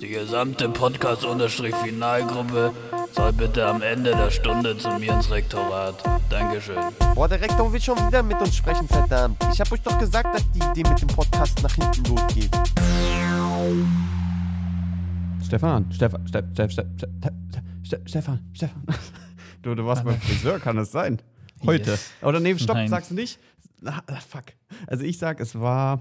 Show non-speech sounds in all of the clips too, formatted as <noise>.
Die gesamte Podcast-Finalgruppe soll bitte am Ende der Stunde zu mir ins Rektorat. Dankeschön. Boah, der Rektor will schon wieder mit uns sprechen, verdammt. Ich hab euch doch gesagt, dass die Idee mit dem Podcast nach hinten losgeht. Stefan, Stefan, Ste Ste Ste Ste Ste Stefan, Stefan. <laughs> Du, du warst beim Friseur, kann es sein? Heute. Yes. Oder nee, stopp, Nein. sagst du nicht? Ah, ah, fuck. Also ich sag, es war.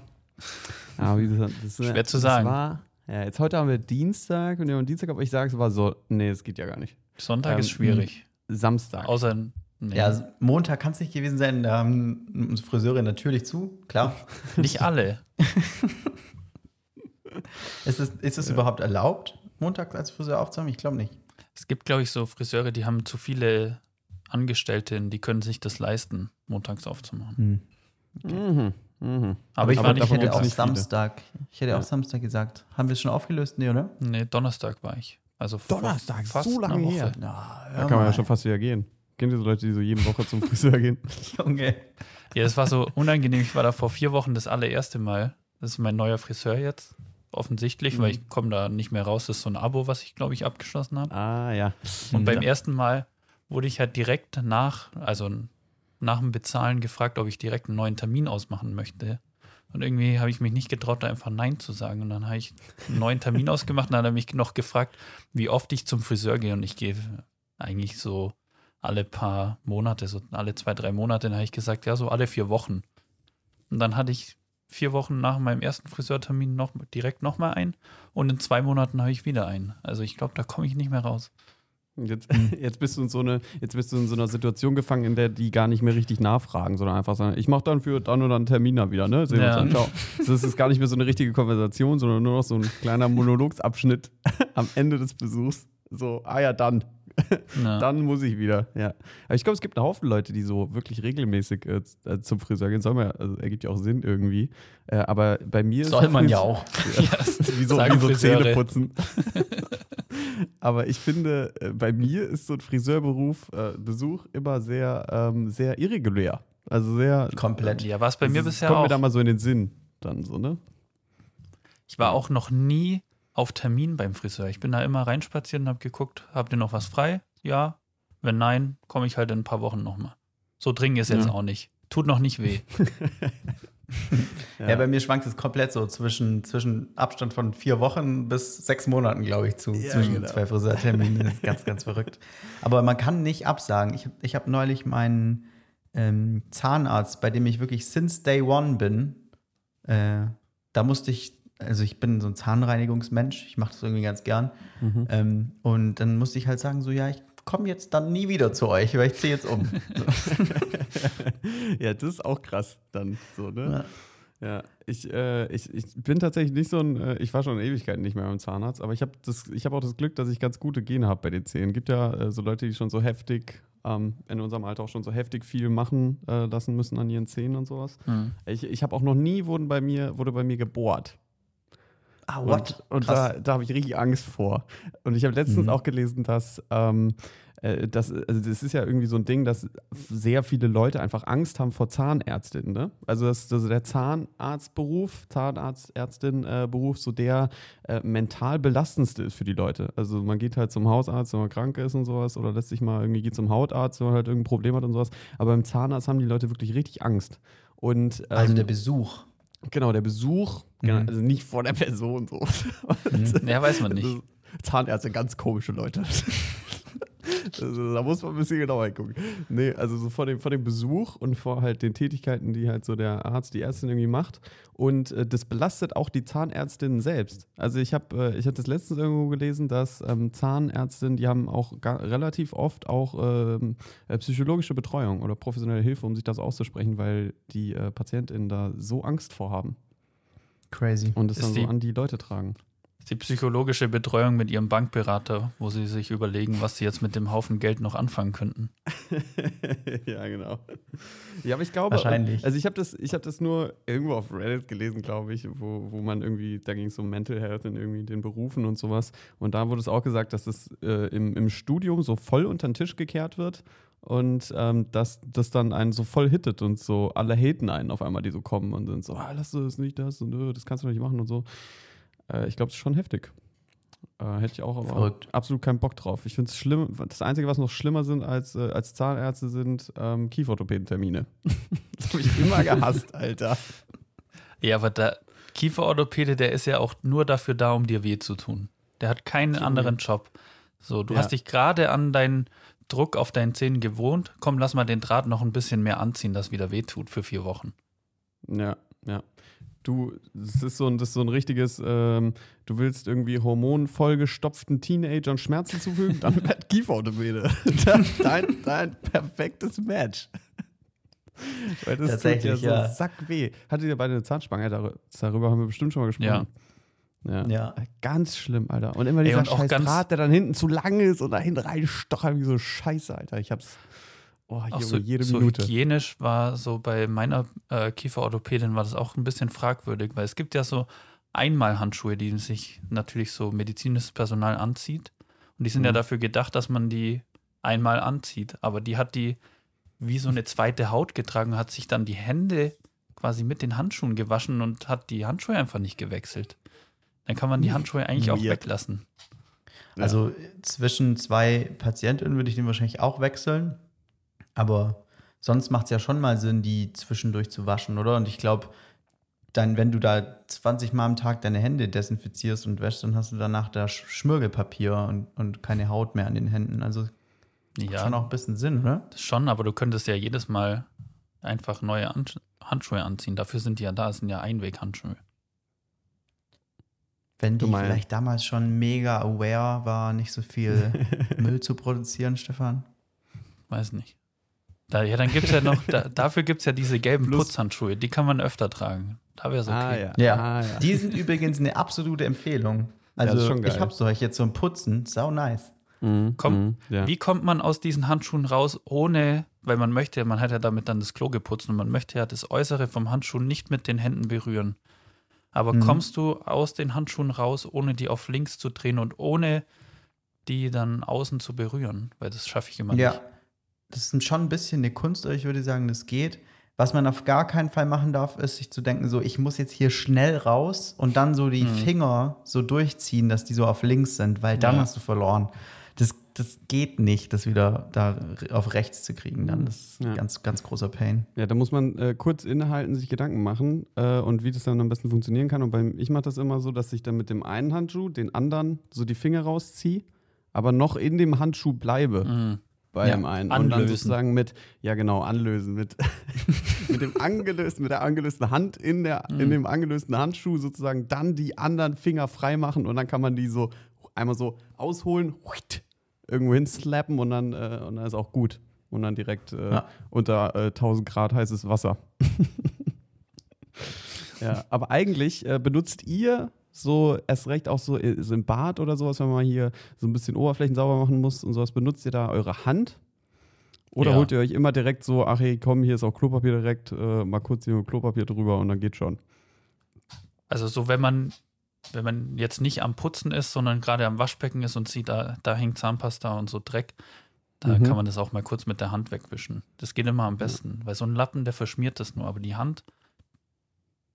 Ah, wie gesagt, das, Schwer zu sagen. War, ja, jetzt heute haben wir Dienstag und wir haben Dienstag, aber ich sage, es war so. Nee, es geht ja gar nicht. Sonntag Ähm, ist schwierig. Samstag. Außer. Nee, Ja, Montag kann es nicht gewesen sein, da haben unsere Friseure natürlich zu, klar. <laughs> nicht alle. <laughs> ist es, ist es überhaupt erlaubt, Montag als Friseur aufzuhaben? Ich glaube nicht. Es gibt, glaube ich, so Friseure, die haben zu viele Angestellte, die können sich das leisten, montags aufzumachen. Mhm. Mhm. Aber, ich aber war ich hätte auch nicht viele. Samstag, ich hätte auch Ja. Samstag gesagt. Haben wir es schon aufgelöst? Nee, oder? Nee, Donnerstag war ich. Also vor Donnerstag, fast so lange her. Ja, Da kann man ja schon fast wieder gehen. Kennt ihr so Leute, die so jede Woche zum Friseur gehen? <laughs> Junge. Ja, es war so unangenehm. Ich war da vor vier Wochen das allererste Mal. Das ist mein neuer Friseur jetzt. Offensichtlich, weil ich komme da nicht mehr raus. Das ist so ein Abo, was ich, glaube ich, abgeschlossen habe. Ah, ja. Und beim Ja. ersten Mal wurde ich halt direkt nach, also nach dem Bezahlen gefragt, ob ich direkt einen neuen Termin ausmachen möchte. Und irgendwie habe ich mich nicht getraut, da einfach Nein zu sagen. Und dann habe ich einen neuen Termin <laughs> ausgemacht und dann hat er mich noch gefragt, wie oft ich zum Friseur gehe. Und ich gehe eigentlich so alle paar Monate, so alle zwei, drei Monate. Dann habe ich gesagt, ja, so alle vier Wochen. Und dann hatte ich vier Wochen nach meinem ersten Friseurtermin noch direkt nochmal ein. Und in zwei Monaten habe ich wieder einen. Also ich glaube, da komme ich nicht mehr raus. Jetzt, <laughs> jetzt, bist du in so eine, jetzt bist du in so einer Situation gefangen, in der die gar nicht mehr richtig nachfragen, sondern einfach sagen, ich mache dann für dann oder dann einen Termin da wieder, ne? Sehen Ja. uns dann, ciao. Das ist gar nicht mehr so eine richtige Konversation, sondern nur noch so ein kleiner Monologsabschnitt <laughs> am Ende des Besuchs. So, ah ja, dann. <laughs> Ja. Dann muss ich wieder, ja. Aber ich glaube, es gibt einen Haufen Leute, die so wirklich regelmäßig äh, äh, zum Friseur gehen. Soll man, ja- also ergibt ja auch Sinn irgendwie. Äh, aber bei mir ist Soll so man ja auch. <laughs> wie so, Sagen wie so Friseure. Zähne putzen. <laughs> Aber ich finde, äh, bei mir ist so ein Friseurberuf, äh, Besuch immer sehr, ähm, sehr irregulär. Also sehr. Komplett. Ja, war es bei mir bisher kommt auch. mir da mal so in den Sinn. Dann so, ne? Ich war auch noch nie auf Termin beim Friseur. Ich bin da immer reinspaziert und habe geguckt, habt ihr noch was frei? Ja. Wenn nein, komme ich halt in ein paar Wochen nochmal. So dringend ist jetzt Ja. auch nicht. Tut noch nicht weh. <laughs> Ja. bei mir schwankt es komplett so zwischen, zwischen Abstand von vier Wochen bis sechs Monaten, glaube ich, zu Ja, zwischen genau. zwei Friseurterminen. Das ist ganz, ganz verrückt. Aber man kann nicht absagen. Ich, ich habe neulich meinen ähm, Zahnarzt, bei dem ich wirklich since day one bin, äh, da musste ich, also ich bin so ein Zahnreinigungsmensch, ich mache das irgendwie ganz gern. Mhm. Ähm, und dann musste ich halt sagen, so ja, ich komme jetzt dann nie wieder zu euch, weil ich ziehe jetzt um. <laughs> ja, das ist auch krass dann so, ne? Ja, ich, äh, ich, ich bin tatsächlich nicht so ein, äh, ich war schon Ewigkeiten nicht mehr beim Zahnarzt, aber ich habe ich hab auch das Glück, dass ich ganz gute Gene habe bei den Zähnen. Gibt ja äh, so Leute, die schon so heftig, ähm, in unserem Alter auch schon so heftig viel machen äh, lassen müssen an ihren Zähnen und sowas. Hm. Ich, ich habe auch noch nie wurden bei mir, wurde bei mir gebohrt. Ah, Und, und Krass. da, da habe ich richtig Angst vor. Und ich habe letztens Mhm. auch gelesen, dass ähm, äh, das, also das ist ja irgendwie so ein Ding, dass sehr viele Leute einfach Angst haben vor Zahnärztinnen. Ne? Also, dass, dass der Zahnarztberuf, Zahnarztärztin-Beruf so der äh, mental belastendste ist für die Leute. Also man geht halt zum Hausarzt, wenn man krank ist und sowas, oder lässt sich mal irgendwie geht zum Hautarzt, wenn man halt irgendein Problem hat und sowas. Aber beim Zahnarzt haben die Leute wirklich richtig Angst. Und, ähm, Also der Besuch. Genau, der Besuch, genau, Mhm. also nicht vor der Person so. Ja, weiß man <laughs> nicht. Also, Zahnärzte, ganz komische Leute. Also, da muss man ein bisschen genauer hingucken. Nee, also so vor dem, vor dem Besuch und vor halt den Tätigkeiten, die halt so der Arzt, die Ärztin irgendwie macht. Und äh, das belastet auch die Zahnärztinnen selbst. Also ich habe äh, ich hab das letztens irgendwo gelesen, dass ähm, Zahnärztinnen, die haben auch relativ oft auch ähm, äh, psychologische Betreuung oder professionelle Hilfe, um sich das auszusprechen, weil die äh, PatientInnen da so Angst vorhaben Crazy. und es Ist dann so die- an die Leute tragen. Die psychologische Betreuung mit ihrem Bankberater, wo sie sich überlegen, was sie jetzt mit dem Haufen Geld noch anfangen könnten. <laughs> ja, genau. Ja, aber ich glaube, Wahrscheinlich. also ich habe das, ich habe das nur irgendwo auf Reddit gelesen, glaube ich, wo, wo man irgendwie, da ging es um Mental Health in irgendwie den Berufen und sowas. Und da wurde es auch gesagt, dass das äh, im, im Studium so voll unter den Tisch gekehrt wird und ähm, dass das dann einen so voll hittet und so alle haten einen auf einmal, die so kommen und sind so, ah, lass du das nicht das und äh, das kannst du nicht machen und so. Äh, ich glaube, das ist schon heftig. Äh, hätte ich auch aber Verrückt. absolut keinen Bock drauf. Ich finde es schlimm. Das Einzige, was noch schlimmer sind als, äh, als Zahnärzte, sind ähm, Kieferorthopädentermine. <laughs> das habe ich immer gehasst, <laughs> Alter. Ja, aber der Kieferorthopäde, der ist ja auch nur dafür da, um dir weh zu tun. Der hat keinen anderen Job. So, du Ja. hast dich gerade an deinen Druck auf deinen Zähnen gewohnt. Komm, lass mal den Draht noch ein bisschen mehr anziehen, das wieder weh tut für vier Wochen. Ja, ja. Du, das ist so ein, das ist so ein richtiges, ähm, du willst irgendwie hormonvollgestopften Teenagern Schmerzen zufügen, dann <laughs> wird Kieferorthopäde. <laughs> dein, dein perfektes Match. Weil das Tatsächlich, tut ja, ja. so sackweh. Hattet ihr beide eine Zahnspange? Dar- Darüber haben wir bestimmt schon mal gesprochen. Ja. Ja. Ganz schlimm, Alter. Und immer Ey, dieser und auch scheiß Draht, der dann hinten zu lang ist und da hinten reinstochert wie so Scheiße, Alter. Ich hab's. Oh, Auch hier so, jede so Minute. hygienisch war so bei meiner äh, Kieferorthopädin war das auch ein bisschen fragwürdig, weil es gibt ja so Einmalhandschuhe, die sich natürlich so medizinisches Personal anzieht. Und die sind ja Mhm. dafür gedacht, dass man die einmal anzieht. Aber die hat die wie so eine zweite Haut getragen, hat sich dann die Hände quasi mit den Handschuhen gewaschen und hat die Handschuhe einfach nicht gewechselt. Dann kann man die Handschuhe eigentlich auch weglassen. Ja. Also zwischen zwei Patienten würde ich den wahrscheinlich auch wechseln. Aber sonst macht es ja schon mal Sinn, die zwischendurch zu waschen, oder? Und ich glaube, dann, wenn du da 20 Mal am Tag deine Hände desinfizierst und wäschst, dann hast du danach da Sch- Schmirgelpapier und, und keine Haut mehr an den Händen. Also macht Ja, schon auch ein bisschen Sinn, oder? Schon, aber du könntest ja jedes Mal einfach neue An Handschuhe anziehen. Dafür sind die ja da, es sind ja Einweghandschuhe. Wenn Du die vielleicht damals schon mega aware war, nicht so viel <laughs> Müll zu produzieren, Stefan. Weiß nicht. Da, ja, dann gibt es ja noch, <laughs> da, dafür gibt es ja diese gelben Plus- Putzhandschuhe, die kann man öfter tragen. Da wäre es okay. Ah, ja. Ja. Ah, ja. Die sind übrigens eine absolute Empfehlung. Also ich habe solche jetzt zum Putzen, sau nice. Mhm, Komm, mhm, ja. Wie kommt man aus diesen Handschuhen raus, ohne, weil man möchte, man hat ja damit dann das Klo geputzt und man möchte ja das Äußere vom Handschuh nicht mit den Händen berühren. Aber Mhm. kommst du aus den Handschuhen raus, ohne die auf links zu drehen und ohne die dann außen zu berühren? Weil das schaffe ich immer Ja, nicht. Das ist schon ein bisschen eine Kunst, aber ich würde sagen, das geht. Was man auf gar keinen Fall machen darf, ist sich zu denken, so, ich muss jetzt hier schnell raus und dann so die Mhm. Finger so durchziehen, dass die so auf links sind, weil dann Ja. hast du verloren. Das, das geht nicht, das wieder da auf rechts zu kriegen. Dann das ist Ja. ein ganz, ganz großer Pain. Ja, da muss man äh, kurz innehalten, sich Gedanken machen äh, und wie das dann am besten funktionieren kann. Und beim, ich mache das immer so, dass ich dann mit dem einen Handschuh den anderen so die Finger rausziehe, aber noch in dem Handschuh bleibe Mhm. Bei Ja, dem einen. Und dann anlösen. sozusagen mit, ja genau, anlösen, mit, <laughs> mit dem angelösten, mit der angelösten Hand in, der, Mhm. in dem angelösten Handschuh sozusagen dann die anderen Finger frei machen und dann kann man die so einmal so ausholen, huit, irgendwo hin slappen und dann, äh, und dann ist auch gut. Und dann direkt äh, Ja. unter äh, 1000 Grad heißes Wasser. <laughs> ja, aber eigentlich äh, benutzt ihr so erst recht auch so, äh, so im Bad oder sowas, wenn man hier so ein bisschen Oberflächen sauber machen muss und sowas, benutzt ihr da eure Hand? Oder Ja. holt ihr euch immer direkt so, ach hey, komm, hier ist auch Klopapier direkt, äh, mal kurz hier mit Klopapier drüber und dann geht schon. Also so, wenn man, wenn man jetzt nicht am Putzen ist, sondern gerade am Waschbecken ist und sieht, da, da hängt Zahnpasta und so Dreck, da Mhm. kann man das auch mal kurz mit der Hand wegwischen. Das geht immer am besten, weil so ein Lappen, der verschmiert das nur, aber die Hand,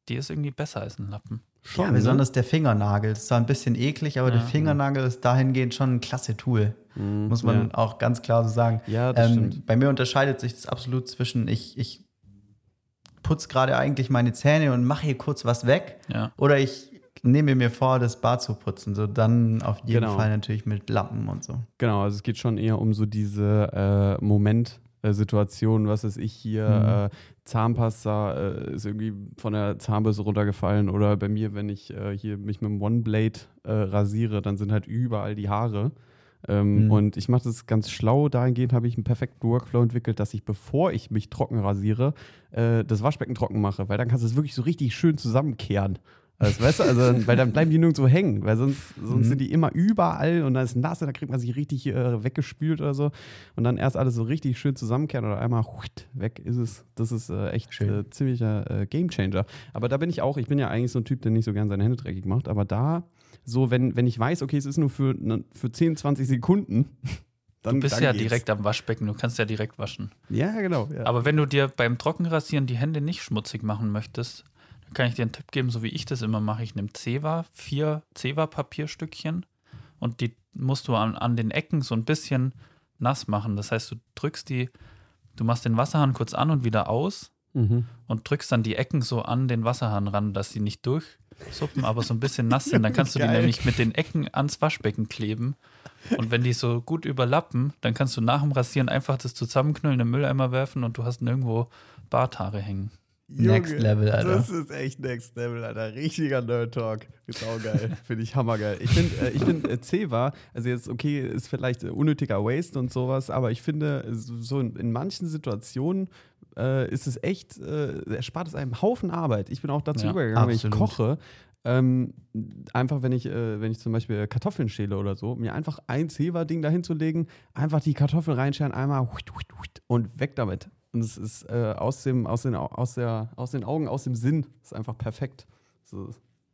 die ist irgendwie besser als ein Lappen. Schon, ja, besonders der Fingernagel. Das ist zwar ein bisschen eklig, aber Ja. der Fingernagel ist dahingehend schon ein klasse Tool. ne? Muss man ja. auch ganz klar so sagen. Ja, das Ähm, stimmt. bei mir unterscheidet sich das absolut zwischen, ich, ich putze gerade eigentlich meine Zähne und mache hier kurz was weg. Ja. Oder ich nehme mir vor, das Bad zu putzen. So dann auf jeden Genau. Fall natürlich mit Lappen und so. Genau, also es geht schon eher um so diese äh, Momentsituation, was weiß ich hier, Mhm. äh, Zahnpasta äh, ist irgendwie von der Zahnbürste runtergefallen oder bei mir, wenn ich äh, hier mich mit dem One-Blade äh, rasiere, dann sind halt überall die Haare. Ähm, Mhm. Und ich mache das ganz schlau. Dahingehend habe ich einen perfekten Workflow entwickelt, dass ich, bevor ich mich trocken rasiere, äh, das Waschbecken trocken mache, weil dann kannst du es wirklich so richtig schön zusammenkehren. Also, weißt du, also, weil dann bleiben die nirgendwo hängen, weil sonst, sonst Mhm. sind die immer überall und dann ist nass und dann kriegt man sich richtig äh, weggespült oder so. Und dann erst alles so richtig schön zusammenkehren oder einmal weg ist es. Das ist äh, echt äh, ziemlicher äh, Gamechanger. Aber da bin ich auch, ich bin ja eigentlich so ein Typ, der nicht so gern seine Hände dreckig macht, aber da, so, wenn, wenn ich weiß, okay, es ist nur für, ne, für 10, 20 Sekunden, <laughs> dann Du bist ja geht's. direkt am Waschbecken, du kannst ja direkt waschen. Ja, genau. Ja. Aber wenn du dir beim Trockenrasieren die Hände nicht schmutzig machen möchtest, kann ich dir einen Tipp geben, so wie ich das immer mache. Ich nehme Zewa, vier Zewa-Papierstückchen und die musst du an, an den Ecken so ein bisschen nass machen. Das heißt, du drückst die, du machst den Wasserhahn kurz an und wieder aus mhm. und drückst dann die Ecken so an den Wasserhahn ran, dass sie nicht durchsuppen, aber so ein bisschen nass sind. Dann kannst du die nämlich mit den Ecken ans Waschbecken kleben. Und wenn die so gut überlappen, dann kannst du nach dem Rasieren einfach das zusammenknüllen, in den Mülleimer werfen und du hast nirgendwo Barthaare hängen. Next Level, Alter. Das ist echt Next Level, Alter. Richtiger Nerd Talk. Auch geil. <laughs> finde ich hammergeil. Ich finde, äh, ich find, äh, Ceva, also jetzt, okay, ist vielleicht unnötiger Waste und sowas, aber ich finde, so in, in manchen Situationen äh, ist es echt, äh, erspart es einem Haufen Arbeit. Ich bin auch dazu Ja, übergegangen, wenn ich absolut. koche. Ähm, einfach, wenn ich, äh, wenn ich zum Beispiel Kartoffeln schäle oder so, mir einfach ein Zewa-Ding dahin zu legen, einfach die Kartoffeln reinscheren, einmal und weg damit. Und es ist äh, aus, dem, aus, den, Au- aus, der, aus den Augen, aus dem Sinn, ist einfach perfekt. So,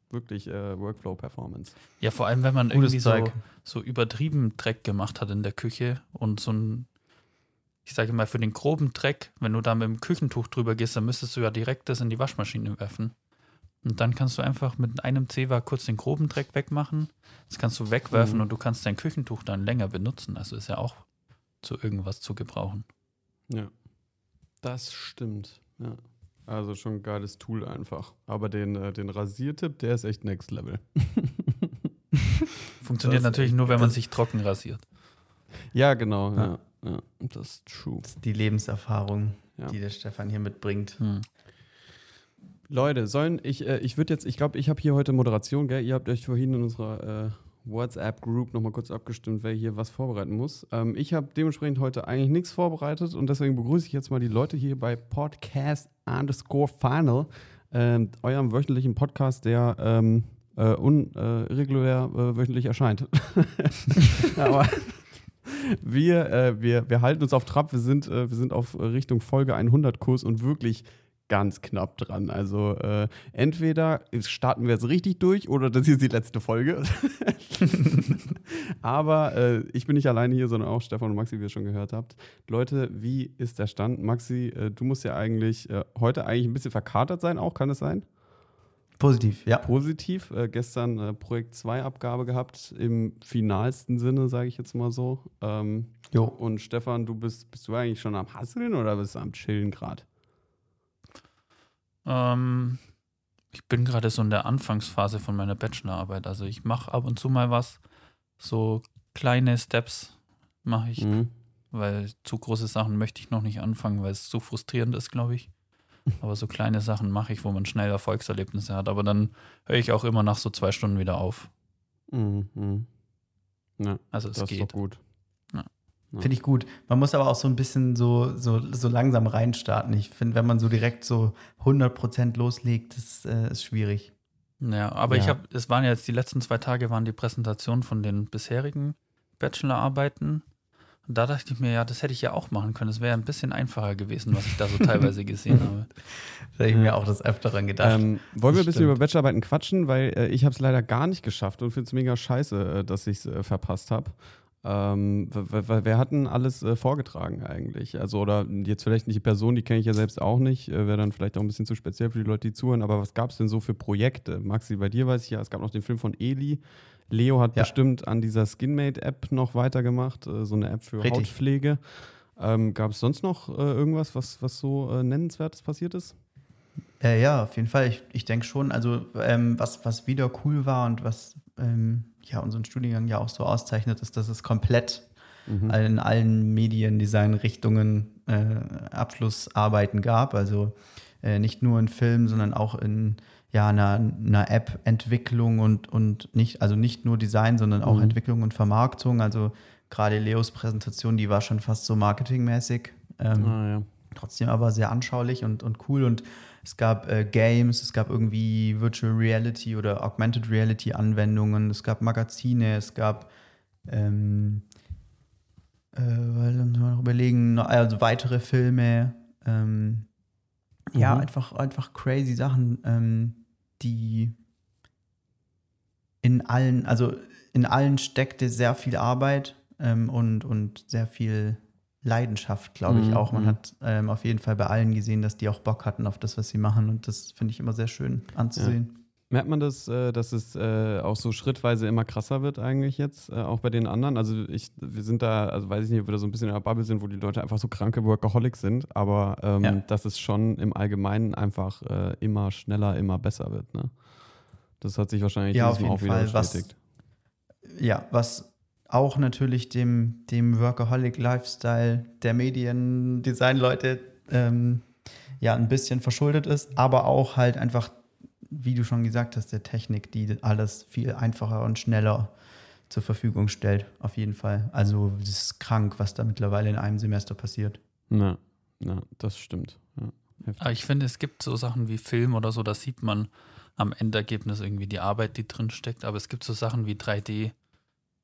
wirklich äh, Workflow-Performance. Ja, vor allem, wenn man Gutes irgendwie so, so übertrieben Dreck gemacht hat in der Küche und so ein, ich sage mal, für den groben Dreck, wenn du da mit dem Küchentuch drüber gehst, dann müsstest du ja direkt das in die Waschmaschine werfen. Und dann kannst du einfach mit einem Zewa kurz den groben Dreck wegmachen. Das kannst du wegwerfen Mhm. und du kannst dein Küchentuch dann länger benutzen. Also ist ja auch zu irgendwas zu gebrauchen. Ja. Das stimmt. Ja. Also schon ein geiles Tool einfach. Aber den, äh, den Rasiertipp, der ist echt Next Level. <laughs> Funktioniert Das- natürlich nur, wenn man sich trocken rasiert. Ja, genau. Ja. Ja. Ja. Das ist true. Das ist die Lebenserfahrung, Ja. die der Stefan hier mitbringt. Hm. Leute, sollen ich, äh, ich würde jetzt, ich glaube, ich habe hier heute Moderation, gell? Ihr habt euch vorhin in unserer äh, WhatsApp-Group nochmal kurz abgestimmt, wer hier was vorbereiten muss. Ähm, ich habe dementsprechend heute eigentlich nichts vorbereitet und deswegen begrüße ich jetzt mal die Leute hier bei Podcast underscore Final, ähm, eurem wöchentlichen Podcast, der ähm, äh, unregulär äh, wöchentlich erscheint. <laughs> Aber wir, äh, wir, wir halten uns auf Trab, wir sind, äh, wir sind auf Richtung Folge 100 Kurs und wirklich ganz knapp dran. Also äh, entweder starten wir jetzt richtig durch oder das hier ist die letzte Folge. <laughs> Aber äh, ich bin nicht alleine hier, sondern auch Stefan und Maxi, wie ihr schon gehört habt. Leute, wie ist der Stand? Maxi, äh, du musst ja eigentlich äh, heute eigentlich ein bisschen verkatert sein, auch kann es sein? Positiv, ja. Positiv. Äh, gestern äh, Projekt 2 Abgabe gehabt, im finalsten Sinne, sage ich jetzt mal so. Ähm, Jo. und Stefan, du bist, bist du eigentlich schon am Hasseln oder bist du am Chillen gerade? Ähm, ich bin gerade so in der Anfangsphase von meiner Bachelorarbeit. Also ich mache ab und zu mal was. So kleine Steps mache ich, Mhm. weil zu große Sachen möchte ich noch nicht anfangen, weil es zu frustrierend ist, glaube ich. <laughs> Aber so kleine Sachen mache ich, wo man schnell Erfolgserlebnisse hat. Aber dann höre ich auch immer nach so zwei Stunden wieder auf. Mhm. Ja, Also es das ist geht. doch gut. Finde ich gut. Man muss aber auch so ein bisschen so, so, so langsam reinstarten. Ich finde, wenn man so direkt so 100% loslegt, das äh, ist schwierig. Ja, aber Ja. ich habe, es waren jetzt die letzten zwei Tage, waren die Präsentation von den bisherigen Bachelorarbeiten. Und da dachte ich mir, ja, das hätte ich ja auch machen können. Es wäre ein bisschen einfacher gewesen, was ich da so <laughs> teilweise gesehen habe. Da habe ich mir auch das Öfteren gedacht. Ähm, wollen wir ein bisschen Stimmt. über Bachelorarbeiten quatschen, weil äh, ich habe es leider gar nicht geschafft und finde es mega scheiße, äh, dass ich es äh, verpasst habe. Ähm, wer hat denn alles äh, vorgetragen eigentlich? Also, oder jetzt vielleicht nicht die Person, die kenne ich ja selbst auch nicht, äh, wäre dann vielleicht auch ein bisschen zu speziell für die Leute, die zuhören, aber was gab es denn so für Projekte? Maxi, bei dir weiß ich ja, es gab noch den Film von Eli. Leo hat Ja. bestimmt an dieser Skinmate-App noch weitergemacht, äh, so eine App für Richtig. Hautpflege. Ähm, gab es sonst noch äh, irgendwas, was, was so äh, nennenswertes passiert ist? Äh, ja, auf jeden Fall. Ich, ich denke schon, also ähm, was, was wieder cool war und was ähm, ja unseren Studiengang ja auch so auszeichnet, ist, dass es komplett Mhm. in allen Mediendesign-Richtungen äh, Abschlussarbeiten gab. Also äh, nicht nur in Film, sondern auch in ja, einer, einer App-Entwicklung und, und nicht, also nicht nur Design, sondern auch Mhm. Entwicklung und Vermarktung. Also gerade Leos Präsentation, die war schon fast so marketingmäßig. Ähm, Ah, ja. trotzdem aber sehr anschaulich und, und cool. Und es gab äh, Games, es gab irgendwie Virtual Reality oder Augmented Reality Anwendungen, es gab Magazine, es gab ähm, äh, noch überlegen, also weitere Filme. Ähm, Ja, Mhm. einfach, einfach crazy Sachen, ähm, die in allen, also in allen steckte sehr viel Arbeit. ähm, und, und sehr viel Leidenschaft, glaube ich Mhm, auch. Man mhm. hat ähm, auf jeden Fall bei allen gesehen, dass die auch Bock hatten auf das, was sie machen. Und das finde ich immer sehr schön anzusehen. Merkt man das, äh, dass es äh, auch so schrittweise immer krasser wird eigentlich jetzt, äh, auch bei den anderen? Also ich, wir sind da, also weiß ich nicht, ob wir da so ein bisschen in der Bubble sind, wo die Leute einfach so kranke Workaholics sind, aber ähm, Ja. dass es schon im Allgemeinen einfach äh, immer schneller, immer besser wird. Ne? Das hat sich wahrscheinlich Ja, auf jeden auch wieder Fall. Was- bestätigt. Ja, was auch natürlich dem, dem Workaholic-Lifestyle der Mediendesign-Leute ähm, ja ein bisschen verschuldet ist, aber auch halt einfach, wie du schon gesagt hast, der Technik, die alles viel einfacher und schneller zur Verfügung stellt, auf jeden Fall. Also das ist krank, was da mittlerweile in einem Semester passiert. Ja, ja, das stimmt. Ja. Ich finde, es gibt so Sachen wie Film oder so, da sieht man am Endergebnis irgendwie die Arbeit, die drin steckt. Aber es gibt so Sachen wie 3D.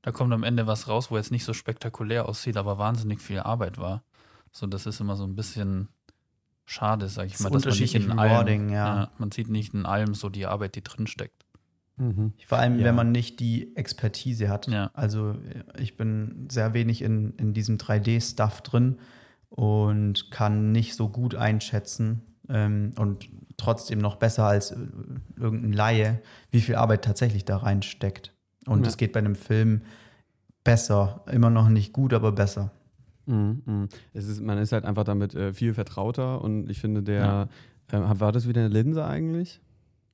Da kommt am Ende was raus, wo jetzt nicht so spektakulär aussieht, aber wahnsinnig viel Arbeit war. So, das ist immer so ein bisschen schade, sag ich Das ist mal. dass man nicht in allem, rewarding, ja. Man sieht nicht in allem so die Arbeit, die drin steckt. Mhm. Vor allem, Ja. wenn man nicht die Expertise hat. Ja. Also ich bin sehr wenig in, in diesem 3D-Stuff drin und kann nicht so gut einschätzen ähm, und trotzdem noch besser als äh, irgendein Laie, wie viel Arbeit tatsächlich da reinsteckt. Und Ja. es geht bei einem Film besser. Immer noch nicht gut, aber besser. Mhm, mhm. Es ist, man ist halt einfach damit äh, viel vertrauter und ich finde, der, äh, war das wieder eine Linse eigentlich?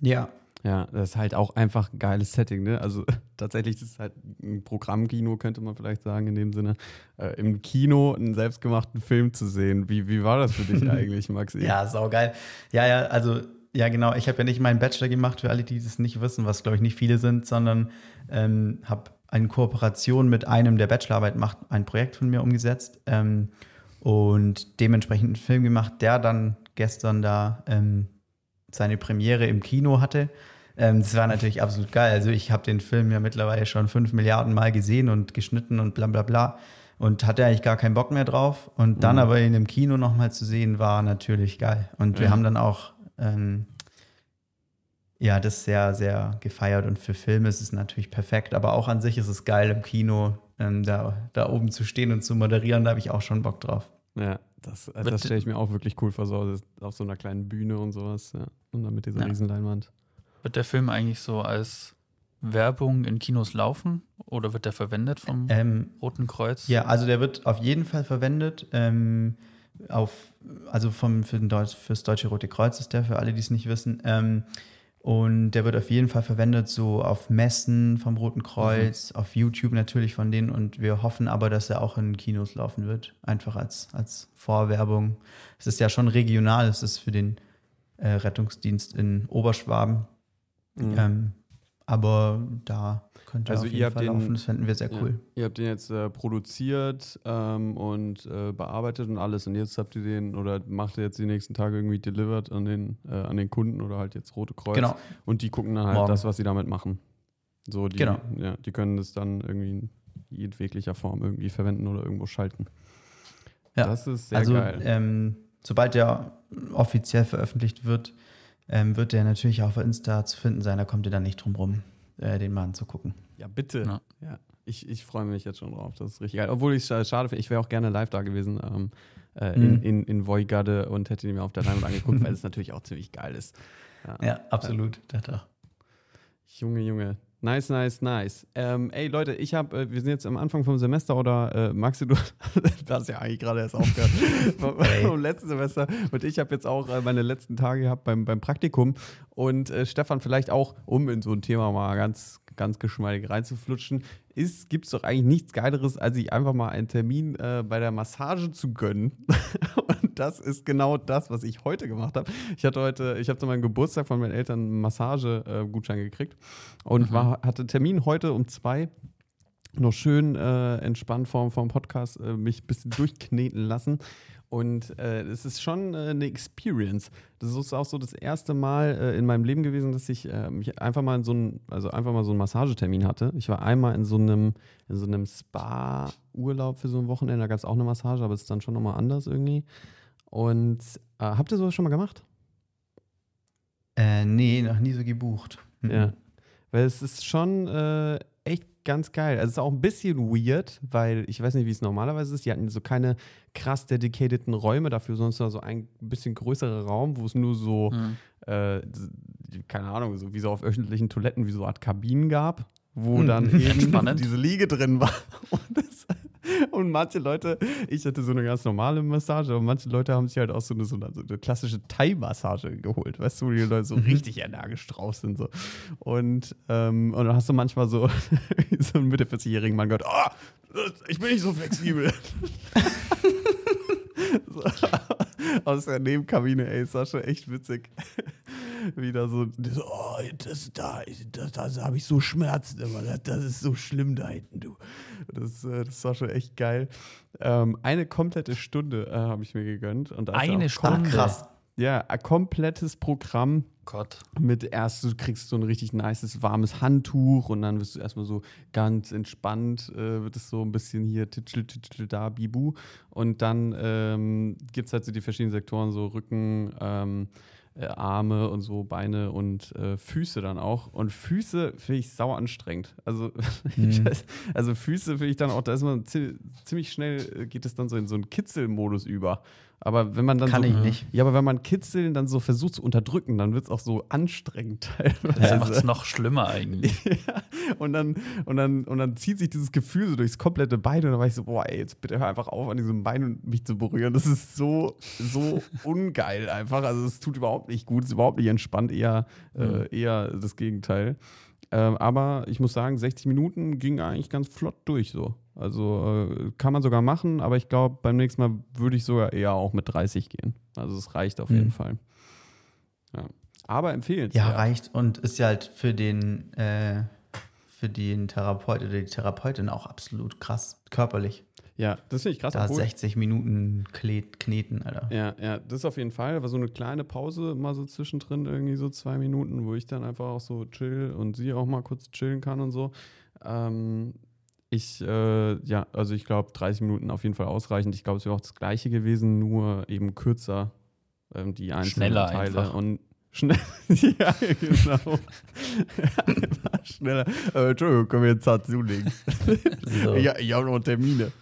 Ja. Ja, das ist halt auch einfach ein geiles Setting, ne? Also <laughs> tatsächlich ist es halt ein Programmkino, könnte man vielleicht sagen, in dem Sinne, äh, im Kino einen selbstgemachten Film zu sehen. Wie, wie war das für dich <laughs> eigentlich, Maxi? Ja, saugeil. Ja, ja, also, ja, genau. Ich habe ja nicht meinen Bachelor gemacht, für alle, die das nicht wissen, was, glaube ich, nicht viele sind, sondern ähm, habe eine Kooperation mit einem, der Bachelorarbeit macht, ein Projekt von mir umgesetzt ähm, und dementsprechend einen Film gemacht, der dann gestern da ähm, seine Premiere im Kino hatte. Ähm, das war natürlich absolut geil. Also ich habe den Film ja mittlerweile schon fünf Milliarden Mal gesehen und geschnitten und bla bla bla und hatte eigentlich gar keinen Bock mehr drauf. Und dann Mhm. aber in dem Kino nochmal zu sehen, war natürlich geil. Und wir haben dann auch ähm, ja, das sehr, sehr gefeiert. Und für Filme ist es natürlich perfekt. Aber auch an sich ist es geil, im Kino ähm, da, da oben zu stehen und zu moderieren. Da habe ich auch schon Bock drauf. Ja, das, äh, das stelle ich mir auch wirklich cool vor, so das- auf so einer kleinen Bühne und sowas. Ja. Und dann mit dieser Ja. Riesenleinwand. Wird der Film eigentlich so als Werbung in Kinos laufen oder wird der verwendet vom Ähm, Roten Kreuz? Ja, also der wird auf jeden Fall verwendet. Ähm, auf, also vom, für den Deutsch, fürs Deutsche Rote Kreuz ist der, für alle, die es nicht wissen. Ähm, und der wird auf jeden Fall verwendet, so auf Messen vom Roten Kreuz, auf YouTube natürlich von denen. Und wir hoffen aber, dass er auch in Kinos laufen wird. Einfach als, als Vorwerbung. Es ist ja schon regional, es ist für den äh, Rettungsdienst in Oberschwaben. Mhm. Ähm, aber da könnte Also auf ihr jeden habt Fall den- laufen. Das fänden wir sehr cool. Ja. Ihr habt den jetzt äh, produziert ähm, und äh, bearbeitet und alles und jetzt habt ihr den oder macht ihr jetzt die nächsten Tage irgendwie delivered an den, äh, an den Kunden oder halt jetzt Rote Kreuz. Genau. Und die gucken dann halt Morgen. das, was sie damit machen. So, die, Genau. ja, die können das dann irgendwie in jedweglicher Form irgendwie verwenden oder irgendwo schalten. Ja. Das ist sehr also, geil. Ähm, sobald der offiziell veröffentlicht wird, ähm, wird der natürlich auch auf Insta zu finden sein. Da kommt ihr dann nicht drum rum, äh, den mal anzugucken. Ja, bitte. Ja. Ja. Ich, ich freue mich jetzt schon drauf. Das ist richtig geil. Obwohl ich es schade finde, ich wäre auch gerne live da gewesen ähm, äh, in, Mhm. in, in Voigade und hätte ihn mir auf der Leinwand angeguckt, weil es <laughs> natürlich auch ziemlich geil ist. Ja, absolut. Das auch. Junge, Junge. Nice, nice, nice. Ähm, ey Leute, ich habe, äh, wir sind jetzt am Anfang vom Semester oder äh, Maxi, du <laughs> hast ja eigentlich gerade erst aufgehört. <laughs> Vom, vom letzten Semester. Und ich habe jetzt auch äh, meine letzten Tage gehabt beim, beim Praktikum. Und äh, Stefan vielleicht auch, um in so ein Thema mal ganz, ganz geschmeidig reinzuflutschen, ist, gibt es doch eigentlich nichts Geileres, als sich einfach mal einen Termin äh, bei der Massage zu gönnen. <laughs> und das ist genau das, was ich heute gemacht habe. Ich hatte heute, ich habe zu meinem Geburtstag von meinen Eltern einen Massagegutschein gekriegt und war, hatte Termin heute um zwei. Noch schön äh, entspannt vorm, vorm Podcast äh, mich ein bisschen durchkneten lassen. Und äh, es ist schon äh, eine Experience. Das ist auch so das erste Mal äh, in meinem Leben gewesen, dass ich äh, mich einfach mal in so einen, also einfach mal so einen Massagetermin hatte. Ich war einmal in so einem, in so einem Spa-Urlaub für so ein Wochenende, da gab es auch eine Massage, aber es ist dann schon nochmal anders irgendwie. Und äh, habt ihr sowas schon mal gemacht? Äh, nee, noch nie so gebucht. Mhm. Ja. Weil es ist schon äh, echt ganz geil. Also es ist auch ein bisschen weird, weil ich weiß nicht, wie es normalerweise ist. Die hatten so keine krass dedicateden Räume dafür, sondern es war so ein bisschen größerer Raum, wo es nur so, Mhm. äh, keine Ahnung, so wie so auf öffentlichen Toiletten, wie so eine Art Kabinen gab, wo Hm. dann <laughs> eben Spannend. diese Liege drin war. <laughs> Und, das, und manche Leute, ich hatte so eine ganz normale Massage, aber manche Leute haben sich halt auch so eine, so eine, so eine klassische Thai-Massage geholt, weißt du, wo die Leute so richtig energisch drauf sind. So. Und, ähm, und dann hast du manchmal so, <laughs> so einen Mitte 40-jährigen Mann gehört, oh, ich bin nicht so flexibel. <laughs> so, <laughs> aus der Nebenkabine, ey, ist das schon echt witzig. Wieder so, so oh, das, da, das, das habe ich so Schmerzen immer, das, das ist so schlimm da hinten, du. Das, äh, das war schon echt geil. Ähm, eine komplette Stunde äh, habe ich mir gegönnt. Und Eine Stunde. krass. Ja, ein komplettes Programm Gott. mit erst, du kriegst so ein richtig nices, warmes Handtuch und dann wirst du erstmal so ganz entspannt, äh, wird es so ein bisschen hier titschel, titschel, da, bibu. Und dann ähm, gibt es halt so die verschiedenen Sektoren, so Rücken, ähm, äh, Arme und so, Beine und äh, Füße dann auch. Und Füße finde ich sauer anstrengend. Also, <laughs> weiß, also Füße finde ich dann auch, da ist man zi ziemlich schnell, äh, geht es dann so in so einen Kitzelmodus über. Aber wenn man dann Kann so, ich nicht. ja, aber wenn man Kitzeln dann so versucht zu unterdrücken, dann wird es auch so anstrengend <laughs> teilweise. Das macht es noch schlimmer eigentlich. <laughs> ja, und dann, und, dann, und dann zieht sich dieses Gefühl so durchs komplette Bein und dann war ich so, boah, ey, jetzt bitte hör einfach auf, an diesem Bein und mich zu berühren. Das ist so, so <laughs> ungeil einfach. Also es tut überhaupt nicht gut, es ist überhaupt nicht entspannt, eher, äh, eher das Gegenteil. Ähm, aber ich muss sagen, 60 Minuten ging eigentlich ganz flott durch so. Also äh, kann man sogar machen, aber ich glaube, beim nächsten Mal würde ich sogar eher auch mit 30 gehen. Also es reicht auf jeden Mhm. Fall. Ja. Aber empfehlenswert. Ja, reicht und ist ja halt für den, äh, für den Therapeut oder die Therapeutin auch absolut krass körperlich. Ja, das finde ich krass. Da obwohl- 60 Minuten kneten, Alter. Ja, ja, das auf jeden Fall. Aber so eine kleine Pause mal so zwischendrin, irgendwie so zwei Minuten, wo ich dann einfach auch so chill und sie auch mal kurz chillen kann und so. Ähm, ich, äh, ja, also ich glaube 30 Minuten auf jeden Fall ausreichend. Ich glaube, es wäre auch das gleiche gewesen, nur eben kürzer ähm, die einzelnen Schneller Teile. einfach. Und <laughs> schnell, ja, genau. Schneller. Äh, Entschuldigung, können wir jetzt hart zulegen? <laughs> So. Ja, ich habe noch Termine.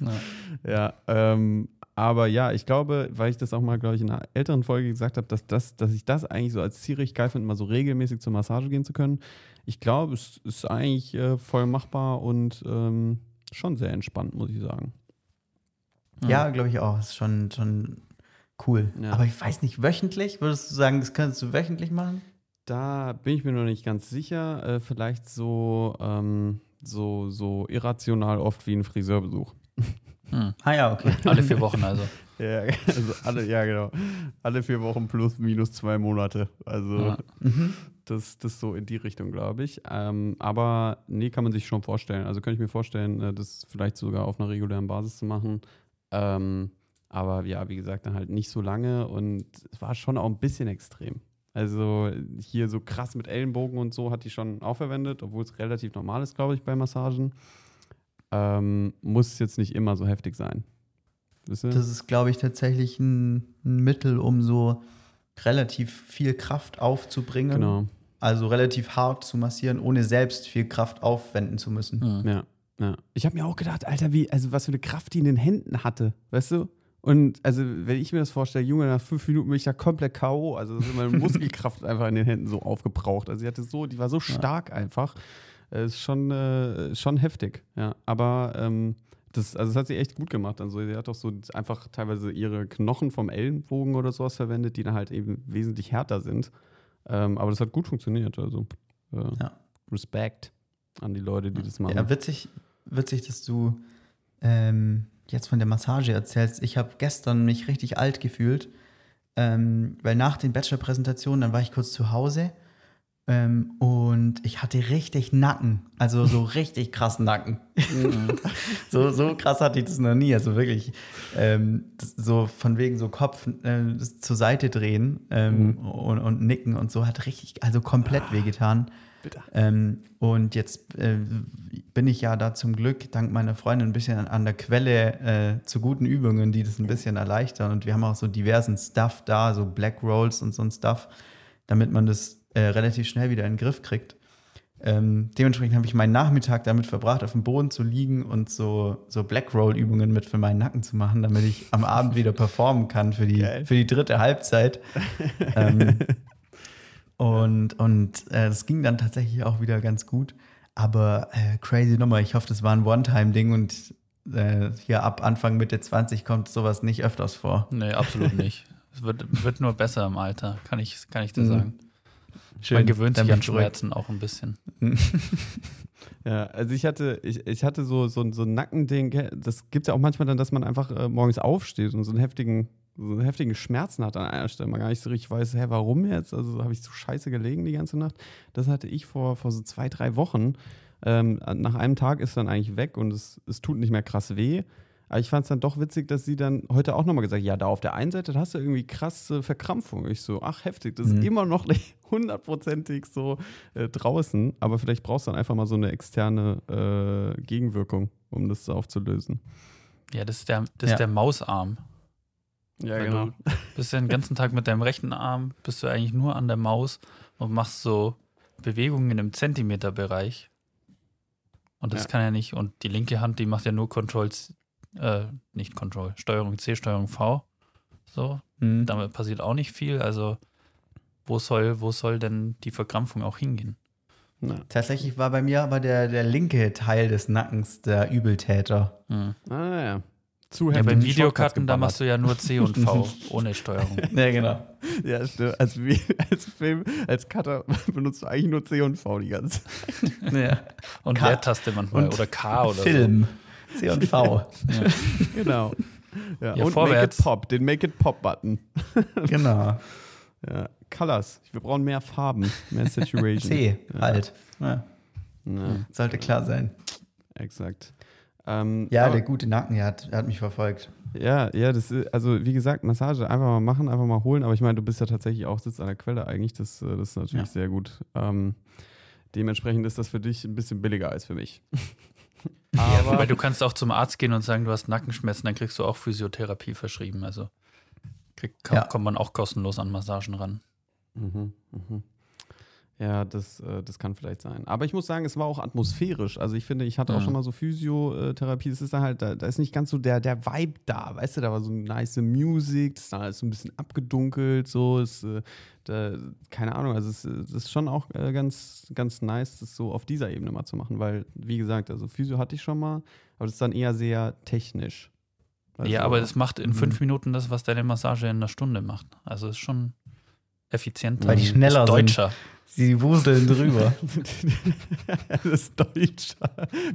Ja. <laughs> Ja, ähm, aber ja, ich glaube, weil ich das auch mal, glaube ich, in einer älteren Folge gesagt habe, dass, das, dass ich das eigentlich so als Ziel richtig geil finde, mal so regelmäßig zur Massage gehen zu können. Ich glaube, es ist eigentlich äh, voll machbar und ähm, schon sehr entspannt, muss ich sagen. Ja, glaube ich auch. Ist schon, schon cool. Ja. Aber ich weiß nicht, wöchentlich? Würdest du sagen, das könntest du wöchentlich machen? Da bin ich mir noch nicht ganz sicher. Äh, vielleicht so, ähm, so, so irrational oft wie ein Friseurbesuch. Hm. Ah ja, okay. <laughs> Alle vier Wochen also. <laughs> Ja, also alle, ja, genau. Alle vier Wochen plus minus zwei Monate. Also Ja. <laughs> Mhm. Das, das so in die Richtung, glaube ich. Ähm, aber nee, kann man sich schon vorstellen. Also könnte ich mir vorstellen, äh, das vielleicht sogar auf einer regulären Basis zu machen. Ähm, aber ja, wie gesagt, dann halt nicht so lange und es war schon auch ein bisschen extrem. Also hier so krass mit Ellenbogen und so hat die schon auch verwendet, obwohl es relativ normal ist, glaube ich, bei Massagen. Ähm, muss jetzt nicht immer so heftig sein. Das ist, glaube ich, tatsächlich ein, ein Mittel, um so relativ viel Kraft aufzubringen. genau. Also relativ hart zu massieren, ohne selbst viel Kraft aufwenden zu müssen. Ja, ja. Ich habe mir auch gedacht, Alter, wie, also was für eine Kraft die in den Händen hatte, weißt du? Und also, wenn ich mir das vorstelle, Junge, nach fünf Minuten bin ich ja komplett K.O. Also <laughs> ist meine Muskelkraft einfach in den Händen so aufgebraucht. Also sie hatte so, die war so stark einfach. Äh, ist schon, äh, schon heftig, ja. Aber ähm, das, also das hat sie echt gut gemacht. Also sie hat auch so einfach teilweise ihre Knochen vom Ellenbogen oder sowas verwendet, die dann halt eben wesentlich härter sind. Ähm, aber das hat gut funktioniert. Also äh, Ja. Respekt an die Leute, die das machen. Ja, witzig, witzig, dass du ähm, jetzt von der Massage erzählst. Ich habe gestern mich richtig alt gefühlt, ähm, weil nach den Bachelor-Präsentationen, dann war ich kurz zu Hause ähm, und ich hatte richtig Nacken, also so <laughs> richtig krass Nacken. <laughs> so, so krass hatte ich das noch nie, also wirklich ähm, so von wegen so Kopf äh, zur Seite drehen ähm, und, und nicken und so hat richtig, also komplett wehgetan. Bitte. Ähm, und jetzt äh, bin ich ja da zum Glück dank meiner Freundin ein bisschen an, an der Quelle äh, zu guten Übungen, die das ein bisschen erleichtern. Und wir haben auch so diversen Stuff da, so Black Rolls und so ein Stuff, damit man das äh, relativ schnell wieder in den Griff kriegt. Ähm, dementsprechend habe ich meinen Nachmittag damit verbracht, auf dem Boden zu liegen und so, so Black-Roll-Übungen mit für meinen Nacken zu machen, damit ich am Abend wieder performen kann für die, Geil. für die dritte Halbzeit. ähm, <laughs> und und äh, das ging dann tatsächlich auch wieder ganz gut. Aber äh, crazy Nummer. Ich hoffe, das war ein One-Time-Ding und äh, hier ab Anfang Mitte 20 kommt sowas nicht öfters vor. Nee, absolut nicht. Es wird, wird nur besser im Alter, kann ich, kann ich dir Mhm. sagen. Schön. Man gewöhnt sich an. Schmerzen auch ein bisschen. <laughs> Ja, also ich hatte, ich, ich hatte so, so, so ein Nackending, das gibt es ja auch manchmal dann, dass man einfach äh, morgens aufsteht und so einen heftigen, so einen heftigen Schmerzen hat an einer Stelle, man gar nicht so richtig weiß, hä, warum jetzt? Also habe ich so scheiße gelegen die ganze Nacht. Das hatte ich vor, vor so zwei, drei Wochen. Ähm, nach einem Tag ist dann eigentlich weg und es, es tut nicht mehr krass weh. Aber ich fand es dann doch witzig, dass sie dann heute auch nochmal gesagt hat, ja, da auf der einen Seite da hast du irgendwie krasse Verkrampfung. Ich so, ach heftig, das ist Mhm. immer noch nicht <laughs> hundertprozentig so äh, draußen, aber vielleicht brauchst du dann einfach mal so eine externe äh, Gegenwirkung, um das aufzulösen. Ja, das ist der, das Ja. ist der Mausarm. Ja, Weil Du bist ja den ganzen Tag mit deinem rechten Arm, bist du eigentlich nur an der Maus und machst so Bewegungen im Zentimeterbereich. Und das Ja. kann ja nicht. Und die linke Hand, die macht ja nur Control, C- äh, nicht Control, Steuerung C, Steuerung V. So, Mhm. damit passiert auch nicht viel. Also, wo soll, wo soll denn die Verkrampfung auch hingehen? Ja. Tatsächlich war bei mir aber der, der linke Teil des Nackens der Übeltäter. Hm. Ah, ja. Zu Ja, beim Shortcuts Videokarten, da machst du ja nur C und V <laughs> ohne Steuerung. <laughs> Ja, genau. Ja, stimmt. Als, Vi- als Film, als Cutter <laughs> benutzt du eigentlich nur C und V die ganze Zeit. Ja. Und K- Leertaste manchmal und oder K oder Film. C und V. Ja. Genau. Ja, Ja, und vorwärts. Make It Pop, den Make It Pop-Button. genau. Ja. Colors. Wir brauchen mehr Farben, mehr <laughs> Saturation. C, Ja. halt. Ja, Ja, sollte klar sein. exakt. Ähm, Ja, aber- der gute Nacken, der hat, der hat mich verfolgt. Ja, ja, das ist, also wie gesagt, Massage einfach mal machen, einfach mal holen. Aber ich meine, du bist ja tatsächlich auch Sitz an der Quelle eigentlich. Das, äh, das ist natürlich Ja. sehr gut. Ähm, dementsprechend ist das für dich ein bisschen billiger als für mich. <laughs> Ja, wobei du kannst auch zum Arzt gehen und sagen, du hast Nackenschmerzen, dann kriegst du auch Physiotherapie verschrieben. Also krieg, komm, Ja. kommt man auch kostenlos an Massagen ran. Mhm, mhm. Ja, das, äh, das kann vielleicht sein. Aber ich muss sagen, es war auch atmosphärisch. Also ich finde, ich hatte auch Mhm. schon mal so Physiotherapie. Es ist dann halt, da, da ist nicht ganz so der, der Vibe da. Weißt du, da war so nice Musik, das ist dann alles so ein bisschen abgedunkelt, so. Es, äh, da, keine Ahnung, also es, es ist schon auch äh, ganz, ganz nice, das so auf dieser Ebene mal zu machen. Weil, wie gesagt, also Physio hatte ich schon mal, aber das ist dann eher sehr technisch. Also, ja, aber das macht in Mhm. fünf Minuten das, was deine Massage in einer Stunde macht. Also ist schon effizienter. Weil die schneller ist sind. deutscher. Sie wuseln drüber. <laughs> das ist deutsch.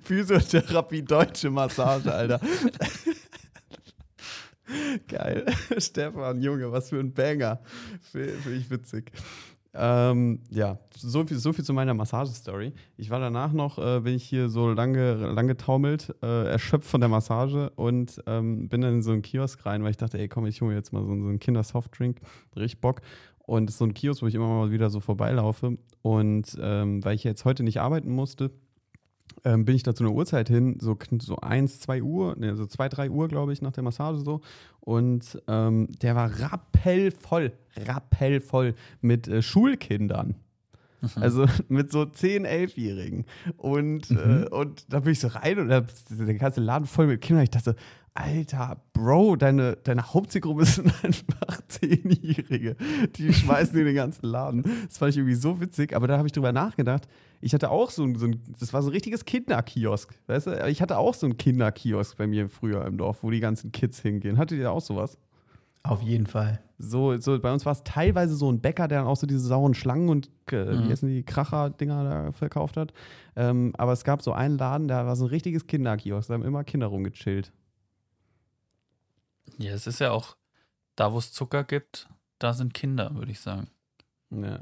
Physiotherapie, deutsche Massage, Alter. Geil. Stefan, Junge, was für ein Banger. Finde ich witzig. Ähm, ja, so viel, so viel zu meiner Massagestory. Ich war danach noch, äh, bin ich hier so lange, lang getaumelt, äh, erschöpft von der Massage und ähm, bin dann in so einen Kiosk rein, weil ich dachte, ey, komm, ich hole jetzt mal so, so einen Kindersoftdrink. Richtig Bock. Und es ist so ein Kiosk, wo ich immer mal wieder so vorbeilaufe. Und ähm, weil ich jetzt heute nicht arbeiten musste, ähm, bin ich da zu einer Uhrzeit hin, so, so 1, 2 Uhr, ne, so 2, 3 Uhr, glaube ich, nach der Massage so. Und ähm, der war rappellvoll, rappellvoll mit äh, Schulkindern. Also <laughs> mit so 10, 11-Jährigen. Und, äh, und da bin ich so rein und da ist der ganze Laden voll mit Kindern. Ich dachte, Alter, Bro, deine, deine Hauptzielgruppe sind <laughs> einfach 10-Jährige. Die schmeißen in den ganzen Laden. Das fand ich irgendwie so witzig, aber da habe ich drüber nachgedacht. Ich hatte auch so ein, so ein, das war so ein richtiges Kinderkiosk. Weißt du, ich hatte auch so einen Kinderkiosk bei mir früher im Dorf, wo die ganzen Kids hingehen. Hattet ihr auch sowas? Auf jeden Fall. So, so bei uns war es teilweise so ein Bäcker, der dann auch so diese sauren Schlangen und äh, Mhm. wie heißen die Kracher-Dinger da verkauft hat. Ähm, aber es gab so einen Laden, da war so ein richtiges Kinderkiosk, da haben immer Kinder rumgechillt. Ja, es ist ja auch, da wo es Zucker gibt, da sind Kinder, würde ich sagen. Ja.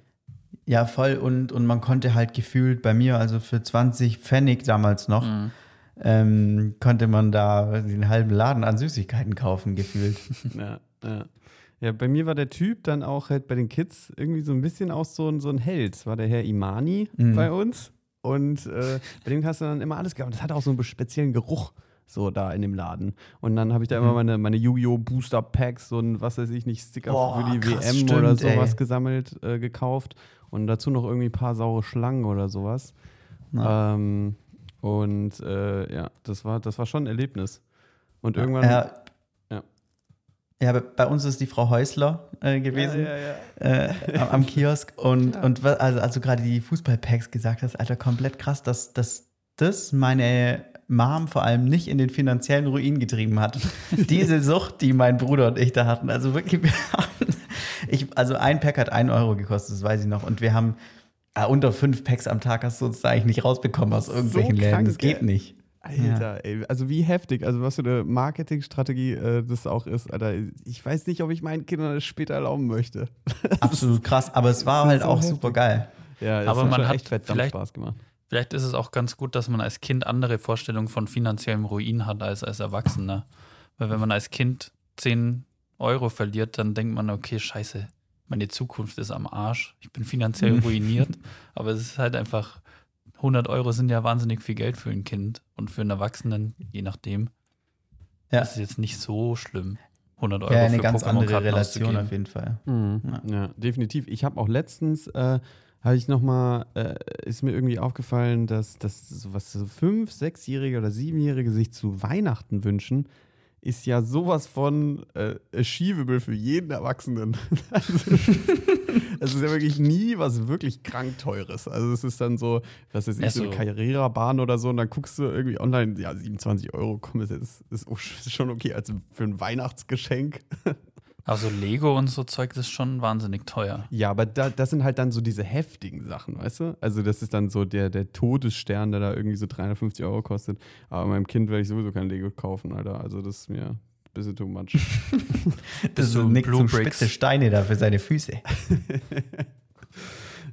Ja, voll. Und, und man konnte halt gefühlt bei mir, also für 20 Pfennig damals noch, Mhm. ähm, konnte man da den halben Laden an Süßigkeiten kaufen, gefühlt. <laughs> Ja, ja. Ja, bei mir war der Typ dann auch halt bei den Kids irgendwie so ein bisschen auch so ein, so ein Held. War der Herr Imani Mhm. bei uns. Und äh, bei dem hast du dann immer alles gehabt. Und das hatte auch so einen speziellen Geruch so da in dem Laden. Und dann habe ich da immer Mhm. meine, meine Yu-Gi-Oh! Booster Packs und was weiß ich nicht, Sticker Boah, für die krass, WM stimmt, oder sowas ey. gesammelt, äh, gekauft. und dazu noch irgendwie ein paar saure Schlangen oder sowas. Ähm, und äh, ja, das war, das war schon ein Erlebnis. Und irgendwann. Ja. Ja. Ja, bei- uns ist die Frau Häusler äh, gewesen Ja, Äh, am, am Kiosk und, und also, also gerade die Fußballpacks gesagt hast, Alter, komplett krass, dass, dass das meine Mom vor allem nicht in den finanziellen Ruin getrieben hat. <laughs> Diese Sucht, die mein Bruder und ich da hatten, also wirklich, wir haben, ich, also ein Pack hat ein Euro gekostet, das weiß ich noch, und wir haben äh, unter fünf Packs am Tag hast du uns eigentlich nicht rausbekommen aus irgendwelchen Läden. krank, Das geht ey. nicht. Alter, ey, also wie heftig, also was für eine Marketingstrategie äh, das auch ist, Alter. Ich weiß nicht, ob ich meinen Kindern das später erlauben möchte. <laughs> Absolut krass, aber es war halt so auch heftig. super geil. Ja, Aber hat man schon hat echt verdammt vielleicht- Spaß gemacht. Vielleicht ist es auch ganz gut, dass man als Kind andere Vorstellungen von finanziellem Ruin hat als als Erwachsener. Weil wenn man als Kind 10 Euro verliert, dann denkt man, okay, scheiße, meine Zukunft ist am Arsch. Ich bin finanziell ruiniert. <laughs> Aber es ist halt einfach, 100 Euro sind ja wahnsinnig viel Geld für ein Kind. Und für einen Erwachsenen, je nachdem, Ja. ist es jetzt nicht so schlimm. 100 Euro Ja, eine für ganz andere Relation auf jeden Fall. Mhm. Ja. definitiv. Ich habe auch letztens, äh, habe ich noch mal, äh, ist mir irgendwie aufgefallen, dass, dass so was so fünf, sechsjährige oder siebenjährige sich zu Weihnachten wünschen, ist ja sowas von äh, achievable für jeden Erwachsenen. <laughs> also, es ist ja wirklich nie was wirklich krank teures. Also es ist dann so, was ist Ja, so eine. Karrierebahn oder so und dann guckst du irgendwie online, ja 27 Euro, komm, ist, jetzt, ist schon okay als für ein Weihnachtsgeschenk. <laughs> Also Lego und so Zeug, das ist schon wahnsinnig teuer. Ja, aber da, das sind halt dann so diese heftigen Sachen, weißt du? Also das ist dann so der, der Todesstern, der da irgendwie so 350 Euro kostet. Aber meinem Kind werde ich sowieso kein Lego kaufen, Alter. Also das ist mir ein bisschen too much. <laughs> Das ist so Nick Blue spitze Steine da für seine Füße. <laughs>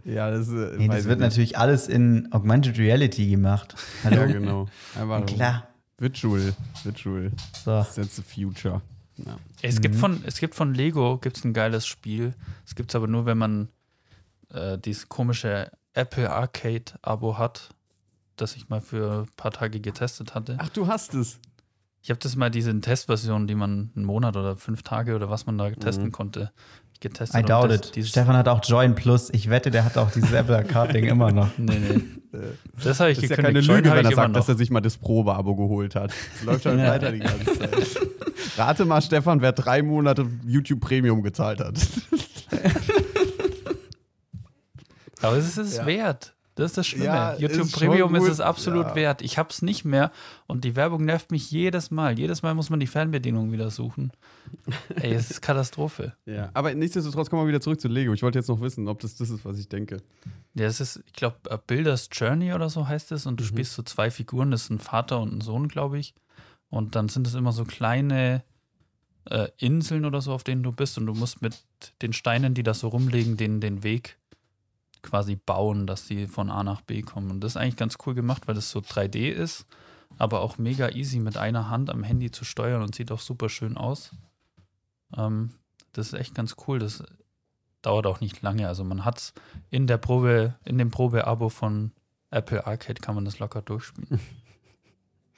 ja, das, äh, Nee, das wird nicht. natürlich alles in Augmented Reality gemacht. Hallo? Ja, genau. Einfach Klar. Virtual. Virtual. So. That's the future. Ja. Es, gibt von, es gibt von Lego gibt's ein geiles Spiel. Es gibt es aber nur, wenn man äh, dieses komische Apple Arcade-Abo hat, das ich mal für ein paar Tage getestet hatte. Ach, du hast es. Ich habe das mal diese Testversion, die man einen Monat oder fünf Tage oder was man da testen Mhm. konnte, getestet. I doubt das, it. Stefan hat auch Join Plus. Ich wette, der hat auch dieses <laughs> Apple Arcade-Ding immer noch. nee, nee. Das habe ich Das ist ja keine Join Lüge, habe wenn er sagt, dass er sich mal das Probeabo geholt hat. Das <laughs> läuft halt Ja. weiter die ganze Zeit. <laughs> Rate mal, Stefan, wer drei Monate YouTube Premium gezahlt hat. Aber es ist es Ja. wert. Das ist das Schlimme. Ja, YouTube ist Premium ist es absolut Ja. wert. Ich habe es nicht mehr und die Werbung nervt mich jedes Mal. Jedes Mal muss man die Fernbedienung wieder suchen. <laughs> Ey, es ist Katastrophe. Ja. Aber nichtsdestotrotz kommen wir wieder zurück zu Lego. Ich wollte jetzt noch wissen, ob das das ist, was ich denke. Ja, es ist, ich glaube, Builders Journey oder so heißt es Mhm. und du spielst so zwei Figuren, das ist ein Vater und ein Sohn, glaube ich. Und dann sind es immer so kleine äh, Inseln oder so, auf denen du bist und du musst mit den Steinen, die da so rumliegen, den, den Weg quasi bauen, dass sie von A nach B kommen. Und das ist eigentlich ganz cool gemacht, weil das so 3D ist, aber auch mega easy mit einer Hand am Handy zu steuern und sieht auch super schön aus. Ähm, das ist echt ganz cool. Das dauert auch nicht lange. Also man hat es in der Probe, in dem Probeabo von Apple Arcade kann man das locker durchspielen. <laughs>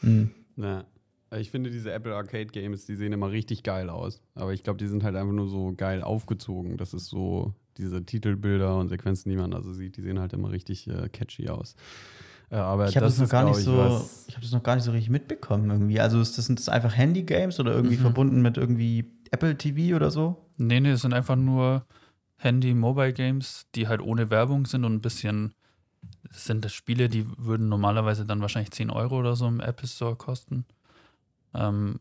Hm. Ja. Ich finde, diese Apple Arcade Games, die sehen immer richtig geil aus. Aber ich glaube, die sind halt einfach nur so geil aufgezogen. Das ist so, diese Titelbilder und Sequenzen, die man also sieht, die sehen halt immer richtig äh, catchy aus. Äh, aber Ich habe das, noch ist, gar nicht ich, so, ich habe das noch gar nicht so richtig mitbekommen irgendwie. Also ist das, sind das einfach Handy-Games oder irgendwie Mhm. verbunden mit irgendwie Apple TV oder so? Nee, nee, es sind einfach nur Handy-Mobile-Games, die halt ohne Werbung sind und ein bisschen das sind das Spiele, die würden normalerweise dann wahrscheinlich 10 Euro oder so im Apple Store kosten. Ähm,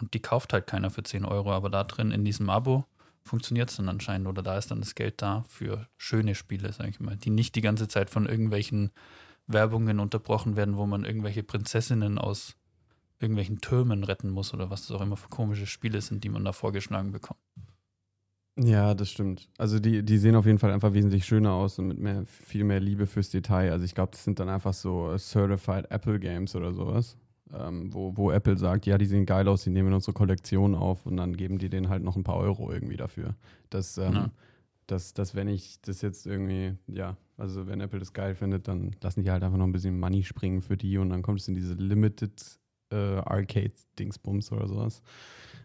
und die kauft halt keiner für 10 Euro, aber da drin in diesem Abo funktioniert es dann anscheinend oder da ist dann das Geld da für schöne Spiele, sag ich mal, die nicht die ganze Zeit von irgendwelchen Werbungen unterbrochen werden, wo man irgendwelche Prinzessinnen aus irgendwelchen Türmen retten muss oder was das auch immer für komische Spiele sind, die man da vorgeschlagen bekommt. Ja, das stimmt. Also die, die sehen auf jeden Fall einfach wesentlich schöner aus und mit mehr, viel mehr Liebe fürs Detail. Also ich glaube, das sind dann einfach so Certified Apple Games oder sowas. Ähm, wo, wo Apple sagt, ja, die sehen geil aus, die nehmen unsere Kollektion auf und dann geben die denen halt noch ein paar Euro irgendwie dafür. Das, ähm, Ja. dass, dass wenn ich das jetzt irgendwie, ja, also wenn Apple das geil findet, dann lassen die halt einfach noch ein bisschen Money springen für die und dann kommt es in diese Limited äh, Arcade-Dingsbums oder sowas.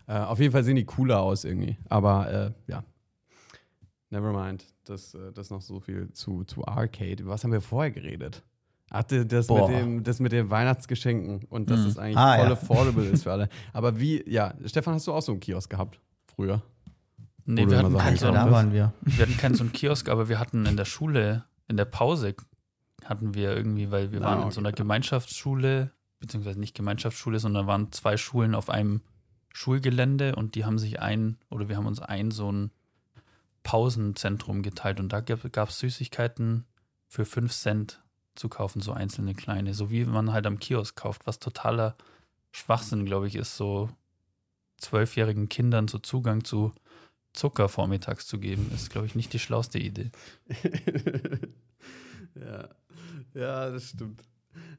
Äh, auf jeden Fall sehen die cooler aus irgendwie. Aber äh, ja. Nevermind. Das, äh, das noch so viel zu, zu Arcade. Über was haben wir vorher geredet? Ach, das Boah. mit, dem, das mit den Weihnachtsgeschenken und dass Mhm. es eigentlich Ah, voll ja. affordable ist für <laughs> alle. Aber wie, ja, Stefan, hast du auch so einen Kiosk gehabt früher? Nee, wir hatten, keinen so, da waren wir. wir hatten keinen so einen Kiosk, aber wir hatten in der Schule, in der Pause, hatten wir irgendwie, weil wir Ah, waren in okay. so einer Gemeinschaftsschule, beziehungsweise nicht Gemeinschaftsschule, sondern waren zwei Schulen auf einem Schulgelände und die haben sich ein, oder wir haben uns ein so ein Pausenzentrum geteilt und da gab es Süßigkeiten für 5 Cent zu kaufen, so einzelne kleine, so wie man halt am Kiosk kauft, was totaler Schwachsinn, glaube ich, ist, so zwölfjährigen Kindern so Zugang zu Zucker vormittags zu geben, ist, glaube ich, nicht die schlauste Idee. <laughs> ja. ja, das stimmt.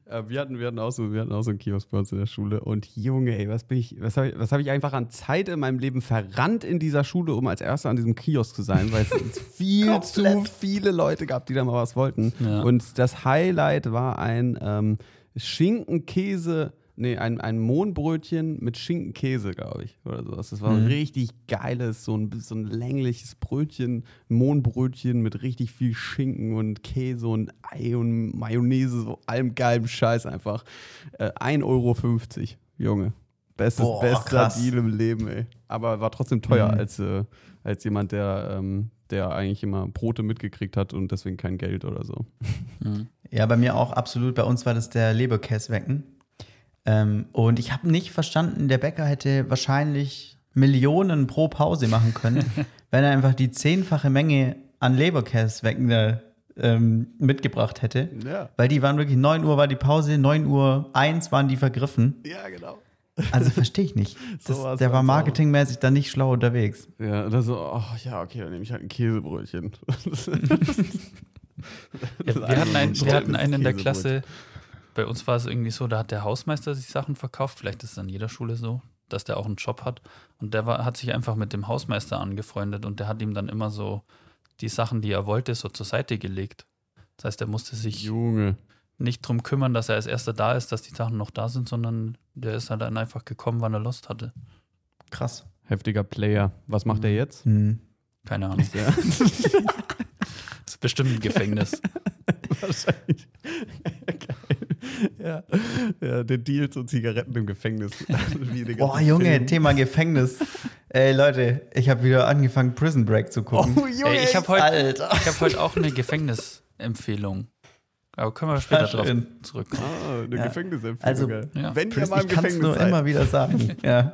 Äh, wir, hatten, wir, hatten auch so, wir hatten auch so einen Kiosk bei uns in der Schule. Und Junge, ey, was bin ich, was habe ich, was hab ich einfach an Zeit in meinem Leben verrannt in dieser Schule, um als Erster an diesem Kiosk zu sein, weil es <laughs> viel zu viele Leute gab, die da mal was wollten. Ja. Und das Highlight war ein ähm, Schinkenkäse, nee, ein, ein Mohnbrötchen mit Schinkenkäse, glaube ich, oder sowas. Das war ein Mhm. richtig geiles, so ein, so ein längliches Brötchen, Mohnbrötchen mit richtig viel Schinken und Käse und Ei und Mayonnaise, so allem geilen Scheiß einfach. Äh, 1,50 Euro, Junge. Bestes, Boah, bester krass. Deal im Leben, ey. Aber war trotzdem teuer Mhm. als, äh, als jemand, der, ähm, der eigentlich immer Brote mitgekriegt hat und deswegen kein Geld oder so. Mhm. Ja, bei mir auch absolut. Bei uns war das der Leberkäswecken. Ähm, und ich habe nicht verstanden, der Bäcker hätte wahrscheinlich Millionen pro Pause machen können, <laughs> wenn er einfach die zehnfache Menge an Leberkäswecken da, ähm, mitgebracht hätte. Ja. Weil die waren wirklich 9 Uhr war die Pause, 9 Uhr 1 waren die vergriffen. Ja, genau. Also verstehe ich nicht. <laughs> Das, So der war marketingmäßig da nicht schlau unterwegs. Ja, oder so, oh ja, okay, dann nehme ich halt ein Käsebrötchen. <laughs> Ja, wir hatten, einen, wir hatten einen in der. Klasse, bei uns war es irgendwie so, da hat der Hausmeister sich Sachen verkauft, vielleicht ist es an jeder Schule so, dass der auch einen Job hat. Und der war, hat sich einfach mit dem Hausmeister angefreundet und der hat ihm dann immer so die Sachen, die er wollte, so zur Seite gelegt. Das heißt, er musste sich Junge. nicht drum kümmern, dass er als erster da ist, dass die Sachen noch da sind, sondern der ist halt dann einfach gekommen, wann er Lust hatte. Krass. Heftiger Player. Was macht er jetzt? Hm. Keine Ahnung. Ja. <laughs> Das ist bestimmt ein Gefängnis. <laughs> Wahrscheinlich. <laughs> Geil. <laughs> Ja. ja, der Deal zu Zigaretten im Gefängnis. <laughs> Den Boah, Junge, Filmen. Thema Gefängnis. Ey, Leute, ich habe wieder angefangen, Prison Break zu gucken. Oh, Junge. Ey, ich habe heute hab heute auch eine Gefängnisempfehlung. Aber können wir später Ah, drauf zurückkommen. Ah, eine Ja. Gefängnisempfehlung. Also, ja. Wenn ihr Prison, mal im ich kann es Gefängnis nur seid. immer wieder sagen. <laughs> Ja.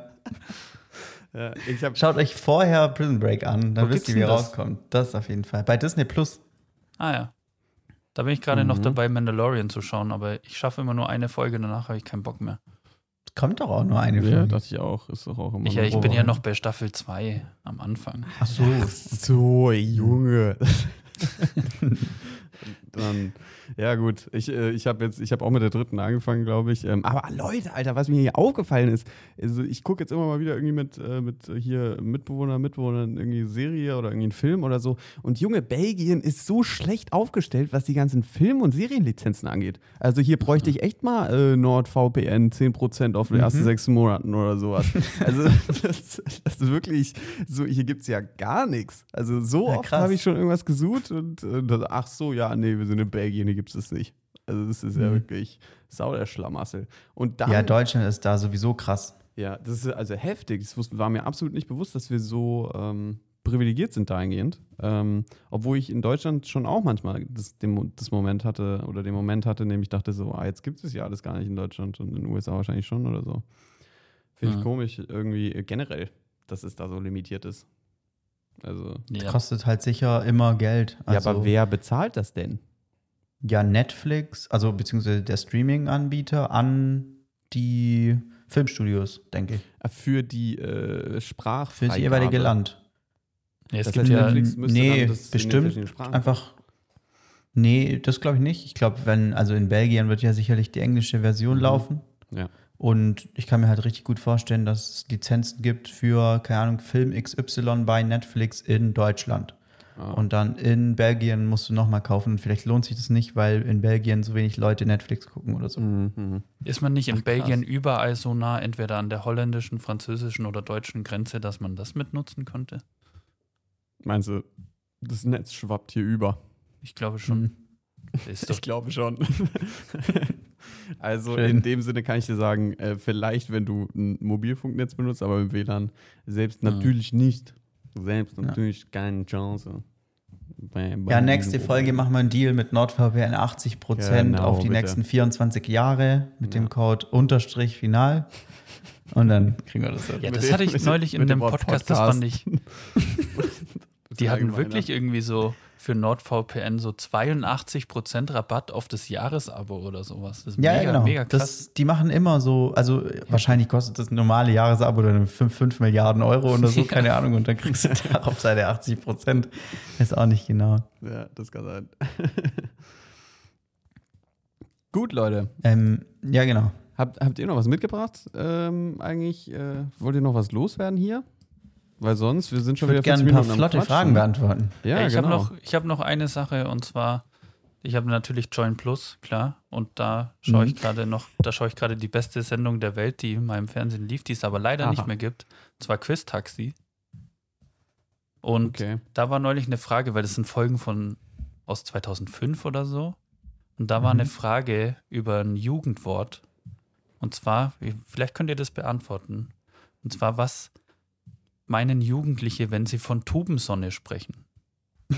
Ja, Schaut euch vorher Prison Break an, dann Wo wisst ihr, wie ihr rauskommt. Das auf jeden Fall. Bei Disney Plus. Ah ja. Da bin ich gerade noch Mhm. dabei, Mandalorian zu schauen, aber ich schaffe immer nur eine Folge, danach habe ich keinen Bock mehr. Kommt doch auch nur eine ja, Folge. dachte ich auch. Ist doch auch immer Ich, noch ja, ich bin ja noch bei Staffel 2 am Anfang. Ach so. So, Junge. <laughs> Dann, ja gut, ich, äh, ich habe jetzt, ich habe auch mit der dritten angefangen, glaube ich. Ähm, aber Leute, Alter, was mir hier aufgefallen ist, also ich gucke jetzt immer mal wieder irgendwie mit, äh, mit hier Mitbewohner, Mitbewohnern irgendwie Serie oder irgendwie einen Film oder so. Und Junge, Belgien ist so schlecht aufgestellt, was die ganzen Film- und Serienlizenzen angeht. Also hier bräuchte ich echt mal äh, NordVPN 10% auf den ersten sechs Monaten oder sowas. <laughs> Also das, das ist wirklich so, hier gibt es ja gar nichts. Also so Ja, oft habe ich schon irgendwas gesucht und äh, das, ach so, ja, nee, wir sind in Belgien, hier gibt es das nicht. Also das ist ja Mhm. wirklich sau der Schlamassel. Und dann, Ja, Deutschland ist da sowieso krass. ja, das ist also heftig. Das war mir absolut nicht bewusst, dass wir so ähm, privilegiert sind dahingehend. Ähm, obwohl ich in Deutschland schon auch manchmal das, den, das Moment hatte oder den Moment hatte, in dem ich dachte so, ah, jetzt gibt es ja alles gar nicht in Deutschland und in den USA wahrscheinlich schon oder so. Finde ich Mhm. komisch irgendwie äh, generell, dass es da so limitiert ist. Also, Ja. Kostet halt sicher immer Geld. Also, ja, aber wer bezahlt das denn? Ja, Netflix, also beziehungsweise der Streaming-Anbieter an die Filmstudios, denke ich. Äh, Für die äh, Sprach Für das jeweilige Land. Ja, es Das gibt ja, Netflix müsste nee, bestimmt Einfach. Nee, das glaube ich nicht. Ich glaube, wenn, also in Belgien wird ja sicherlich die englische Version Mhm. laufen. Ja. Und ich kann mir halt richtig gut vorstellen, dass es Lizenzen gibt für, keine Ahnung, Film XY bei Netflix in Deutschland. Ah. Und dann in Belgien musst du nochmal kaufen. Vielleicht lohnt sich das nicht, weil in Belgien so wenig Leute Netflix gucken oder so. Mhm. ist man nicht in Ach, krass. Belgien überall so nah, entweder an der holländischen, französischen oder deutschen Grenze, dass man das mitnutzen könnte? Meinst du, Das Netz schwappt hier über. Ich glaube schon. Mhm. Ich glaube schon. <laughs> also Schön. in dem Sinne kann ich dir sagen, äh, vielleicht, wenn du ein Mobilfunknetz benutzt, aber im WLAN selbst Mhm. natürlich nicht. Selbst Ja. natürlich keine Chance. Bei- bei Ja, nächste Folge machen wir einen Deal mit NordVPN 80% Genau, auf die bitte. nächsten 24 Jahre mit Ja. dem Code Unterstrich final. Und dann kriegen wir das. Ja, das hatte ich neulich in dem Wort Podcast, das Podcast. fand ich. <laughs> Die hatten wirklich irgendwie so für NordVPN so 82% Rabatt auf das Jahresabo oder sowas. Das ist Ja, mega, ja, genau. mega krass. Das, die machen immer so, also wahrscheinlich kostet das normale Jahresabo dann 5, 5 Milliarden Euro oder so, <laughs> keine Ahnung. Und dann kriegst du <laughs> darauf seine 80 Prozent. Ist auch nicht genau. Ja, das kann sein. <laughs> Gut, Leute. Ähm, ja, genau. Habt, habt ihr noch was mitgebracht? Ähm, eigentlich, äh, wollt ihr noch was loswerden hier? Weil sonst, wir sind Ich schon würde wieder gerne 40 ein paar Minuten flotte. Fragen beantworten. Ja, Ey, ich genau. habe noch, ich hab noch eine Sache und zwar, ich habe natürlich Join Plus, klar. Und da schaue ich Mhm. gerade noch, da schaue ich gerade die beste Sendung der Welt, die in meinem Fernsehen lief, die es aber leider Aha. nicht mehr gibt. Und zwar Quiz Taxi. Und okay. da war neulich eine Frage, weil das sind Folgen von aus 2005 oder so. Und da war Mhm. eine Frage über ein Jugendwort. Und zwar, vielleicht könnt ihr das beantworten. Und zwar, was meinen Jugendliche, wenn sie von Tubensonne sprechen? <laughs>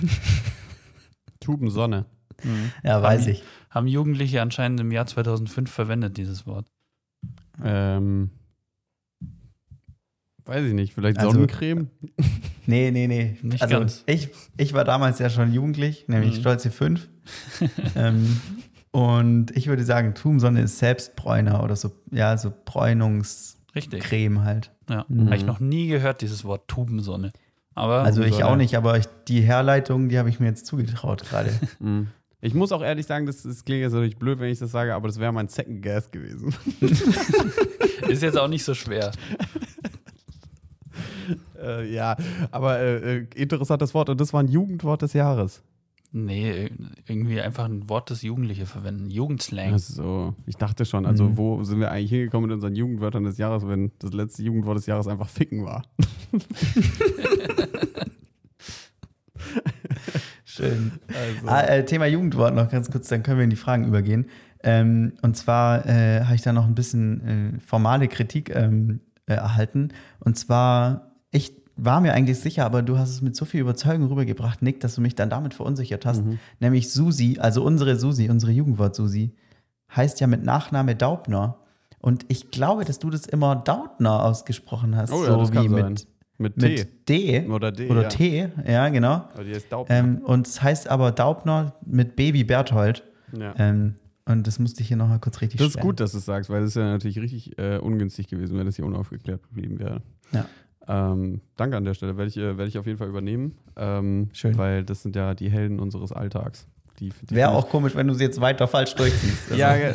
Tubensonne. Ja, weiß Haben- ich. Haben Jugendliche anscheinend im Jahr 2005 verwendet, dieses Wort. Ähm, weiß ich nicht, vielleicht Also- Sonnencreme? Nee, nee, nee. Nicht also ganz. Ich, ich war damals ja schon jugendlich, nämlich Mhm. stolze fünf. <laughs> ähm, und ich würde sagen, Tumsonne ist Selbstbräuner oder so, ja, so Bräunungscreme Richtig. halt. Ja. Mhm. Habe ich noch nie gehört, dieses Wort Tubensonne. Aber Also ich auch nicht, aber ich, die Herleitung, die habe ich mir jetzt zugetraut gerade. <laughs> Mhm. Ich muss auch ehrlich sagen, das, das klingt jetzt natürlich blöd, wenn ich das sage, aber das wäre mein Second Guess gewesen. <laughs> ist jetzt auch nicht so schwer. <laughs> äh, ja, aber äh, äh, interessantes Wort und das war ein Jugendwort des Jahres. Nee, irgendwie einfach ein Wort, das Jugendliche verwenden. Jugendslang. Also, ich dachte schon, also Mhm. wo sind wir eigentlich hingekommen mit unseren Jugendwörtern des Jahres, wenn das letzte Jugendwort des Jahres einfach Ficken war? <laughs> Schön. Also, Ah, äh, Thema Jugendwort noch ganz kurz, dann können wir in die Fragen übergehen. Ähm, und zwar äh, habe ich da noch ein bisschen äh, formale Kritik ähm, äh, erhalten. Und zwar, ich war mir eigentlich sicher, aber du hast es mit so viel Überzeugung rübergebracht, Nick, dass du mich dann damit verunsichert hast. Mhm. Nämlich Susi, also unsere Susi, unsere Jugendwort Susi, heißt ja mit Nachname Daubner. Und ich glaube, dass du das immer Dautner ausgesprochen hast. Oh ja, so wie mit, mit mit D. Oder D. Oder ja. T, ja, genau. Aber die Daub. Ähm, und es heißt aber Daubner mit Baby Berthold. ja. Ähm, und das musste ich hier noch mal kurz richtig Das ist stellen. gut, dass du es sagst, weil das ist ja natürlich richtig äh, ungünstig gewesen, wenn das hier unaufgeklärt geblieben wäre. Ja. Ähm, danke an der Stelle, werde ich, äh, werde ich auf jeden Fall übernehmen. Ähm, Schön. Weil das sind ja die Helden unseres Alltags. Wäre auch komisch, wenn du sie jetzt weiter falsch durchziehst. Also, <laughs> Ja, ja,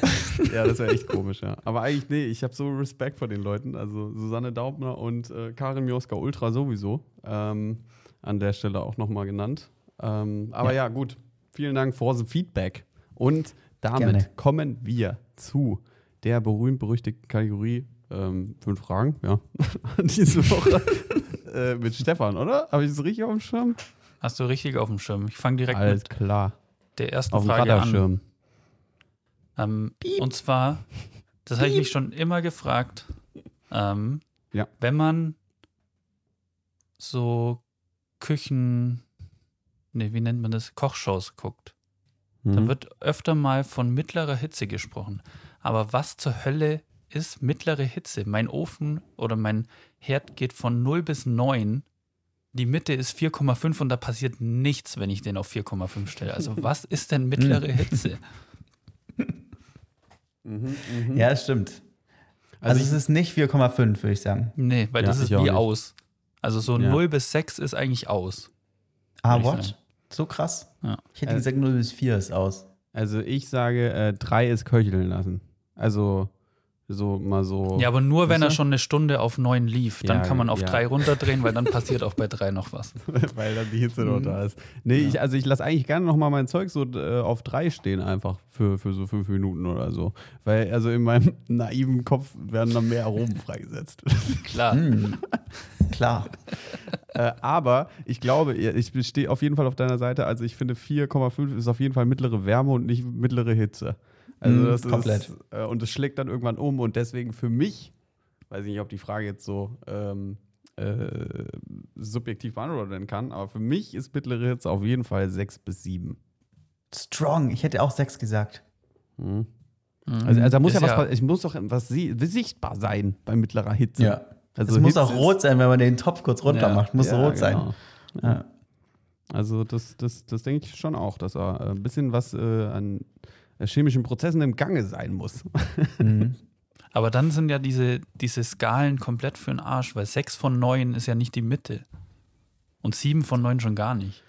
das wäre echt komisch, ja. Aber eigentlich, nee, ich habe so Respekt vor den Leuten. Also Susanne Daubner und äh, Karin Mioska Ultra sowieso. Ähm, an der Stelle auch nochmal genannt. Ähm, aber ja. gut. Vielen Dank for the Feedback. Und damit Gerne. kommen wir zu der berühmt-berüchtigten Kategorie ähm, fünf Fragen, ja. <laughs> Diese Woche <laughs> äh, mit Stefan, oder? Habe ich das richtig auf dem Schirm? Hast du richtig auf dem Schirm. Ich fange direkt Alles mit klar. der ersten Auf Frage an. Radarschirm. Ähm, und zwar, das habe ich mich schon immer gefragt, ähm, Ja. wenn man so Küchen, nee, wie nennt man das, Kochshows guckt, Mhm. wird öfter mal von mittlerer Hitze gesprochen. Aber was zur Hölle ist mittlere Hitze? Mein Ofen oder mein Herd geht von 0 bis 9. Die Mitte ist 4,5 und da passiert nichts, wenn ich den auf 4,5 stelle. Also <laughs> was ist denn mittlere Hitze? <laughs> Mhm, mhm. ja, das stimmt. Also, Also, es ist nicht 4,5, würde ich sagen. Nee, weil Ja, das ist wie nicht. aus. Also so Ja. 0 bis 6 ist eigentlich aus. Ah, what? sagen. So krass? Ja. Ich hätte Äh, gesagt, 0 bis 4 ist aus. Also ich sage, äh, drei ist köcheln lassen. Also so mal so. Ja, aber nur wenn er schon eine Stunde auf 9 lief. Dann Ja, kann man auf ja. 3 runterdrehen, weil dann <laughs> passiert auch bei 3 noch was. <laughs> weil dann die Hitze noch Mhm. da ist. Nee, ich, also ich lasse eigentlich gerne noch mal mein Zeug so äh, auf drei stehen einfach für, für so fünf Minuten oder so. Weil also in meinem <laughs> naiven Kopf werden dann mehr Aromen freigesetzt. Klar. Hm. Klar. äh, aber ich glaube, ich stehe auf jeden Fall auf deiner Seite. Also ich finde 4,5 ist auf jeden Fall mittlere Wärme und nicht mittlere Hitze. Also Mm, das komplett. ist äh, und es schlägt dann irgendwann um und deswegen für mich, weiß ich nicht, ob die Frage jetzt so ähm, äh, subjektiv beantwortet werden kann, aber für mich ist mittlere Hitze auf jeden Fall 6 bis 7. Strong. Ich hätte auch sechs gesagt. Mhm. Also, also da muss Ist ja was, ja- es muss doch was sie- sichtbar sein bei mittlerer Hitze. Also es muss Hitze auch rot sein, wenn man den Topf kurz runter Ja. macht. Muss Ja, rot sein. genau. Ja. Also das, das, das denke ich schon auch, dass da ein bisschen was äh, an äh, chemischen Prozessen im Gange sein muss. <laughs> Mhm. Aber dann sind ja diese, diese Skalen komplett für den Arsch, weil sechs von neun ist ja nicht die Mitte. Und sieben von neun schon gar nicht.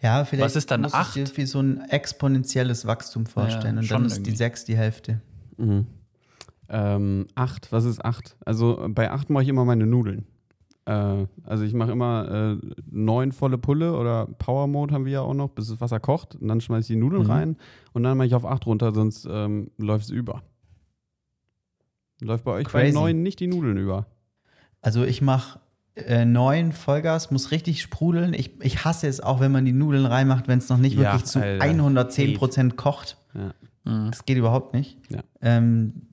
Ja, vielleicht Was ist dann muss acht? ich dir wie so ein exponentielles Wachstum vorstellen. Ja, und schon dann ist irgendwie. die sechs die Hälfte. Ähm, acht, was ist acht? Also äh, bei acht mache ich immer meine Nudeln. Äh, also ich mache immer äh, neun volle Pulle oder Power Mode haben wir ja auch noch, bis das Wasser kocht. Und dann schmeiße ich die Nudeln Mhm. rein und dann mache ich auf acht runter, sonst ähm, läuft es über. Läuft bei euch bei Crazy. neun nicht die Nudeln über. Also ich mache äh, neun Vollgas, muss richtig sprudeln. Ich, ich hasse es auch, wenn man die Nudeln reinmacht, wenn es noch nicht Ja, wirklich zu Alter. 110 Prozent kocht. Ja. Das geht überhaupt nicht. Ja. Ähm,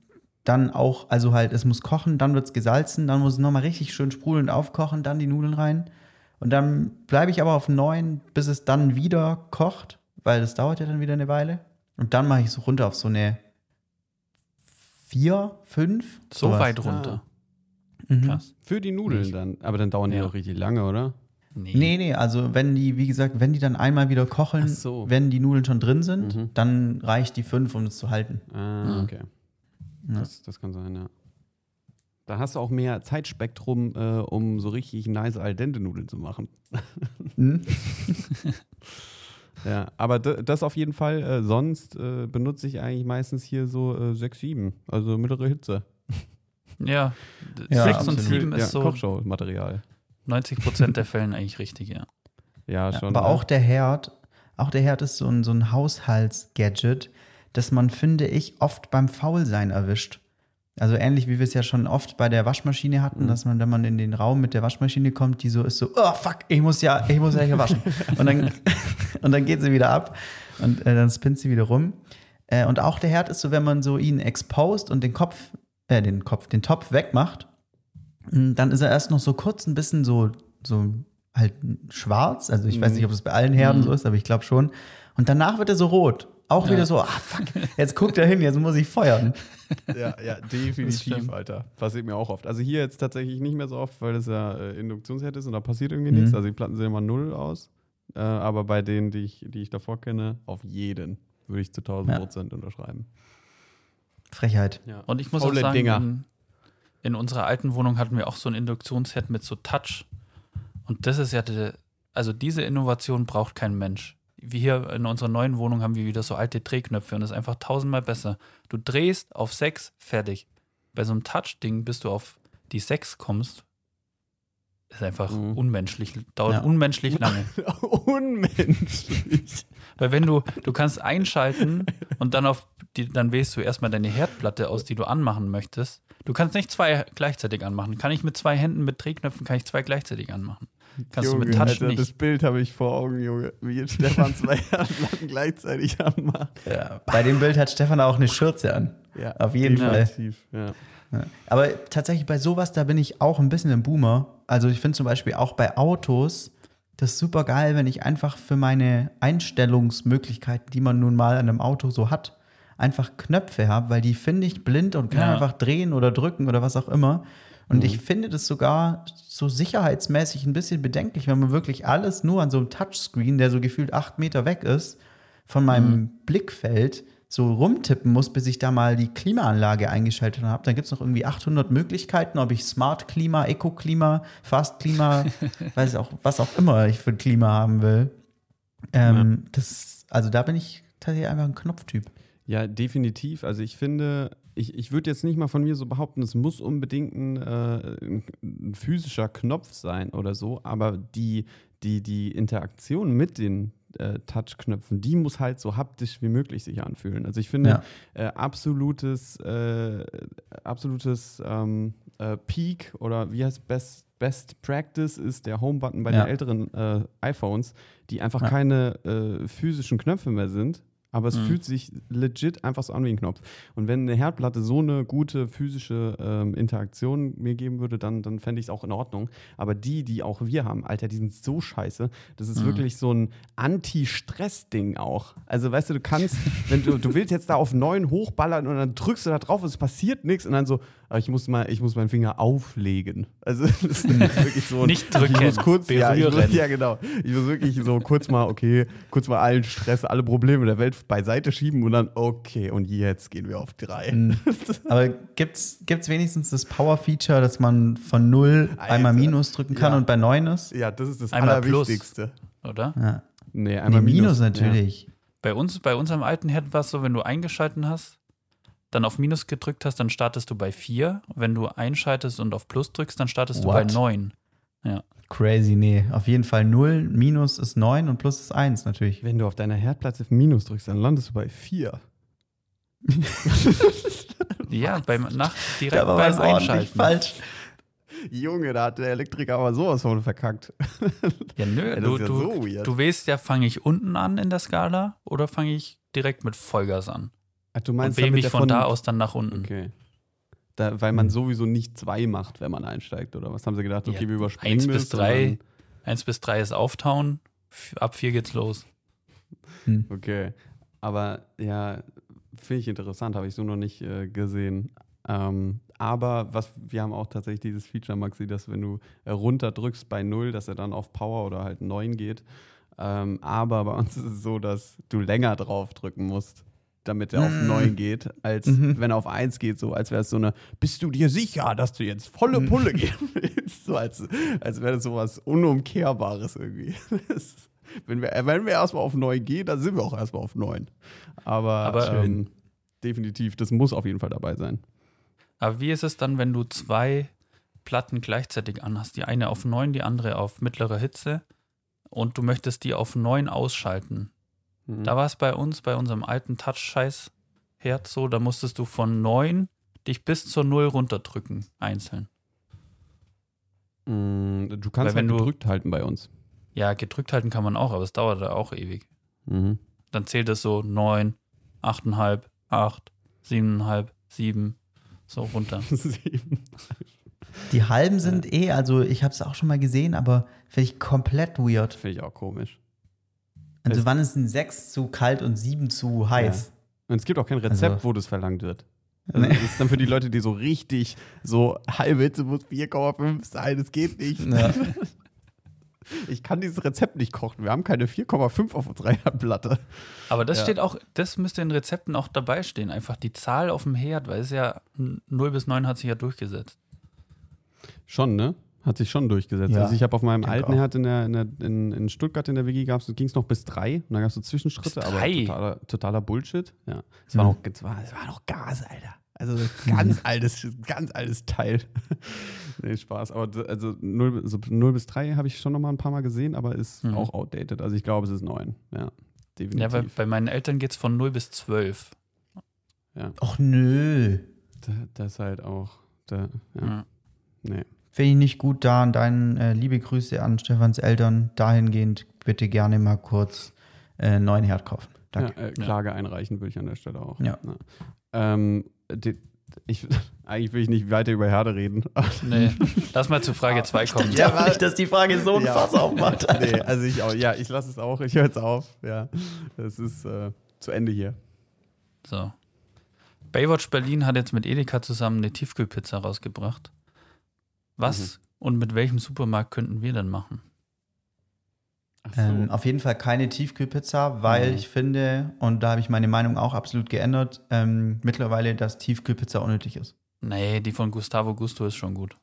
dann auch, also halt, es muss kochen, dann wird es gesalzen, dann muss es nochmal richtig schön sprudelnd aufkochen, dann die Nudeln rein. Und dann bleibe ich aber auf neun, bis es dann wieder kocht, weil das dauert ja dann wieder eine Weile. Und dann mache ich so runter auf so eine vier, fünf. So sowas. weit runter. Mhm. Krass. Für die Nudeln Nicht. dann. Aber dann dauern die Ja. auch richtig lange, oder? Nee. Nee, nee, also wenn die, wie gesagt, wenn die dann einmal wieder kochen, Ach so. wenn die Nudeln schon drin sind, Mhm. dann reicht die fünf, um es zu halten. Ah, Mhm. okay. Ja. Das, das kann sein, ja. Da hast du auch mehr Zeitspektrum, äh, um so richtig nice al dente Nudeln zu machen. Mhm. <laughs> Ja, aber das auf jeden Fall. Äh, sonst äh, benutze ich eigentlich meistens hier so äh, 6, 7, also mittlere Hitze. Ja, Ja, sechs und absolut. sieben ist ja, so Kochshow-Material. 90 Prozent der Fällen eigentlich richtig, ja. Ja, Ja, schon. aber ne? auch der Herd, auch der Herd ist so ein, so ein Haushaltsgadget, das man, finde ich, oft beim Faulsein erwischt. Also ähnlich wie wir es ja schon oft bei der Waschmaschine hatten, Mhm. dass man, wenn man in den Raum mit der Waschmaschine kommt, die so ist so, oh fuck, ich muss ja, ich muss ja hier waschen. <laughs> und, dann, <laughs> und dann geht sie wieder ab und äh, dann spinnt sie wieder rum. Äh, und auch der Herd ist so, wenn man so ihn exposed und den Kopf, äh, den Kopf, den Topf wegmacht, mh, dann ist er erst noch so kurz ein bisschen so, so halt schwarz. Also ich weiß nicht, ob das bei allen Herden so ist, aber ich glaube schon. Und danach wird er so rot. Auch wieder so, ah fuck, jetzt guckt er hin, jetzt muss ich feuern. Ja, ja, definitiv. Alter. Passiert mir auch oft. Also hier jetzt tatsächlich nicht mehr so oft, weil das ja äh, Induktionsherd ist und da passiert irgendwie nichts. Also die Platten sehen immer null aus. Äh, aber bei denen, die ich, die ich davor kenne, auf jeden würde ich zu 1000 Ja. Prozent unterschreiben. Frechheit. Ja. Und ich muss Faule auch sagen, Dinger. in, in unserer alten Wohnung hatten wir auch so ein Induktionsherd mit so Touch. Und das ist ja, die, also diese Innovation braucht kein Mensch. Wie hier in unserer neuen Wohnung haben wir wieder so alte Drehknöpfe und das ist einfach tausendmal besser. Du drehst auf 6, fertig. Bei so einem Touch-Ding, bis du auf die 6 kommst, ist einfach Mhm. unmenschlich, dauert Ja. unmenschlich <laughs> lange. Unmenschlich. Weil wenn du, du kannst einschalten und dann auf die, dann wählst du erstmal deine Herdplatte aus, die du anmachen möchtest. Du kannst nicht zwei gleichzeitig anmachen. Kann ich mit zwei Händen mit Drehknöpfen, kann ich zwei gleichzeitig anmachen. Kannst du mit Touch Alter, nicht. Das Bild habe ich vor Augen, Junge. Wie jetzt Stefan zwei <laughs> Platten gleichzeitig anmacht. Ja. Bei dem Bild hat Stefan auch eine Schürze an. Ja, Auf jeden Fall. Ja. Aber tatsächlich bei sowas, da bin ich auch ein bisschen ein Boomer. Also ich finde zum Beispiel auch bei Autos das super geil, wenn ich einfach für meine Einstellungsmöglichkeiten, die man nun mal an einem Auto so hat, einfach Knöpfe habe, weil die finde ich blind und kann Ja. einfach drehen oder drücken oder was auch immer. Und ich finde das sogar so sicherheitsmäßig ein bisschen bedenklich, wenn man wirklich alles nur an so einem Touchscreen, der so gefühlt acht Meter weg ist, von meinem Blickfeld so rumtippen muss, bis ich da mal die Klimaanlage eingeschaltet habe. Dann gibt es noch irgendwie 800 Möglichkeiten, ob ich Smart Klima, Eco Klima, Fast Klima, <laughs> weiß auch, was auch immer ich für ein Klima haben will. Ähm, das, also da bin ich tatsächlich einfach ein Knopftyp. Ja, definitiv. Also ich finde, ich, ich würde jetzt nicht mal von mir so behaupten, es muss unbedingt ein, äh, ein, physischer Knopf sein oder so, aber die, die, die Interaktion mit den äh, Touchknöpfen, die muss halt so haptisch wie möglich sich anfühlen. Also ich finde, Ja. äh, absolutes, äh, absolutes ähm, äh, Peak oder wie heißt Best, Best Practice ist der Home-Button bei Ja. den älteren äh, iPhones, die einfach Ja. keine äh, physischen Knöpfe mehr sind. Aber es Mhm. fühlt sich legit einfach so an wie ein Knopf. Und wenn eine Herdplatte so eine gute physische ähm, Interaktion mir geben würde, dann, dann fände ich es auch in Ordnung. Aber die, die auch wir haben, Alter, die sind so scheiße. Das ist Mhm. wirklich so ein Anti-Stress-Ding auch. Also, weißt du, du kannst, wenn du, du willst jetzt da auf 9 hochballern und dann drückst du da drauf und es passiert nichts und dann so, ah, ich muss mal, ich muss meinen Finger auflegen. Also, <laughs> das ist <laughs> wirklich so. ein- Nicht drücken, Ich muss kurz, ja, ich muss, ja, genau. Ich muss wirklich so kurz mal, okay, kurz mal allen Stress, alle Probleme der Welt beiseite schieben und dann, okay, und jetzt gehen wir auf drei. Mhm. <laughs> Aber gibt's, gibt's wenigstens das Power-Feature, dass man von 0 einmal Alter. Minus drücken kann Ja. und bei 9 ist? Ja, das ist das Einmal plus. Allerwichtigste. oder? Ja. Nee, Nee, einmal Minus, Minus, natürlich. Bei uns, bei unserem alten Herd war es so, wenn du eingeschalten hast, dann auf Minus gedrückt hast, dann startest du bei 4. Wenn du einschaltest und auf Plus drückst, dann startest du bei What? 9. Crazy, nee. Auf jeden Fall 0, Minus ist 9 und Plus ist 1 natürlich. Wenn du auf deiner Herdplatte Minus drückst, dann landest du bei vier. <laughs> Ja, beim, nach, direkt Da war beim Einschalten. falsch. Junge, da hat der Elektriker aber sowas von verkackt. Ja, nö, das du, ist ja du, so weird. du weißt ja, fange ich unten an in der Skala oder fange ich direkt mit Vollgas an? Ach, du Und meinst damit mich der von da aus dann nach unten. Okay. Da, weil man sowieso nicht zwei macht, wenn man einsteigt, oder was haben sie gedacht? Okay, Ja, wir überspringen Eins bis und drei, eins bis drei ist Auftauen, ab vier geht's los. Dann, okay. Aber ja, finde ich interessant, habe ich so noch nicht äh, gesehen. Ähm, aber was wir haben auch tatsächlich dieses Feature, Maxi, dass wenn du äh, runterdrückst bei 0, dass er dann auf Power oder halt 9 geht. Ähm, aber bei uns ist es so, dass du länger drauf drücken musst, damit er auf Mm. 9 geht, als Mhm. wenn er auf 1 geht, so als wäre es so eine, bist du dir sicher, dass du jetzt volle Mhm. Pulle geben willst? So als, als wäre das sowas Unumkehrbares irgendwie. <laughs> Das, wenn wir, wenn wir erstmal auf 9 gehen, dann sind wir auch erstmal auf 9. Aber, Aber, ähm, definitiv, das muss auf jeden Fall dabei sein. Aber wie ist es dann, wenn du zwei Platten gleichzeitig anhast? Die eine auf 9, die andere auf mittlerer Hitze und du möchtest die auf 9 ausschalten. Mhm. Da war es bei uns, bei unserem alten Touch-Scheiß-Herd so, da musstest du von 9 dich bis zur 0 runterdrücken, einzeln. Mm, Du kannst Weil wenn halt du- gedrückt halten bei uns. Ja, gedrückt halten kann man auch, aber es dauert da auch ewig. Mhm. Dann zählt es so 9, 8,5, 8, 7,5, 7, so runter. <laughs> Sieben. Die halben sind eh, also ich habe es auch schon mal gesehen, aber finde ich komplett weird. Finde ich auch komisch. Also Es- wann ist ein 6 zu kalt und 7 zu heiß? Und es gibt auch kein Rezept, Also- wo das verlangt wird. Also Das ist dann für die Leute, die so richtig so halbe Hitze muss 4,5 sein, das geht nicht. Ja. <laughs> Ich kann dieses Rezept nicht kochen. Wir haben keine 4,5 auf unserer Herdplatte. Aber das Ja. steht auch, das müsste in Rezepten auch dabei stehen. Einfach die Zahl auf dem Herd, weil es ja 0 bis 9 hat sich ja durchgesetzt. Schon, ne? Hat sich schon durchgesetzt. Ja, also ich habe auf meinem alten. Herd in, der, in, der, in, in Stuttgart in der WG ging es noch bis drei. Und dann gab es so Zwischenschritte, aber totaler, totaler Bullshit. Ja. Es war, Mhm. noch, es, war, es war noch Gas, Alter. Also <laughs> ganz altes, ganz altes Teil. <laughs> nee, Spaß. Aber also 0, so 0 bis 3 habe ich schon noch mal ein paar Mal gesehen, aber ist Mhm. auch outdated. Also ich glaube, es ist 9. Ja, definitiv. Ja, weil bei meinen Eltern geht es von 0 bis 12. Och nö. Da- das ist halt auch. Da, ja, Ja. nee. Finde ich nicht gut da. Und dann äh, liebe Grüße an Stefans Eltern. Dahingehend bitte gerne mal kurz äh, neuen Herd kaufen. Danke. Ja, äh, Klage einreichen würde ich an der Stelle auch. Ja. Ähm, die, ich, <laughs> eigentlich will ich nicht weiter über Herde reden. <laughs> Nee, lass mal zu Frage 2 <laughs> kommen. Ich glaube nicht, dass die Frage so ein Ja. Fass aufmacht. nee, also ich auch. Ja, ich lasse es auch. Ich höre jetzt auf. Ja, es ist äh, zu Ende hier. So. Baywatch Berlin hat jetzt mit Edeka zusammen eine Tiefkühlpizza rausgebracht. Was und mit welchem Supermarkt könnten wir denn machen? Ach so. Ähm, auf jeden Fall keine Tiefkühlpizza, weil Mhm. ich finde, und da habe ich meine Meinung auch absolut geändert, ähm, mittlerweile, dass Tiefkühlpizza unnötig ist. Nee, die von Gustavo Gusto ist schon gut.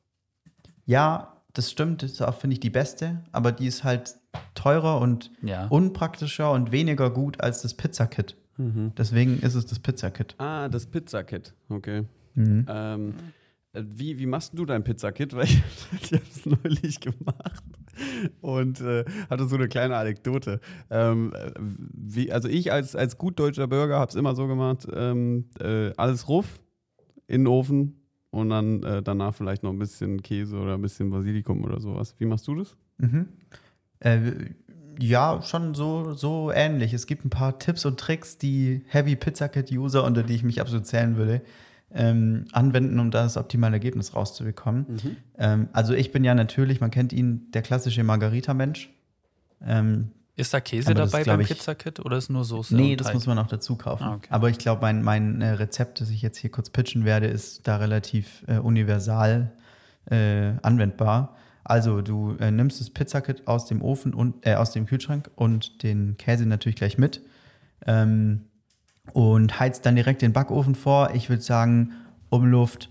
Ja, das stimmt, das ist auch, finde ich, die beste, aber die ist halt teurer und Ja. unpraktischer und weniger gut als das Pizzakit. mhm. Deswegen ist es das Pizzakit. Ah, das Pizzakit. Okay. Mhm. Ähm, äh, wie, wie machst du dein Pizzakit? <laughs> Weil ich, ich habe es neulich gemacht und äh, hatte so eine kleine Anekdote. Ähm, äh, wie, also ich als, als gut deutscher Bürger habe es immer so gemacht, ähm, äh, alles ruff in den Ofen und dann äh, danach vielleicht noch ein bisschen Käse oder ein bisschen Basilikum oder sowas. Wie machst du das? Mhm. Äh, ja, schon so, so ähnlich. Es gibt ein paar Tipps und Tricks, die Heavy Pizza Kit User, unter die ich mich absolut zählen würde, ähm, anwenden, um da das optimale Ergebnis rauszubekommen. Ähm, also ich bin ja natürlich, man kennt ihn, der klassische Margarita-Mensch. Ähm, Ist da Käse das dabei glaub beim ich- Pizza-Kit oder ist nur Soße? nee, und das Teig? muss man auch dazu kaufen. Ah, okay. Aber ich glaube, mein, mein äh, Rezept, das ich jetzt hier kurz pitchen werde, ist da relativ äh, universal äh, anwendbar. Also du äh, nimmst das Pizzakit aus dem Ofen und äh, aus dem Kühlschrank und den Käse natürlich gleich mit ähm, und heizt dann direkt den Backofen vor. Ich würde sagen Umluft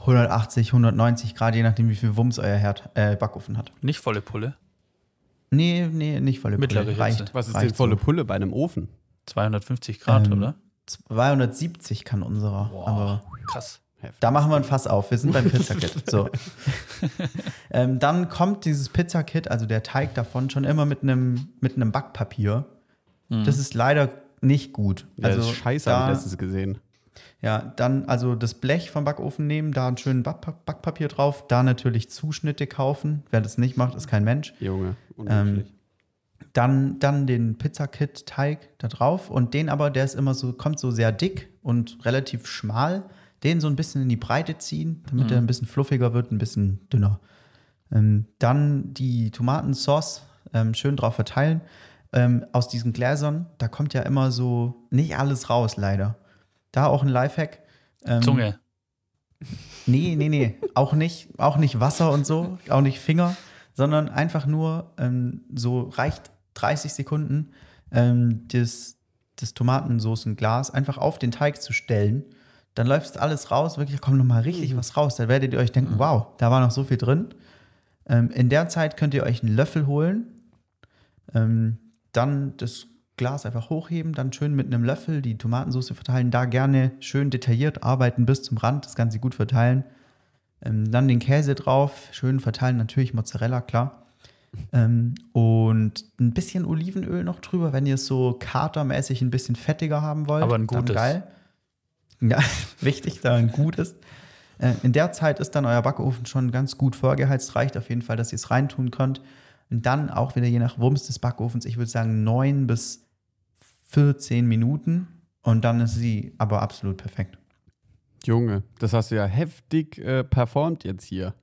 180, 190 Grad, je nachdem wie viel Wumms euer Herd, äh, Backofen hat. Nicht volle Pulle. Nee, nee, nicht volle Pulle. Mittlere Hitze. Reicht. Was ist denn volle so. Pulle bei einem Ofen? 250 Grad, Ähm, oder? 270 kann unserer, aber Krass. Da machen wir ein Fass auf. Wir sind beim Pizzakit. <laughs> So. <laughs> ähm, dann kommt dieses Pizzakit, also der Teig davon, schon immer mit einem mit einem Backpapier. Das ist leider nicht gut. Ja, also das ist scheiße, habe da, ich letztens gesehen. ja, dann also das Blech vom Backofen nehmen, da einen schönen Back Backpapier drauf, da natürlich Zuschnitte kaufen. Wer das nicht macht, ist kein Mensch. Junge, Ähm, unmöglich. Dann, dann den Pizzakit-Teig da drauf und den aber, der ist immer so, kommt so sehr dick und relativ schmal, den so ein bisschen in die Breite ziehen, damit er ein bisschen fluffiger wird, ein bisschen dünner. Ähm, dann die Tomatensauce ähm, schön drauf verteilen. Ähm, aus diesen Gläsern, da kommt ja immer so nicht alles raus, leider. Da auch ein Lifehack. Ähm, Zunge. <laughs> Nee, nee, nee. Auch nicht, auch nicht Wasser und so, auch nicht Finger, sondern einfach nur ähm, so reicht 30 Sekunden ähm, das, das Tomatensoßenglas einfach auf den Teig zu stellen. Dann läuft alles raus, wirklich, da kommt nochmal richtig was raus. Da werdet ihr euch denken, wow, da war noch so viel drin. Ähm, in der Zeit könnt ihr euch einen Löffel holen, ähm, dann das Glas einfach hochheben, dann schön mit einem Löffel die Tomatensauce verteilen, da gerne schön detailliert arbeiten bis zum Rand, das Ganze gut verteilen. Ähm, dann den Käse drauf, schön verteilen, natürlich Mozzarella, klar. Ähm, und ein bisschen Olivenöl noch drüber, wenn ihr es so katermäßig ein bisschen fettiger haben wollt. Aber ein dann gutes. Geil. Ja, <laughs> wichtig, da ein gutes. Äh, in der Zeit ist dann euer Backofen schon ganz gut vorgeheizt. Reicht auf jeden Fall, dass ihr es reintun könnt. Und dann auch wieder je nach Wumms des Backofens, ich würde sagen 9 bis 14 Minuten. Und dann ist sie aber absolut perfekt. Junge, das hast du ja heftig äh, performt jetzt hier.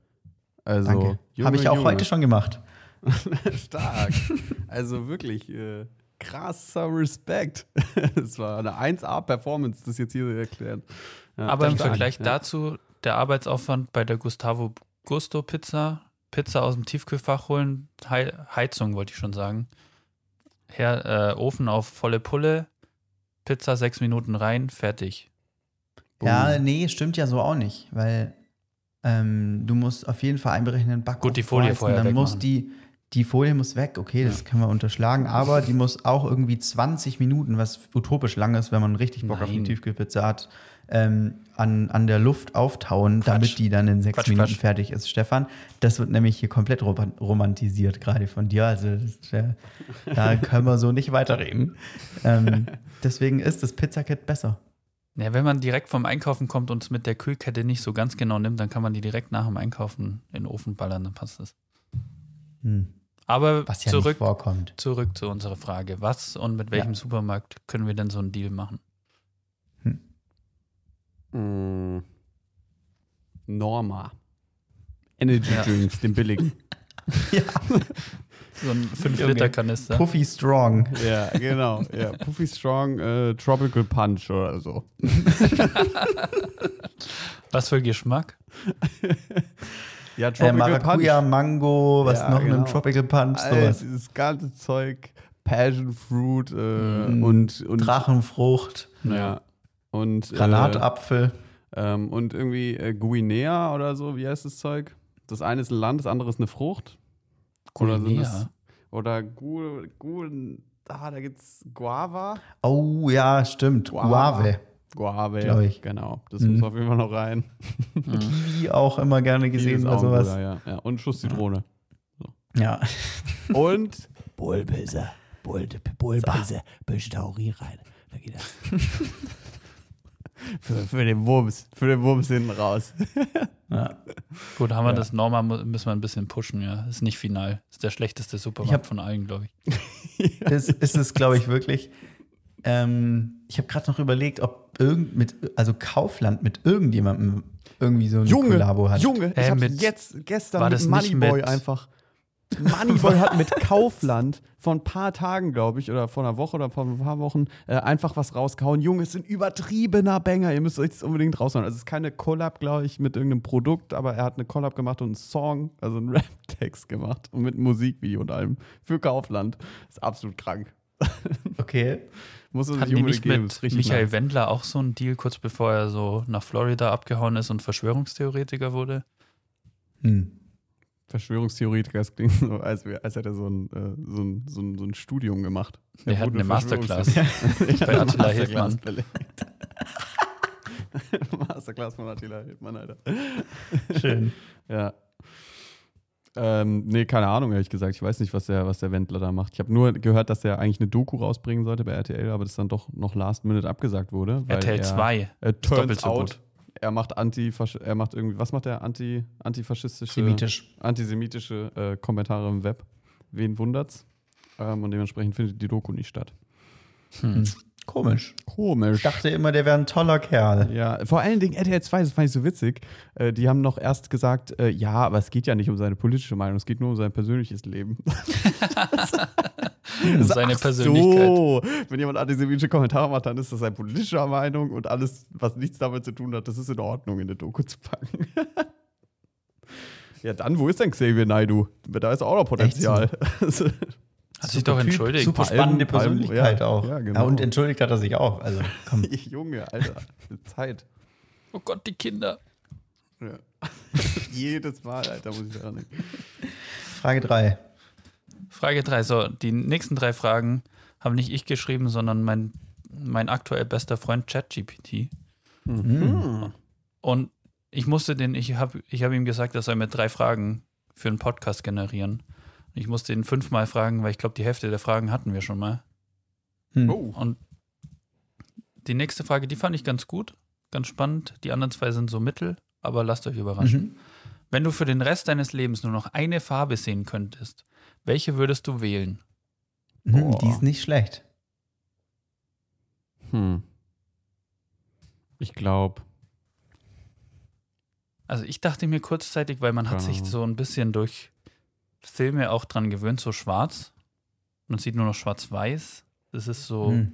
Also, Habe ich auch Junge. heute schon gemacht. <laughs> Stark. also wirklich äh, krasser Respekt. <laughs> Es war eine 1A-Performance, das jetzt hier erklärt. Ja, Aber im Vergleich ja. dazu, der Arbeitsaufwand bei der Gustavo Gusto Pizza, Pizza aus dem Tiefkühlfach holen, Hei- Heizung wollte ich schon sagen. Her, äh, Ofen auf volle Pulle, Pizza sechs Minuten rein, fertig. Ja, nee, stimmt ja so auch nicht, weil ähm, du musst auf jeden Fall einberechnen, Backofen Gut, die Folie vorheizen, vorher Dann muss die, die Folie muss weg, okay, das können wir unterschlagen, aber die muss auch irgendwie 20 Minuten, was utopisch lang ist, wenn man richtig Bock auf eine Nein. Tiefkühlpizza hat, ähm, an, an der Luft auftauen, Quatsch. damit die dann in sechs Quatsch, Minuten Quatsch. fertig ist. Stefan, das wird nämlich hier komplett rom- romantisiert, gerade von dir. Also das ist, äh, da können wir so nicht weiterreden. ähm, <laughs> deswegen ist das Pizzakit besser. Ja, wenn man direkt vom Einkaufen kommt und es mit der Kühlkette nicht so ganz genau nimmt, dann kann man die direkt nach dem Einkaufen in den Ofen ballern, dann passt das. Hm. Aber Was ja zurück, zurück zu unserer Frage. Was und mit welchem Ja. Supermarkt können wir denn so einen Deal machen? Mm. Norma. Energy Ja. Drinks, den billigen. <laughs> So ein Junge. 5-Liter-Kanister. Puffy Strong. ja, genau. Ja. Puffy Strong äh, Tropical Punch oder so. <laughs> Was für Geschmack? Ja, Äh, Maracuja, Mango, was Ja, noch genau. ein Tropical Punch, sowas. dieses ganze Zeug, Passion Fruit äh, Mm. und, und Drachenfrucht, Ja. Und, Granatapfel. Äh, ähm, und irgendwie äh, Guinea oder so, wie heißt das Zeug? Das eine ist ein Land, das andere ist eine Frucht. Oder, Guinea. das, oder Gu, Gu, ah, da gibt's Guava. Oh ja, stimmt. Guava. Guave. Guave, Glaub ich. genau. Das Mhm. muss auf jeden Fall noch rein. <laughs> Kiwi auch immer gerne gesehen oder sowas. guter, ja. ja. Und Schuss Zitrone. Ja. Und <laughs> Bulbese, Bulde, Bulbese, bisschen Taurin rein. Da geht das. <laughs> für, für den Wurms, für den Wurms hinten raus. <laughs> Ja. Gut, haben wir Ja. das Norma, müssen wir ein bisschen pushen, ja. Ist nicht final. Ist der schlechteste Ich Supermarkt hab- von allen, glaube ich. <laughs> ist, ist es, glaube ich, wirklich. Ähm, ich habe gerade noch überlegt, ob irgend mit, also Kaufland mit irgendjemandem irgendwie so Junge, Kollabo hat. Junge, Äh, ich hab's mit- jetzt gestern war mit das Moneyboy einfach. Moneyboy hat mit Kaufland vor ein paar Tagen, glaube ich, oder vor einer Woche oder vor ein paar Wochen äh, einfach was rausgehauen. Junge, es ist ein übertriebener Banger. Ihr müsst euch das unbedingt raushauen. Also es ist keine Collab, glaube ich, mit irgendeinem Produkt, aber er hat eine Collab gemacht und einen Song, also einen <laughs> Rap-Text gemacht und mit einem Musikvideo und allem für Kaufland. ist absolut krank. <laughs> Okay. Muss man Hatten die nicht geben. mit Michael nice. Wendler auch so einen Deal, kurz bevor er so nach Florida abgehauen ist und Verschwörungstheoretiker wurde? Hm. Verschwörungstheoretiker, das klingt so, als, als hätte er so ein, äh, so ein, so ein, so ein Studium gemacht. Er hat eine Masterclass Verschwörungstheoretiker. bei <laughs> Attila Masterclass Hildmann. <laughs> Masterclass von Attila Hildmann, Alter. Schön. <laughs> Ja. Ähm, nee, keine Ahnung, ehrlich gesagt. Ich weiß nicht, was der, was der Wendler da macht. Ich habe nur gehört, dass er eigentlich eine Doku rausbringen sollte bei RTL, aber das dann doch noch last minute abgesagt wurde. weil RTL er, 2. Äh, turns doppelt so out, gut. Er macht anti er macht irgendwie, was macht er? Anti, antifaschistische, Semitisch. antisemitische äh, Kommentare im Web. Wen wundert's? Ähm, und dementsprechend findet die Doku nicht statt. Hm. Komisch. Komisch. Ich dachte immer, der wäre ein toller Kerl. Ja, vor allen Dingen RTL 2, das fand ich so witzig. Äh, die haben noch erst gesagt, äh, ja, aber es geht ja nicht um seine politische Meinung, es geht nur um sein persönliches Leben. <laughs> <laughs> Seine Ach Persönlichkeit. So, wenn jemand antisemitische Kommentare macht, dann ist das seine politische Meinung und alles, was nichts damit zu tun hat, das ist in Ordnung, in eine Doku zu packen. <laughs> ja, dann, wo ist denn Xavier Naidu? Da ist auch noch Potenzial. <laughs> Hat sich doch entschuldigt. Super spannende Palm- Persönlichkeit ja, auch. ja, Ja, genau. und entschuldigt hat er sich auch. Also, komm. <laughs> Junge, Alter, Zeit. Oh Gott, die Kinder. Ja. Jedes Mal, Alter, muss ich sagen. Frage 3. Frage 3. So, die nächsten drei Fragen haben nicht ich geschrieben, sondern mein, mein aktuell bester Freund ChatGPT. Hm. Und ich musste den, ich habe ich hab ihm gesagt, er soll mir drei Fragen für einen Podcast generieren. Ich musste ihn fünfmal fragen, weil ich glaube, die Hälfte der Fragen hatten wir schon mal. Hm. Oh. Und die nächste Frage, die fand ich ganz gut, ganz spannend. Die anderen zwei sind so mittel, aber lasst euch überraschen. Mhm. Wenn du für den Rest deines Lebens nur noch eine Farbe sehen könntest, welche würdest du wählen? Mhm, Boah. die ist nicht schlecht. Hm. Ich glaube, Also ich dachte mir kurzzeitig, weil man hat Keine sich so ein bisschen durch Filme auch dran gewöhnt, so schwarz. Man sieht nur noch schwarz-weiß. Das ist so Hm.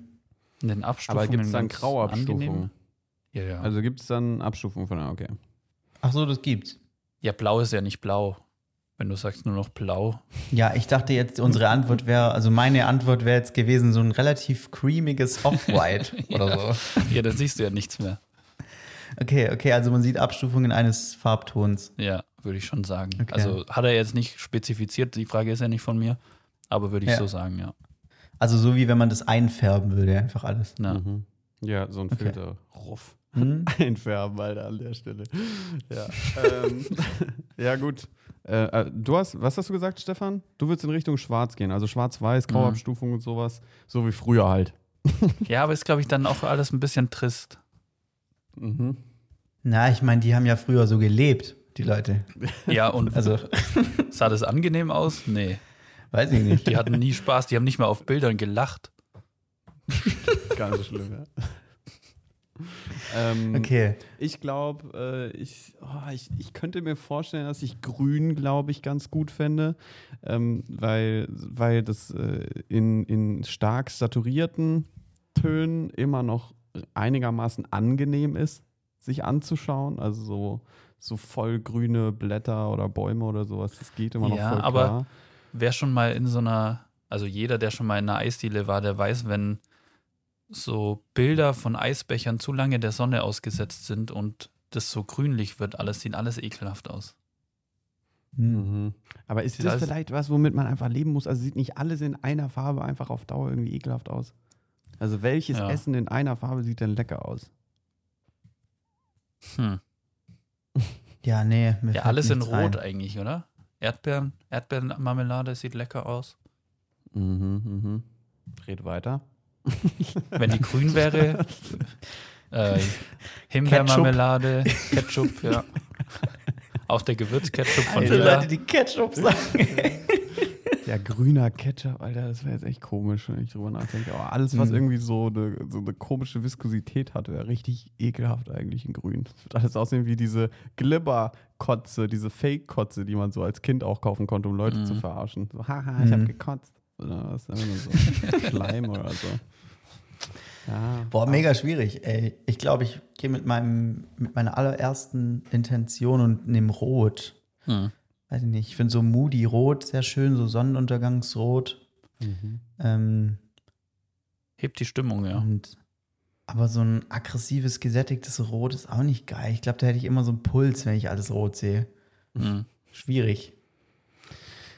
in den Abstufungen aber gibt es dann ganz Grauabstufungen? angenehm. Ja, ja. Also gibt es dann Abstufungen von, okay. Ach so, das gibt's. ja, blau ist ja nicht blau. Wenn du sagst nur noch blau. Ja, ich dachte jetzt, unsere Antwort wäre, also meine Antwort wäre jetzt gewesen, so ein relativ creamiges Off-White <laughs> oder so. Ja, dann siehst du ja nichts mehr. Okay, okay, also man sieht Abstufungen eines Farbtons. Ja, würde ich schon sagen. Okay. Also hat er jetzt nicht spezifiziert, die Frage ist ja nicht von mir, aber würde ich Ja. so sagen, ja. Also so wie wenn man das einfärben würde, einfach alles. ja. Mhm. Ja, so ein Okay. Filter. Ruff. Hm? <laughs> Einfärben, Alter, an der Stelle. Ja, ähm, <laughs> ja gut. Äh, äh, du hast, was hast du gesagt, Stefan? Du würdest in Richtung Schwarz gehen, also Schwarz-Weiß, Grauabstufung und sowas. So wie früher halt. <laughs> Ja, aber ist, glaube ich, dann auch alles ein bisschen trist. Mhm. Na, ich meine, die haben ja früher so gelebt, die Leute. <laughs> Ja, und Also, <laughs> sah das angenehm aus? Nee. weiß ich nicht. Die hatten nie Spaß, die haben nicht mal auf Bildern gelacht. Gar nicht so schlimm, ja. Ähm, Okay. Ich glaube, äh, ich, oh, ich, ich könnte mir vorstellen, dass ich Grün, glaube ich, ganz gut fände, ähm, weil, weil das äh, in, in stark saturierten Tönen immer noch einigermaßen angenehm ist, sich anzuschauen. Also so, so vollgrüne Blätter oder Bäume oder sowas, das geht immer noch Ja, voll aber- klar. Wer schon mal in so einer, also jeder, der schon mal in einer Eisdiele war, der weiß, wenn so Bilder von Eisbechern zu lange der Sonne ausgesetzt sind und das so grünlich wird, alles sieht alles ekelhaft aus. Mhm. Aber ist Sieht das alles- vielleicht was, womit man einfach leben muss? Also sieht nicht alles in einer Farbe einfach auf Dauer irgendwie ekelhaft aus? Also welches Ja. Essen in einer Farbe sieht denn lecker aus? Hm. <laughs> Ja, nee. Mir Ja, alles in Rot ein. eigentlich, oder? Erdbeeren, Erdbeerenmarmelade sieht lecker aus. Mhm, mhm. Red weiter. Wenn die grün wäre, Äh, Himbeermarmelade, Ketchup, ja. Auch der Gewürzketchup von Diese Villa. Leute, die Ketchup sagen. Ja, grüner Ketchup, Alter, das wäre jetzt echt komisch, wenn ich drüber nachdenke. Aber alles, was Mhm. irgendwie so eine, so eine komische Viskosität hat, wäre richtig ekelhaft eigentlich in grün. Das wird alles aussehen wie diese Glibber-Kotze, diese Fake-Kotze, die man so als Kind auch kaufen konnte, um Leute Mhm. zu verarschen. So, haha, ich hab Mhm. gekotzt. Oder was? Einfach nur so <laughs> Schleim oder so. Ja. Boah, mega schwierig, ey. Ich glaube, ich gehe mit meinem, mit meiner allerersten Intention und nehme Rot. Hm. Weiß ich nicht. Ich finde so Moody Rot sehr schön, so Sonnenuntergangsrot. Mhm. Ähm, Hebt die Stimmung, ja. und, aber so ein aggressives, gesättigtes Rot ist auch nicht geil. Ich glaube, da hätte ich immer so einen Puls, wenn ich alles rot sehe. Hm. Schwierig.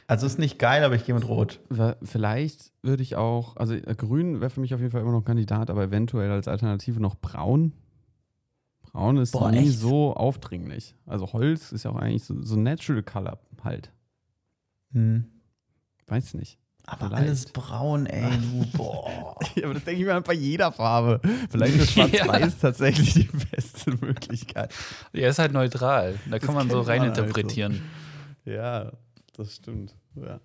Also ist nicht geil, aber ich gehe mit Rot. Vielleicht würde ich auch, also äh, grün wäre für mich auf jeden Fall immer noch Kandidat, aber eventuell als Alternative noch braun. Braun ist Boah, nie echt? so aufdringlich. Also Holz ist ja auch eigentlich so, so natural color halt. Hm. Weiß nicht. Aber Vielleicht. alles braun, ey, <laughs> du, boah. Ja, aber das denke ich mir halt bei jeder Farbe. Vielleicht ist <laughs> Schwarz-Weiß tatsächlich die beste Möglichkeit. Er ist halt neutral. Da kann man so man halt so. reininterpretieren. Ja, das stimmt. Ja.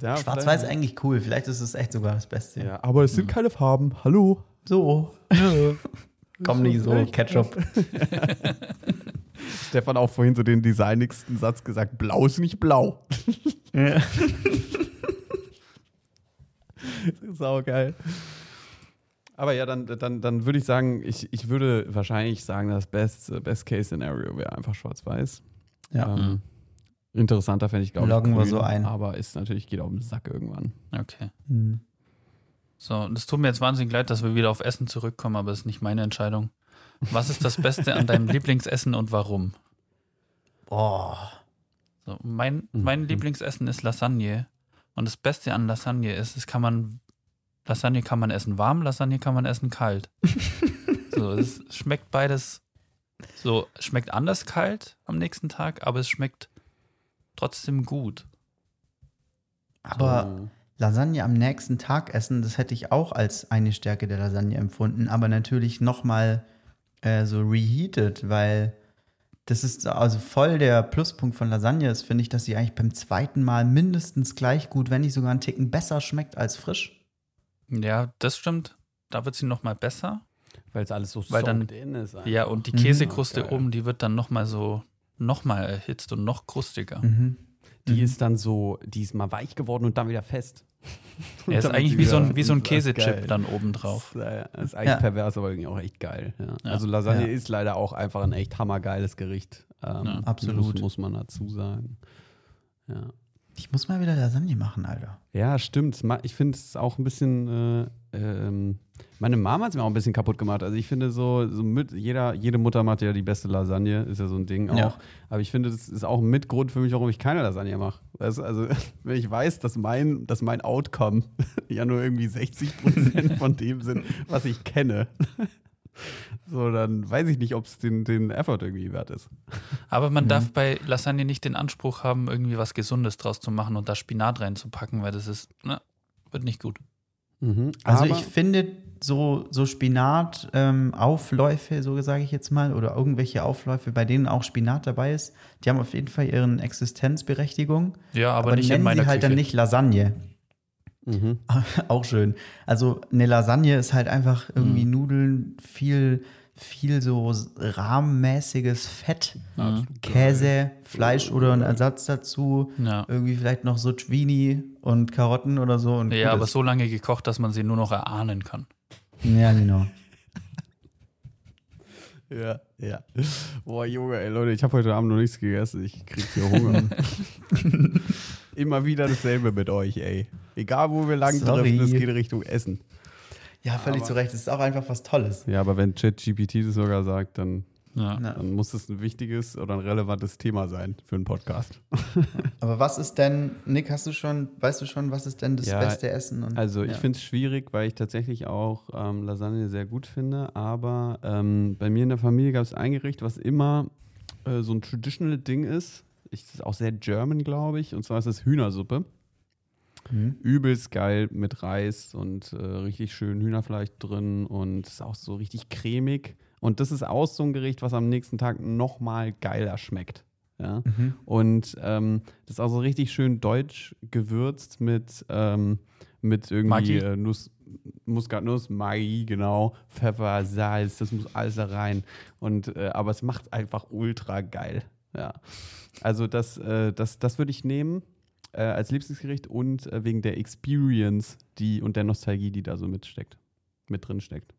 Ja, Schwarz-Weiß eigentlich cool. Vielleicht ist es echt sogar das Beste. Ja, aber es sind keine Farben. Hallo. So. <laughs> Komm nicht so, Ketchup. <laughs> Stefan auch vorhin so den designigsten Satz gesagt: Blau ist nicht blau. Ja. <laughs> Sau geil. Aber ja, dann, dann, dann würde ich sagen, ich, ich würde wahrscheinlich sagen, das Best, Best Case Scenario wäre einfach schwarz-weiß. Ja. Ähm, interessanter fände ich, glaube ich. Loggen wir so ein. Aber ist natürlich, geht auf den Sack irgendwann. Okay. Hm. So, das tut mir jetzt wahnsinnig leid, dass wir wieder auf Essen zurückkommen, aber das ist nicht meine Entscheidung. Was ist das Beste an deinem <laughs> Lieblingsessen und warum? Boah. So, mein, mein Lieblingsessen ist Lasagne. Und das Beste an Lasagne ist, es kann man, Lasagne kann man essen warm, Lasagne kann man essen kalt. <laughs> so, es schmeckt beides so, schmeckt anders kalt am nächsten Tag, aber es schmeckt trotzdem gut. Aber So. Lasagne am nächsten Tag essen, das hätte ich auch als eine Stärke der Lasagne empfunden, aber natürlich nochmal äh, so reheated, weil das ist also voll der Pluspunkt von Lasagne ist, finde ich, dass sie eigentlich beim zweiten Mal mindestens gleich gut, wenn nicht sogar einen Ticken besser schmeckt als frisch. Ja, das stimmt. Da wird sie nochmal besser. Weil es alles so Weil dann- in ist. einfach. Ja, und die Mhm. Käsekruste Geil. oben, die wird dann nochmal so, nochmal erhitzt und noch krustiger. Mhm. Die Mhm. ist dann so, die ist mal weich geworden und dann wieder fest. <laughs> Er ist eigentlich wie so ein, wie so ein. Käsechip dann oben drauf. Das ist, äh, das ist eigentlich Ja. pervers, aber irgendwie auch echt geil. Ja. Ja. Also Lasagne Ja. ist leider auch einfach ein echt hammergeiles Gericht. Ähm, Ja. Absolut. Muss, muss man dazu sagen. Ja. Ich muss mal wieder Lasagne machen, Alter. Ja, stimmt. Ich finde es auch ein bisschen. Äh, ähm, meine Mama hat es mir auch ein bisschen kaputt gemacht. Also ich finde so, so mit, jeder, jede Mutter macht ja die beste Lasagne, ist ja so ein Ding auch. Ja. Aber ich finde, das ist auch ein Mitgrund für mich, warum ich keine Lasagne mache. Weißt Also, <laughs> wenn ich weiß, dass mein, dass mein Outcome <laughs> ja nur irgendwie 60 Prozent von dem sind, was ich kenne. <laughs> So, dann weiß ich nicht, ob es den, den Effort irgendwie wert ist. Aber man Mhm. darf bei Lasagne nicht den Anspruch haben, irgendwie was Gesundes draus zu machen und da Spinat reinzupacken, weil das ist, ne, wird nicht gut. Also Aber- ich finde so, so Spinat-Aufläufe, so sage ich jetzt mal, oder irgendwelche Aufläufe, bei denen auch Spinat dabei ist, die haben auf jeden Fall ihren Existenzberechtigung. Ja, aber, nicht in nennen meiner sie halt Küche. dann nicht Lasagne. Mhm. <laughs> auch schön. Also eine Lasagne ist halt einfach irgendwie Mhm. Nudeln, viel, viel so rahmenmäßiges Fett, Mhm. Käse, Fleisch oder ein Ersatz dazu. Ja. Irgendwie vielleicht noch so Zucchini und Karotten oder so. Und Ja, aber so lange gekocht, dass man sie nur noch erahnen kann. Ja, genau. Ja, ja. Boah, Junge, ey, Leute, ich habe heute Abend noch nichts gegessen. Ich krieg hier Hunger. <laughs> Immer wieder dasselbe mit euch, ey. Egal, wo wir lang Sorry. driften, es geht Richtung Essen. Ja, völlig zu Recht. Das ist auch einfach was Tolles. Ja, aber wenn ChatGPT das sogar sagt, dann. Ja. dann muss es ein wichtiges oder ein relevantes Thema sein für einen Podcast. <laughs> Aber was ist denn, Nick, hast du schon, weißt du schon, was ist denn das Ja, beste Essen? Und, Also ich ja. finde es schwierig, weil ich tatsächlich auch ähm, Lasagne sehr gut finde. Aber ähm, bei mir in der Familie gab es ein Gericht, was immer äh, so ein traditional Ding ist. Ich, das ist auch sehr German, glaube ich. Und zwar ist es Hühnersuppe. Mhm. Übelst geil mit Reis und äh, richtig schön Hühnerfleisch drin und ist auch so richtig cremig. Und das ist auch so ein Gericht, was am nächsten Tag nochmal geiler schmeckt. Ja? Mhm. Und ähm, das ist auch so richtig schön deutsch gewürzt mit, ähm, mit irgendwie äh, Nuss, Muskatnuss, Maggi, genau, Pfeffer, Salz, das muss alles da rein. Und, äh, aber es macht einfach ultra geil. Ja. Also das, äh, das, das würde ich nehmen äh, als Lieblingsgericht und äh, wegen der Experience die, und der Nostalgie, die da so mitsteckt, mit drin steckt.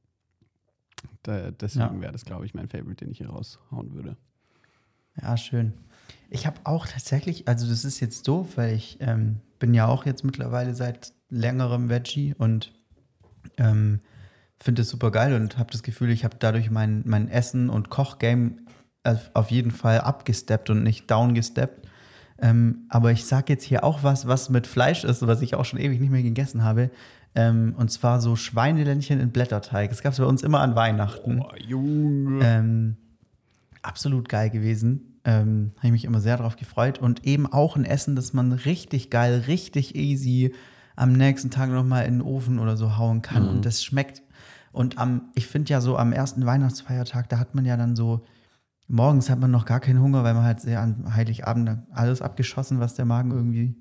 Da, deswegen Ja. wäre das, glaube ich, mein Favorite, den ich hier raushauen würde. Ja, schön. Ich habe auch tatsächlich, also das ist jetzt doof, weil ich ähm, bin ja auch jetzt mittlerweile seit längerem Veggie und ähm, finde es super geil und habe das Gefühl, ich habe dadurch mein, mein Essen- und Kochgame auf auf jeden Fall abgesteppt und nicht downgesteppt. Ähm, aber ich sage jetzt hier auch was, was mit Fleisch ist, was ich auch schon ewig nicht mehr gegessen habe. Ähm, und zwar so Schweineländchen in Blätterteig. Das gab es bei uns immer an Weihnachten. Junge. Ähm, absolut geil gewesen. Ähm, Habe ich mich immer sehr darauf gefreut. Und eben auch ein Essen, das man richtig geil, richtig easy am nächsten Tag nochmal in den Ofen oder so hauen kann. Und das schmeckt. Und am, ich finde ja so am ersten Weihnachtsfeiertag, da hat man ja dann so, morgens hat man noch gar keinen Hunger, weil man halt sehr an Heiligabend alles abgeschossen, was der Magen irgendwie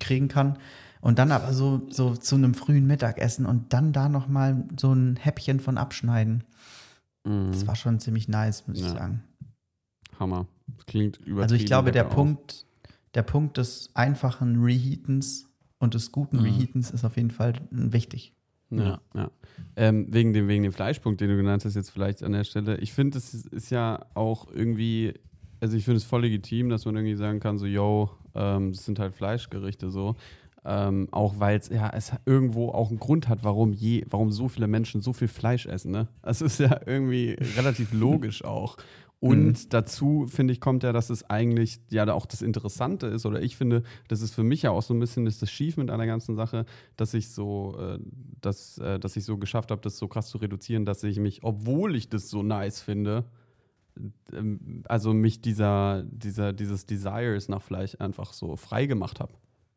kriegen kann. Und dann aber so, so zu einem frühen Mittagessen und dann da nochmal so ein Häppchen von abschneiden. Das war schon ziemlich nice, muss ich Ja. sagen. Hammer. Das klingt übertrieben. Also ich glaube, der auch. Punkt, der Punkt des einfachen Reheatens und des guten Mhm. Reheatens ist auf jeden Fall wichtig. Ja, ja. Ähm, wegen, dem, wegen dem Fleischpunkt, den du genannt hast, jetzt vielleicht an der Stelle. Ich finde, es ist, ist ja auch irgendwie, also ich finde es voll legitim, dass man irgendwie sagen kann, so, yo, ähm, das sind halt Fleischgerichte so. Ähm, auch weil es ja es irgendwo auch einen Grund hat, warum je, warum so viele Menschen so viel Fleisch essen. Ne? Das ist ja irgendwie relativ logisch auch. Und dazu, finde ich, kommt ja, dass es eigentlich ja auch das Interessante ist, oder ich finde, das ist für mich ja auch so ein bisschen das, das Schief mit einer ganzen Sache, dass ich so, äh, dass, äh, dass ich so geschafft habe, das so krass zu reduzieren, dass ich mich, obwohl ich das so nice finde, ähm, also mich dieser, dieser, dieses Desires nach Fleisch einfach so frei gemacht habe.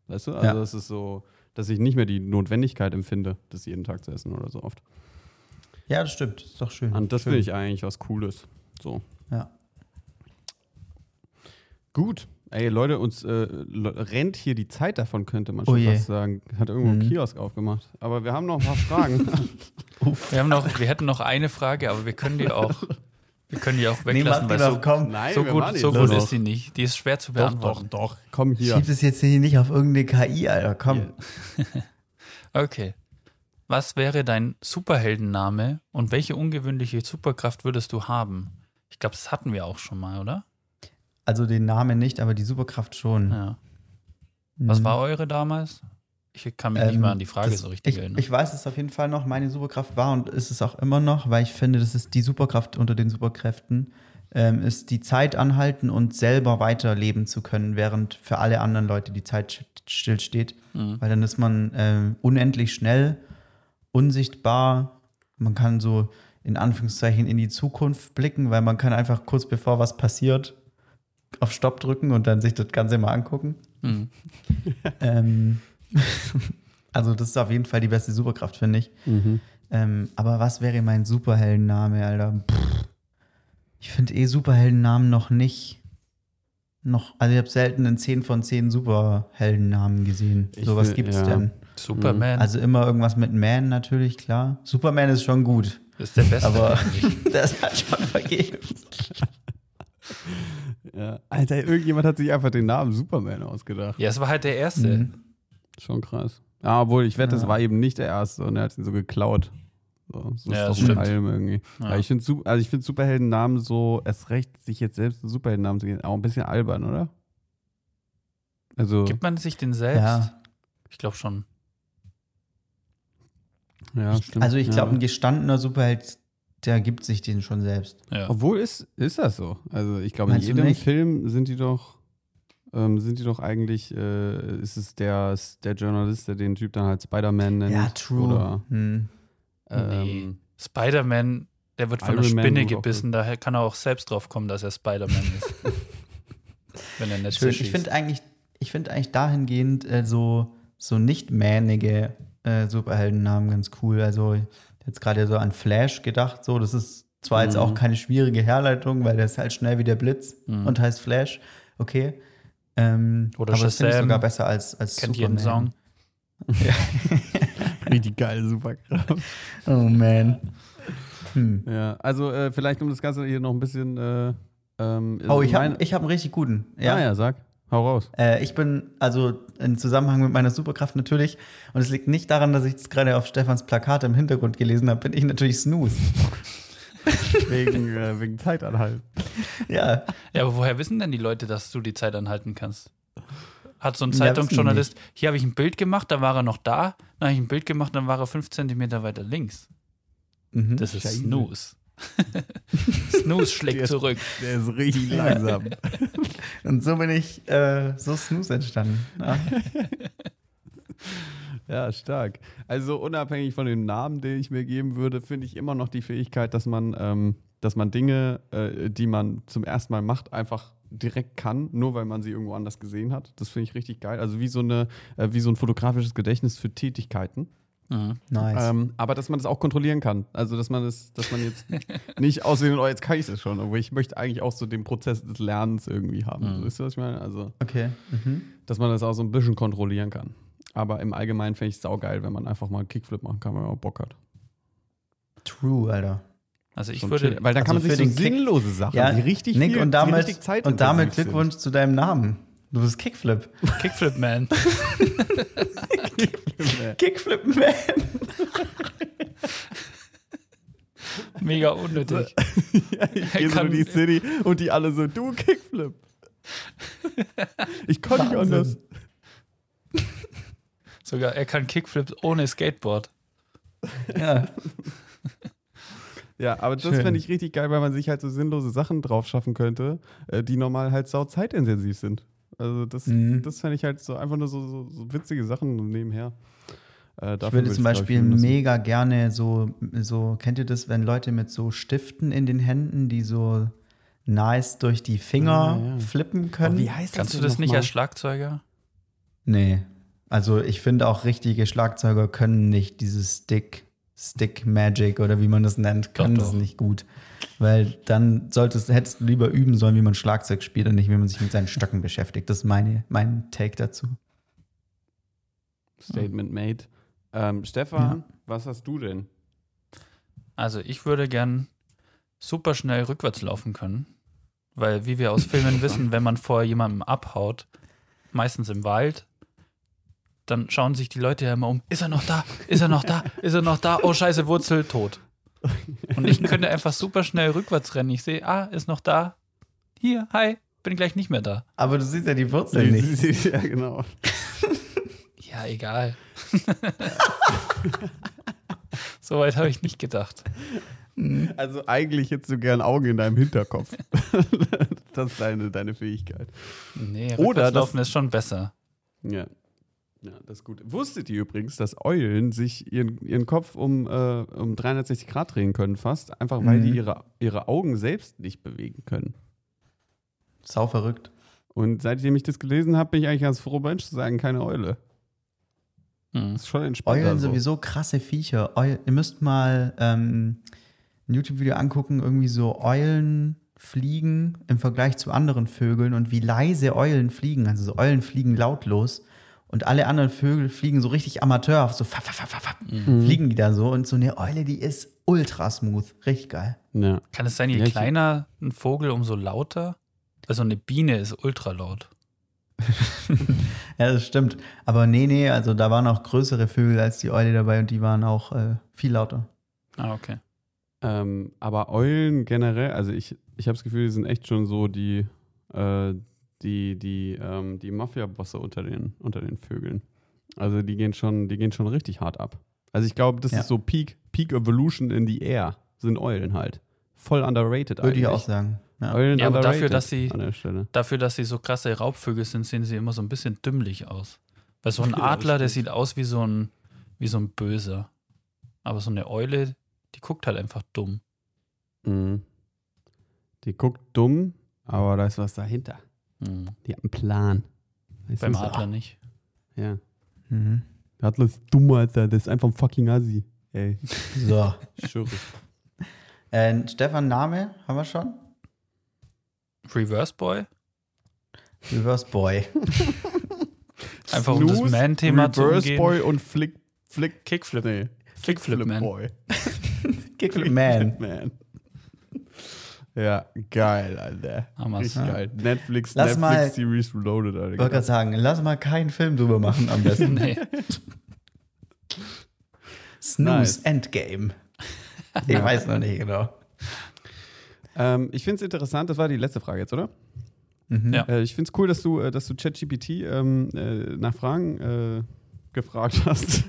Weißt du? Also Ja. das ist so, dass ich nicht mehr die Notwendigkeit empfinde, das jeden Tag zu essen oder so oft. Ja, das stimmt. Das ist doch schön. Und das finde ich eigentlich was Cooles. So. Gut. Ey, Leute, uns äh, rennt hier die Zeit davon, könnte man Oh schon je. fast sagen. Hat irgendwo ein Mhm. Kiosk aufgemacht. Aber wir haben noch ein paar Fragen. <laughs> Wir, haben noch, wir hätten noch eine Frage, aber wir können die auch, wir können die auch Nee, weglassen, mach weil die so, doch, komm. Nein, so gut, so die gut ist sie nicht. Die ist schwer zu Doch, doch, beantworten. doch. Komm hier. Schieb das jetzt hier nicht auf irgendeine KI, Alter. Komm. <laughs> Okay. Was wäre dein Superheldenname und welche ungewöhnliche Superkraft würdest du haben? Ich glaube, das hatten wir auch schon mal, oder? Also den Namen nicht, aber die Superkraft schon. Ja. Was Mhm. war eure damals? Ich kann mich nicht Ähm, mal an die Frage das- so richtig ich, erinnern. Ich weiß es auf jeden Fall noch, meine Superkraft war und ist es auch immer noch, weil ich finde, das ist die Superkraft unter den Superkräften, ähm, ist die Zeit anhalten und selber weiterleben zu können, während für alle anderen Leute die Zeit stillsteht. Mhm. Weil dann ist man ähm, unendlich schnell, unsichtbar, man kann so in Anführungszeichen in die Zukunft blicken, weil man kann einfach kurz bevor was passiert auf Stopp drücken und dann sich das Ganze mal angucken. Mhm. <laughs> Ähm, <laughs> also das ist auf jeden Fall die beste Superkraft, finde ich. Mhm. Ähm, aber was wäre mein Superheldenname, Alter? Pff. Ich finde eh Superheldennamen noch nicht. Noch, also ich habe selten einen 10 von 10 Superheldennamen gesehen. Ich so was will- gibt's ja. denn? Superman Also immer irgendwas mit Man natürlich, klar. Superman ist schon gut, ist der Beste. aber eigentlich. <laughs> das hat schon vergeben. Ja. Alter, irgendjemand hat sich einfach den Namen Superman ausgedacht. ja, es war halt der Erste. Mhm. Schon krass. Ja, obwohl, ich wette, es Ja. war eben nicht der erste und er hat ihn so geklaut. So, so Ja, ist das doch mit stimmt. allem irgendwie. Ja. Ich finde also ich find Superheldennamen so, erst recht, sich jetzt selbst einen Superheldennamen zu geben, auch ein bisschen albern, oder? Also, Gibt man sich den selbst? Ja. Ich glaube schon. ja, stimmt. Also ich glaube, ja. ein gestandener Superheld, der gibt sich den schon selbst. Ja. Obwohl ist, ist das so. Also ich glaube, in Meinst du jedem? Film sind die doch, ähm, sind die doch eigentlich, äh, ist es der, der Journalist, der den Typ dann halt Spider-Man nennt. Oder, Hm. Nee. ähm, Spider-Man, der wird von Iron einer Spinne gebissen, daher kann er auch selbst drauf kommen, dass er Spider-Man ist. <laughs> Wenn er nicht Schön. Ich finde eigentlich, ich finde eigentlich dahingehend äh, so so nicht mähnige äh, Superheldennamen ganz cool. Also jetzt gerade so an Flash gedacht, so, das ist zwar jetzt auch keine schwierige Herleitung, weil der ist halt schnell wie der Blitz und heißt Flash, okay. Ähm, Oder aber das finde ich Shazam. sogar besser als, als Kennt Superman. jeden Song. <laughs> Richtig geil, Superkraft. Oh man. Hm. Ja, also äh, vielleicht um das Ganze hier noch ein bisschen. Äh, ähm, Oh, ich habe ich hab einen richtig guten. Ja, ja, sag. Hau raus. Äh, ich bin also im Zusammenhang mit meiner Superkraft natürlich, und es liegt nicht daran, dass ich es gerade auf Stefans Plakat im Hintergrund gelesen habe, bin ich natürlich Snooze. <laughs> Wegen, äh, wegen Zeitanhalten. Ja, Ja, aber woher wissen denn die Leute, dass du die Zeit anhalten kannst? Hat so ein Zeitungsjournalist, hier habe ich ein Bild gemacht, da war er noch da, dann habe ich ein Bild gemacht, dann war er fünf Zentimeter weiter links. mhm. Das ist. Snooze. <laughs> Snooze schlägt Der ist- zurück. Der ist richtig langsam. <laughs> und so bin ich äh, so Snooze entstanden. Ja. <laughs> Ja, stark. Also unabhängig von dem Namen, den ich mir geben würde, finde ich immer noch die Fähigkeit, dass man, ähm, dass man Dinge, äh, die man zum ersten Mal macht, einfach direkt kann, nur weil man sie irgendwo anders gesehen hat. Das finde ich richtig geil. Also wie so eine, äh, wie so ein fotografisches Gedächtnis für Tätigkeiten. Mhm. Nice. Ähm, aber dass man das auch kontrollieren kann. Also dass man es, dass man jetzt <laughs> nicht aussehen, oh, jetzt kann ich es schon. Aber ich möchte eigentlich auch so den Prozess des Lernens irgendwie haben. Mhm. So, Wisst ihr, was ich meine? Also, okay. Mhm. dass man das auch so ein bisschen kontrollieren kann. Aber im Allgemeinen fände ich es saugeil, wenn man einfach mal einen Kickflip machen kann, wenn man Bock hat. True, Alter. Also ich Schon würde, chill. Weil da kann also man sich für so sinnlose Sachen, Ja, die richtig Nick, viel, und die damit, richtig Zeit und damit Glückwunsch zu deinem Namen. Du bist Kickflip. Kickflip Man. <laughs> Kickflip Man. Mega unnötig. <laughs> ja, ich gehe so die City und die alle so, du Kickflip. ich kann nicht anders. Sogar er kann Kickflips ohne Skateboard. Ja. Ja, aber das fände ich richtig geil, weil man sich halt so sinnlose Sachen drauf schaffen könnte, äh, die normal halt sau zeitintensiv sind. Also das, Mhm. das fände ich halt so einfach nur so, so, so witzige Sachen nebenher. Äh, Ich würde würd zum Beispiel mega gerne so, so, kennt ihr das, wenn Leute mit so Stiften in den Händen, die so nice durch die Finger Ah, ja. flippen können? wie heißt Kannst du denn das nicht nochmal? als Schlagzeuger? Nee. Also ich finde auch richtige Schlagzeuger können nicht dieses Stick, Stick Magic oder wie man das nennt, Doch, das doch. nicht gut. Weil dann solltest, hättest du lieber üben sollen, wie man Schlagzeug spielt und nicht, wie man sich mit seinen Stöcken beschäftigt. Das ist meine, mein Take dazu. Statement made. Ähm, Stefan, was hast du denn? Also ich würde gern super schnell rückwärts laufen können. Weil, wie wir aus Filmen <laughs> wissen, wenn man vor jemandem abhaut, meistens im Wald, dann schauen sich die Leute ja immer um. Ist er noch da? Ist er noch da? Ist er noch da? Oh, scheiße, Wurzel, tot. Und ich könnte einfach super schnell rückwärts rennen. Ich sehe, ah, ist noch da. Hier, hi, bin gleich nicht mehr da. Aber du siehst ja die Wurzeln nicht. ja, genau. <laughs> Ja, egal. <laughs> Soweit habe ich nicht gedacht. Also eigentlich hättest du gern Augen in deinem Hinterkopf. <laughs> das ist deine, deine Fähigkeit. Nee, Oder das- laufen ist schon besser. Ja. Ja, das ist gut. Wusstet ihr übrigens, dass Eulen sich ihren, ihren Kopf um, äh, um 360 Grad drehen können fast, einfach weil Mhm. die ihre, ihre Augen selbst nicht bewegen können. Sau verrückt. Und seitdem ich das gelesen habe, bin ich eigentlich als froh Mensch zu sagen, keine Eule. Hm. Das ist schon entspannter. Eulen so. sowieso krasse Viecher. Eu ihr müsst mal ähm, ein YouTube-Video angucken, irgendwie so Eulen fliegen im Vergleich zu anderen Vögeln und wie leise Eulen fliegen. Also so Eulen fliegen lautlos und alle anderen Vögel fliegen so richtig amateurhaft, so fapp, fapp, fapp, fapp, Mhm. fliegen die da so und so eine Eule, die ist ultra smooth. Richtig geil. Ja. Kann es sein, je Ja, kleiner ein Vogel, umso lauter? Also eine Biene ist ultra laut. <laughs> Ja, das stimmt. Aber nee, nee, also da waren auch größere Vögel als die Eule dabei und die waren auch äh, viel lauter. Ah, okay. Ähm, aber Eulen generell, also ich, ich habe das Gefühl, die sind echt schon so die, äh, die, die, ähm, die Mafia-Bosse unter den, unter den Vögeln. Also die gehen schon, die gehen schon richtig hart ab. Also ich glaube, das Ja. ist so Peak, Peak Evolution in the Air, sind Eulen halt. Voll underrated Würde ich eigentlich. auch sagen. Ja. Eulen Ja, aber dafür, dass sie- an der Stelle. Dafür, dass sie so krasse Raubvögel sind, sehen sie immer so ein bisschen dümmlich aus. Weil so ein Ja, Adler, der sieht aus wie so ein, wie so ein Böser. Aber so eine Eule, die guckt halt einfach dumm. Mhm. Die guckt dumm, aber da ist was dahinter. Hm. Die hat einen Plan. Weißt Beim du, so, Adler nicht. Ja. Mhm. Der Adler ist dumm, Alter. Der ist einfach ein fucking Assi. Ey, So. <laughs> schwöre. Äh, Stefan, Name haben wir schon? Reverse Boy? Reverse Boy. <laughs> Einfach um das Snooze, Man-Thema zu Reverse umgehen. Boy und Flick, Flick, Kickflip. nee. Kickflip Man. Boy. <laughs> Kickflip Man. Man. Ja, geil, Alter. Hammer's. Richtig Ja. geil. Netflix, Lass Netflix mal- Series Reloaded, Alter. Ich wollte gerade sagen, lass mal keinen Film drüber machen am besten. <laughs> Nee. Snooze Nice. Endgame. <laughs> Ich weiß noch nicht genau. Ähm, ich finde es interessant, das war die letzte Frage jetzt, oder? Mhm. Ja. Äh, ich finde es cool, dass du, äh, dass du ChatGPT ähm, äh, nach Fragen äh, gefragt hast.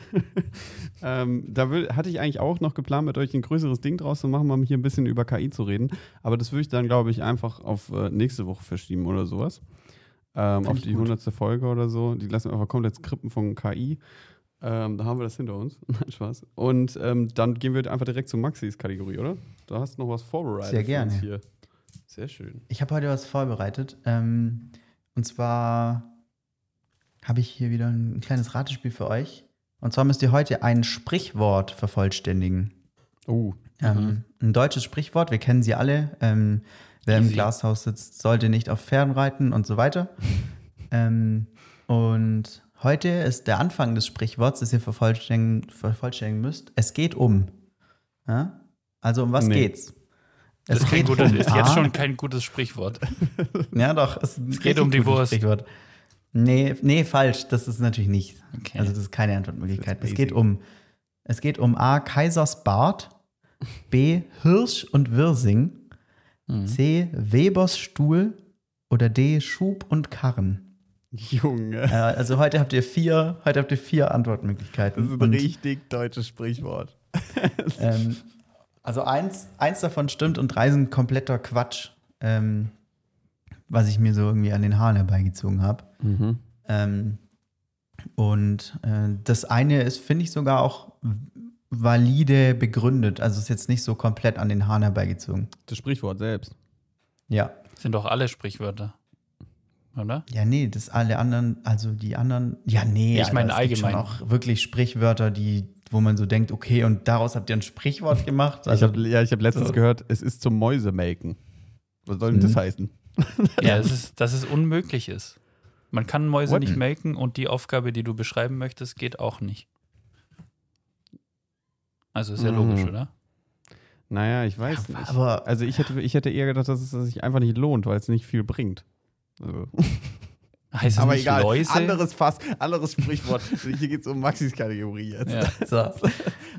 <laughs> ähm, da will, hatte ich eigentlich auch noch geplant, mit euch ein größeres Ding draus zu machen, mal hier ein bisschen über KI zu reden. Aber das würde ich dann, glaube ich, einfach auf äh, nächste Woche verschieben oder sowas. Ähm, auf die gut. 100. Folge oder so. Die lassen wir einfach komplett skrippen von KI. Ähm, da haben wir das hinter uns. <laughs> Nein, Spaß. Und ähm, dann gehen wir einfach direkt zu Maxis Kategorie, oder? Du hast noch was vorbereitet. Sehr gerne. Hier. Sehr schön. Ich habe heute was vorbereitet. Ähm, und zwar habe ich hier wieder ein kleines Ratespiel für euch. Und zwar müsst ihr heute ein Sprichwort vervollständigen. Oh, Ähm, ein deutsches Sprichwort, wir kennen sie alle. Ähm, wer im Easy. Glashaus sitzt, sollte nicht auf Pferden reiten und so weiter. <laughs> ähm, und heute ist der Anfang des Sprichworts, das ihr vervollständigen, vervollständigen müsst. Es geht um. Ja? Also um was Nee. geht's? Das Es ist, kein geht gutes, um ist jetzt schon kein gutes Sprichwort. <laughs> Ja, doch. Es, es geht um die Wurst. Sprichwort. Nee, nee, falsch. Das ist natürlich nicht. Okay. Also das ist keine Antwortmöglichkeit. Es geht um es geht um A. Kaisers Bart, B. Hirsch und Wirsing, Mhm. C. Webers Stuhl oder D. Schub und Karren. Junge. Äh, also heute habt ihr vier, heute habt ihr vier Antwortmöglichkeiten. Das ist ein Und, richtig deutsches Sprichwort. ähm, also eins, eins davon stimmt und drei sind kompletter Quatsch, ähm, was ich mir so irgendwie an den Haaren herbeigezogen habe. Ähm, und äh, das eine ist, finde ich, sogar auch valide begründet. Also ist jetzt nicht so komplett an den Haaren herbeigezogen. Das Sprichwort selbst. Ja. Sind doch alle Sprichwörter. Oder? Ja, nee, das alle anderen, also die anderen, ja, nee, Ich meine Alter, es gibt schon allgemein. auch wirklich Sprichwörter, die, wo man so denkt, okay, und daraus habt ihr ein Sprichwort gemacht. ich Also, hab, ja, ich habe letztens so. gehört, es ist zum Mäusemelken. Was soll denn das Mhm. heißen? <laughs> Ja, es ist, dass es unmöglich ist. Man kann Mäuse What? nicht melken und die Aufgabe, die du beschreiben möchtest, geht auch nicht. Also ist ja Mhm. logisch, oder? Naja, ich weiß Ja, nicht. aber- also ich hätte, ich hätte eher gedacht, dass es sich einfach nicht lohnt, weil es nicht viel bringt. Also. <laughs> Heißt es Aber nicht egal, Läuse? anderes Fass, anderes Sprichwort. Hier geht es um Maxis Kategorie jetzt. Ja. <laughs> so. Also,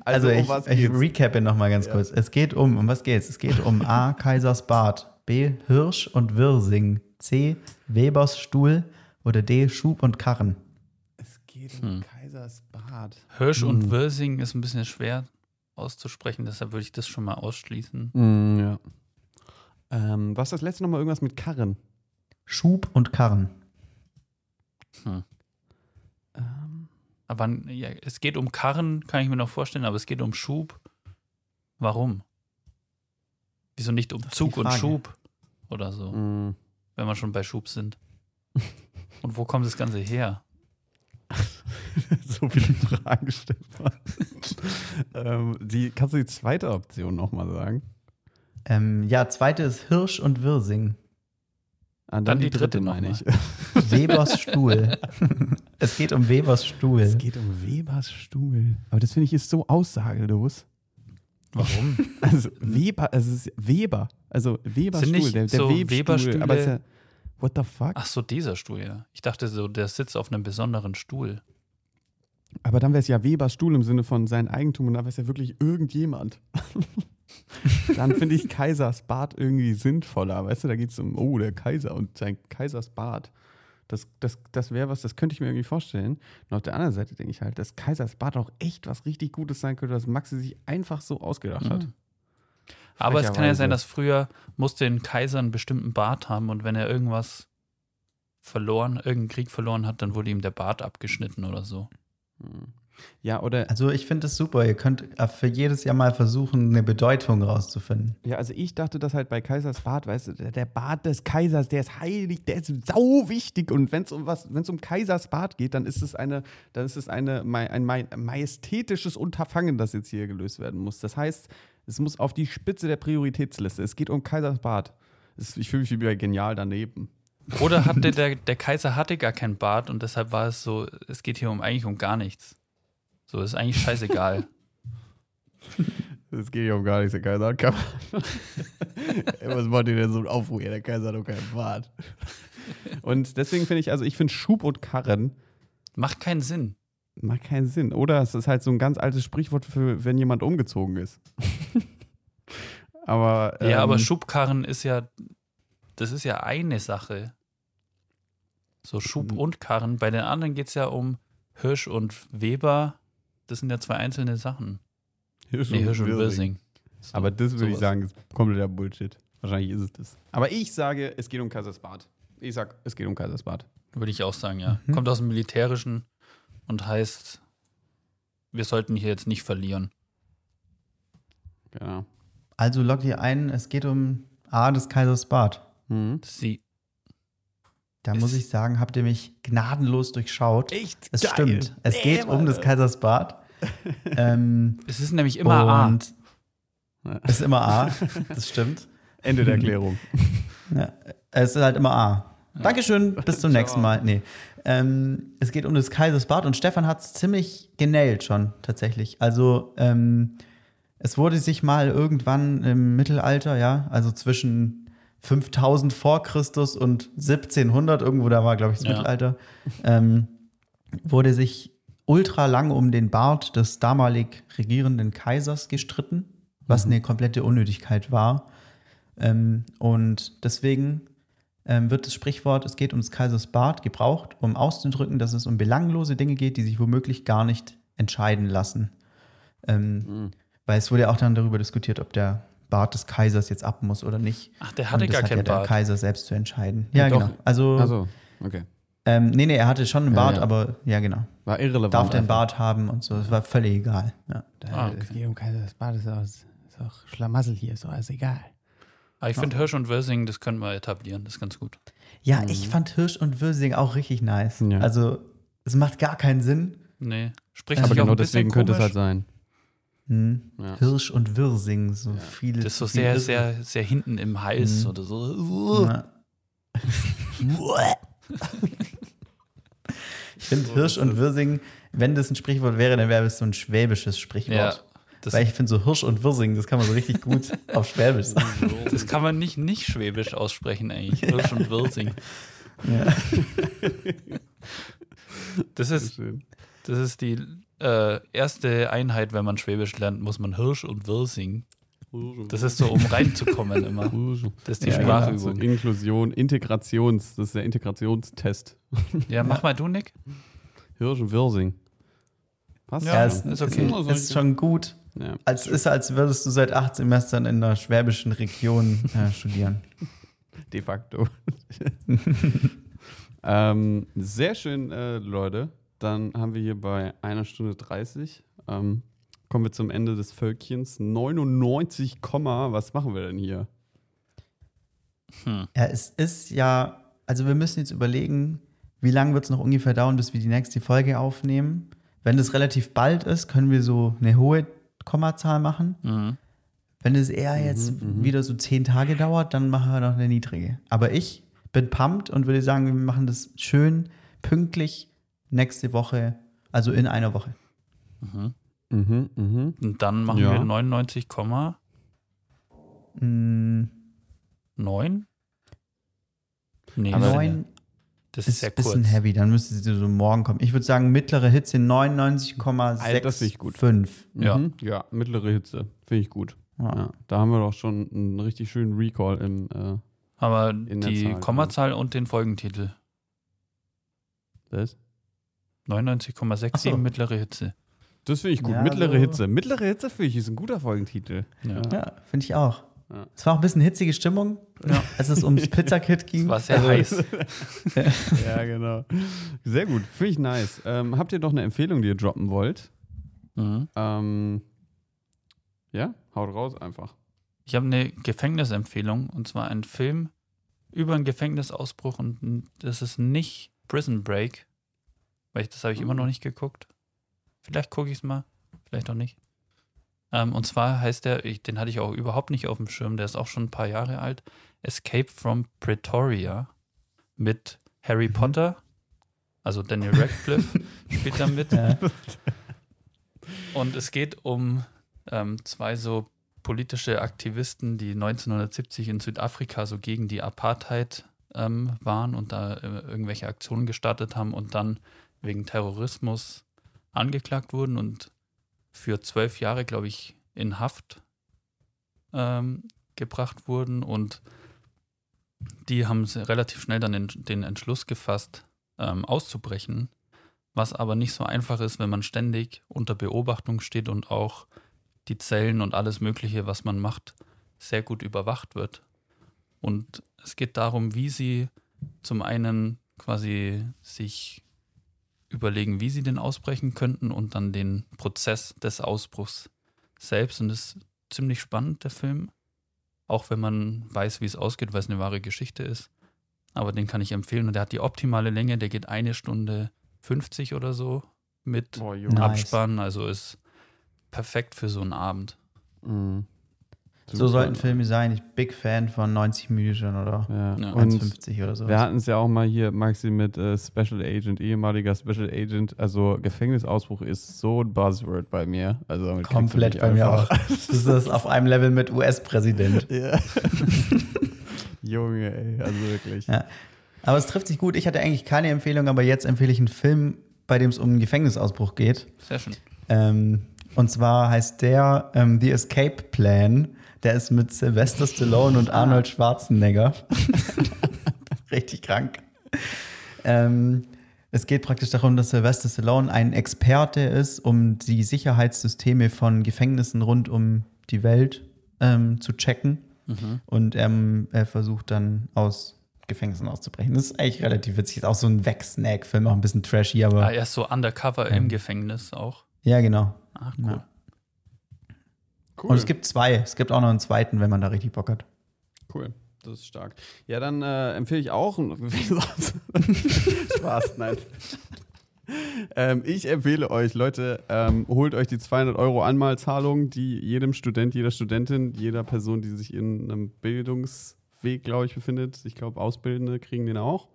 Also, um ich, was ich recappe nochmal ganz Ja. kurz. Es geht um, um was geht's? Es geht um A. Kaisers Bart, B. Hirsch und Wirsing, C. Webers Stuhl oder D. Schub und Karren. Es geht um Hm. Kaisers Bart. Hirsch und Hm. Wirsing ist ein bisschen schwer auszusprechen, deshalb würde ich das schon mal ausschließen. Mm, ja. Ähm, was das letzte nochmal irgendwas mit Karren? Schub und Karren. Hm. Ähm, Aber ja, es geht um Karren, kann ich mir noch vorstellen, aber es geht um Schub. Warum? Wieso nicht um Zug und. Schub oder so, mm. wenn wir schon bei Schub sind? Und wo kommt das Ganze her? <laughs> so viele Fragen, Stefan. ähm, die, kannst du die zweite Option nochmal sagen? Ähm, ja, zweite ist Hirsch und Wirsing. Ah, Dann die dritte noch meine ich. <laughs> Webers Stuhl. es geht um Webers Stuhl. Es geht um Webers Stuhl. Aber das finde ich ist so aussagelos. Warum? <laughs> Also Weber, also es ist Weber. Also Webers Sind Stuhl, nicht der, der so Webstuhl. Weberstühle- Aber ist ja, what the fuck? Ach so, dieser Stuhl, ja. Ich dachte so, der sitzt auf einem besonderen Stuhl. Aber dann wäre es ja Webers Stuhl im Sinne von sein Eigentum und da wäre es ja wirklich irgendjemand. <laughs> dann finde ich Kaisers Bart irgendwie sinnvoller. Weißt du, da geht es um, oh, der Kaiser und sein Kaisers Bart. Das, das, das wäre was, das könnte ich mir irgendwie vorstellen. Und auf der anderen Seite denke ich halt, dass Kaisers Bart auch echt was richtig Gutes sein könnte, was Maxi sich einfach so ausgedacht hat. Mhm. Aber es kann ja sein, dass früher musste ein Kaiser einen bestimmten Bart haben und wenn er irgendwas verloren, irgendeinen Krieg verloren hat, dann wurde ihm der Bart abgeschnitten oder so. Hm. Ja, oder Also ich finde es super. Ihr könnt für jedes Jahr mal versuchen, eine Bedeutung rauszufinden. Ja, also ich dachte, dass halt bei Kaisers Bad, weißt du, der, Bad des Kaisers, der ist heilig, der ist sau wichtig. Und wenn es um was, wenn es um Kaisers Bad geht, dann ist es eine, dann ist es eine, ein ma- majestätisches Unterfangen, das jetzt hier gelöst werden muss. Das heißt, es muss auf die Spitze der Prioritätsliste. Es geht um Kaisers Bad. Ich fühle mich wie bei genial daneben. Oder hatte der, der Kaiser hatte gar keinen Bart und deshalb war es so, es geht hier um eigentlich um gar nichts. So, ist eigentlich scheißegal. <laughs> Es geht ja um gar nichts, der Kaiser hat keinen <laughs> Was macht ihr denn so ein Aufruhr? Ja, der Kaiser hat doch keinen Bart. Und deswegen finde ich, also ich finde Schub und Karren Macht keinen Sinn. macht keinen Sinn. Oder es ist halt so ein ganz altes Sprichwort für, wenn jemand umgezogen ist. <laughs> aber. ja, aber ähm, Schubkarren ist ja, das ist ja eine Sache. So Schub und Karren. Bei den anderen geht es ja um Hirsch und Weber. Das sind ja zwei einzelne Sachen. Hirsch Nee, Hirsch und Wirsing. So, Aber das würde ich sagen, ist kompletter Bullshit. Wahrscheinlich ist es das. Aber ich sage, es geht um Kaisersbad. Ich sag, es geht um Kaisersbad. Würde ich auch sagen, ja. Mhm. Kommt aus dem Militärischen und heißt, wir sollten hier jetzt nicht verlieren. Genau. Also loggt ihr ein, es geht um A des Kaisers Bad. Mhm. Sie, Da Es- muss ich sagen, habt ihr mich gnadenlos durchschaut. Echt? Es stimmt. Es geht um des Kaisers Bad. <laughs> ähm, es ist nämlich immer A. und Es ist immer A. <laughs> Das stimmt. Ende der Erklärung. <laughs> Ja, es ist halt immer A. Dankeschön, bis zum nächsten Mal. Nee. Ähm, es geht um das Kaisers Bad und Stefan hat es ziemlich genäht schon tatsächlich. Also ähm, es wurde sich mal irgendwann im Mittelalter, ja, also zwischen 5000 vor Christus und 1700, irgendwo da war, glaube ich, das Ja. Mittelalter, ähm, wurde sich ultra lang um den Bart des damalig regierenden Kaisers gestritten, was eine komplette Unnötigkeit war. Ähm, und deswegen ähm, wird das Sprichwort, es geht ums Kaisers Bart, gebraucht, um auszudrücken, dass es um belanglose Dinge geht, die sich womöglich gar nicht entscheiden lassen. Ähm, Weil es wurde ja auch dann darüber diskutiert, ob der Bart des Kaisers jetzt ab muss oder nicht. Ach, der hatte Und das gar hat keinen ja der Bart. Kaiser selbst zu entscheiden. Ja, Doch. genau. Also, Achso, okay. ähm, nee, nee, er hatte schon einen Ja, Bart, ja. aber ja, genau. War irrelevant. Darf den. Bart haben und so. Es war völlig egal. Ja. Ah, okay. Es geht um Kaisersbad, ist auch, ist auch Schlamassel hier, ist alles egal. Aber ich finde Hirsch und Wirsing, das können wir etablieren, das ist ganz gut. Ja, ich fand Hirsch und Würsing auch richtig nice. Ja. Also, es macht gar keinen Sinn. Nee, spricht Aber sich auch genau deswegen könnte es komisch. halt sein. Hm. Ja. Hirsch und Wirsing, so viele. Das ist so sehr, Irre. sehr, sehr hinten im Hals Mhm. oder so. Ja. <laughs> ich finde Hirsch und Wirsing, wenn das ein Sprichwort wäre, dann wäre es so ein schwäbisches Sprichwort. Ja, Weil ich finde so Hirsch und Wirsing, das kann man so richtig gut <laughs> auf Schwäbisch sagen. das kann man nicht nicht schwäbisch aussprechen eigentlich. Hirsch und Wirsing. Ja. Das ist, das ist die äh, erste Einheit, wenn man Schwäbisch lernt, muss man Hirsch und Wirsing. Das ist so, um reinzukommen immer. <laughs> Das ist die Ja, Also Sprachübung. Inklusion, Integrations, das ist der Integrationstest. <laughs> Ja, mach mal du, Nick. Hirsch und Wirsing. Passt Ja, Ja, schon. es ist okay. Es ist schon gut. Ja. Als ist, als würdest du seit acht Semestern in der schwäbischen Region äh, <laughs> studieren. De facto. ähm, sehr schön, äh, Leute. Dann haben wir hier bei einer Stunde 30. Ähm, kommen wir zum Ende des Völkchens. 99, Komma, was machen wir denn hier? Hm. Ja, es ist ja, also wir müssen jetzt überlegen, wie lange wird es noch ungefähr dauern, bis wir die nächste Folge aufnehmen. Wenn das relativ bald ist, können wir so eine hohe Kommazahl machen. Mhm. Wenn es eher jetzt wieder so zehn Tage dauert, dann machen wir noch eine niedrige. Aber ich bin pumped und würde sagen, wir machen das schön pünktlich nächste Woche, also in einer Woche. Mhm. Mhm, mhm. Und dann machen Ja. wir 99,9. Mm, Nee, Aber- neun das ist ist sehr ein bisschen kurz. heavy, dann müsste sie so morgen kommen. Ich würde sagen, mittlere Hitze Alter, das finde ich 99,65. gut. Fünf. Ja. Mhm. Ja, mittlere Hitze. Finde ich gut. Ja. Ja, da haben wir doch schon einen richtig schönen Recall im. Äh, Aber In der die Zahl, Kommazahl und den Folgentitel. das 99,67 Ach so. mittlere Hitze. das finde ich gut. Ja, mittlere so- Hitze. Mittlere Hitze finde ich ist ein guter Folgentitel. Ja. Ja, finde ich auch. Es war auch ein bisschen hitzige Stimmung, Ja. als es ums Pizzakit ging. War sehr Also, heiß. <laughs> Ja, genau. Sehr gut, finde ich nice. Ähm, habt ihr noch eine Empfehlung, die ihr droppen wollt? Mhm. Ähm, ja, haut raus einfach. Ich habe eine Gefängnisempfehlung und zwar ein Film über einen Gefängnisausbruch und das ist nicht Prison Break, weil ich, das habe ich immer noch nicht geguckt. Vielleicht gucke ich es mal, vielleicht auch nicht. Ähm, und zwar heißt der, ich, den hatte ich auch überhaupt nicht auf dem Schirm, der ist auch schon ein paar Jahre alt, Escape from Pretoria mit Harry Potter, also Daniel Radcliffe <laughs> spielt da mit. Ja. Und es geht um ähm, zwei so politische Aktivisten, die 1970 in Südafrika so gegen die Apartheid ähm, waren und da äh, irgendwelche Aktionen gestartet haben und dann wegen Terrorismus angeklagt wurden und für zwölf Jahre, glaube ich, in Haft ähm, gebracht wurden. Und die haben relativ schnell dann den, den Entschluss gefasst, ähm, auszubrechen, was aber nicht so einfach ist, wenn man ständig unter Beobachtung steht und auch die Zellen und alles Mögliche, was man macht, sehr gut überwacht wird. Und es geht darum, wie sie zum einen quasi sich überlegen, wie sie den ausbrechen könnten und dann den Prozess des Ausbruchs selbst. Und das ist ziemlich spannend, der Film. Auch wenn man weiß, wie es ausgeht, weil es eine wahre Geschichte ist. Aber den kann ich empfehlen. Und der hat die optimale Länge, der geht eine Stunde 50 oder so mit Boah, Nice. Abspann. Also ist perfekt für so einen Abend. Mhm. So Super. sollten Filme sein. Ich bin Big Fan von 90 Minuten oder Ja. Ja. Und 1,50 oder so. wir hatten es ja auch mal hier, Maxi, mit äh, Special Agent, ehemaliger Special Agent. Also Gefängnisausbruch ist so ein Buzzword bei mir. Also Komplett bei mir auch. Das ist auf einem Level mit US-Präsident. <laughs> Ja. <laughs> Junge, ey, also wirklich. Ja. Aber es trifft sich gut. Ich hatte eigentlich keine Empfehlung, aber jetzt empfehle ich einen Film, bei dem es um einen Gefängnisausbruch geht. Sehr schön. Ähm, und zwar heißt der ähm, The Escape Plan. Der ist mit Sylvester Stallone und Arnold Schwarzenegger. <laughs> Richtig krank. Ähm, es geht praktisch darum, dass Sylvester Stallone ein Experte ist, um die Sicherheitssysteme von Gefängnissen rund um die Welt ähm, zu checken. Mhm. Und ähm, er versucht dann aus Gefängnissen auszubrechen. Das ist eigentlich relativ witzig. Ist auch so ein Weg-Snack-Film, auch ein bisschen trashy, aber Ah, er ist so undercover im Gefängnis auch. ja, genau. Ach, cool. Ja. Cool. Und es gibt zwei. Es gibt auch noch einen zweiten, wenn man da richtig Bock hat. Cool, das ist stark. Ja, dann äh, empfehle ich auch. <laughs> Spaß, nein. ähm, ich empfehle euch, Leute, ähm, holt euch die 200 Euro Anmalzahlung, die jedem Student, jeder Studentin, jeder Person, die sich in einem Bildungsweg, glaube ich, befindet, ich glaube, Ausbildende kriegen den auch.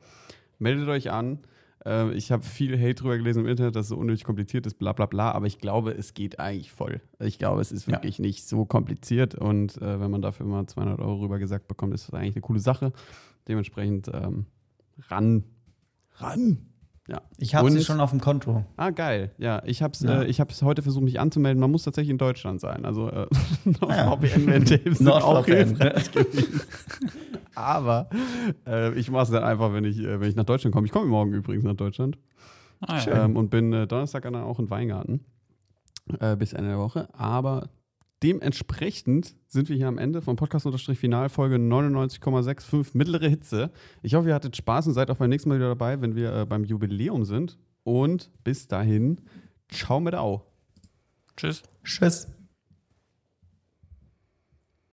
Meldet euch an. Ähm, ich habe viel Hate drüber gelesen im Internet, dass es so unnötig kompliziert ist, bla bla bla, aber ich glaube, es geht eigentlich voll. Ich glaube, es ist Ja. wirklich nicht so kompliziert und äh, wenn man dafür mal 200 Euro rüber gesagt bekommt, ist das eigentlich eine coole Sache. Dementsprechend ähm, ran. Ran. Ja. Ich habe sie schon auf dem Konto. Ah, geil. Ja, ich habe es Ja. äh, ich heute versucht, mich anzumelden. Man muss tatsächlich in Deutschland sein. Also äh, <laughs> Ah ja. VPN-Tapes <laughs> sind auch NordVPN. hilfreich gewesen. <laughs> Aber äh, ich mache es dann einfach, wenn ich, äh, wenn ich nach Deutschland komme. Ich komme morgen übrigens nach Deutschland Ah, ja. ähm, und bin äh, Donnerstag dann auch in Weingarten äh, bis Ende der Woche. Aber dementsprechend sind wir hier am Ende vom Podcast-Final Folge 99,65 mittlere Hitze. Ich hoffe, ihr hattet Spaß und seid auch beim nächsten Mal wieder dabei, wenn wir äh, beim Jubiläum sind. Und bis dahin, ciao mit Au. Tschüss. Tschüss.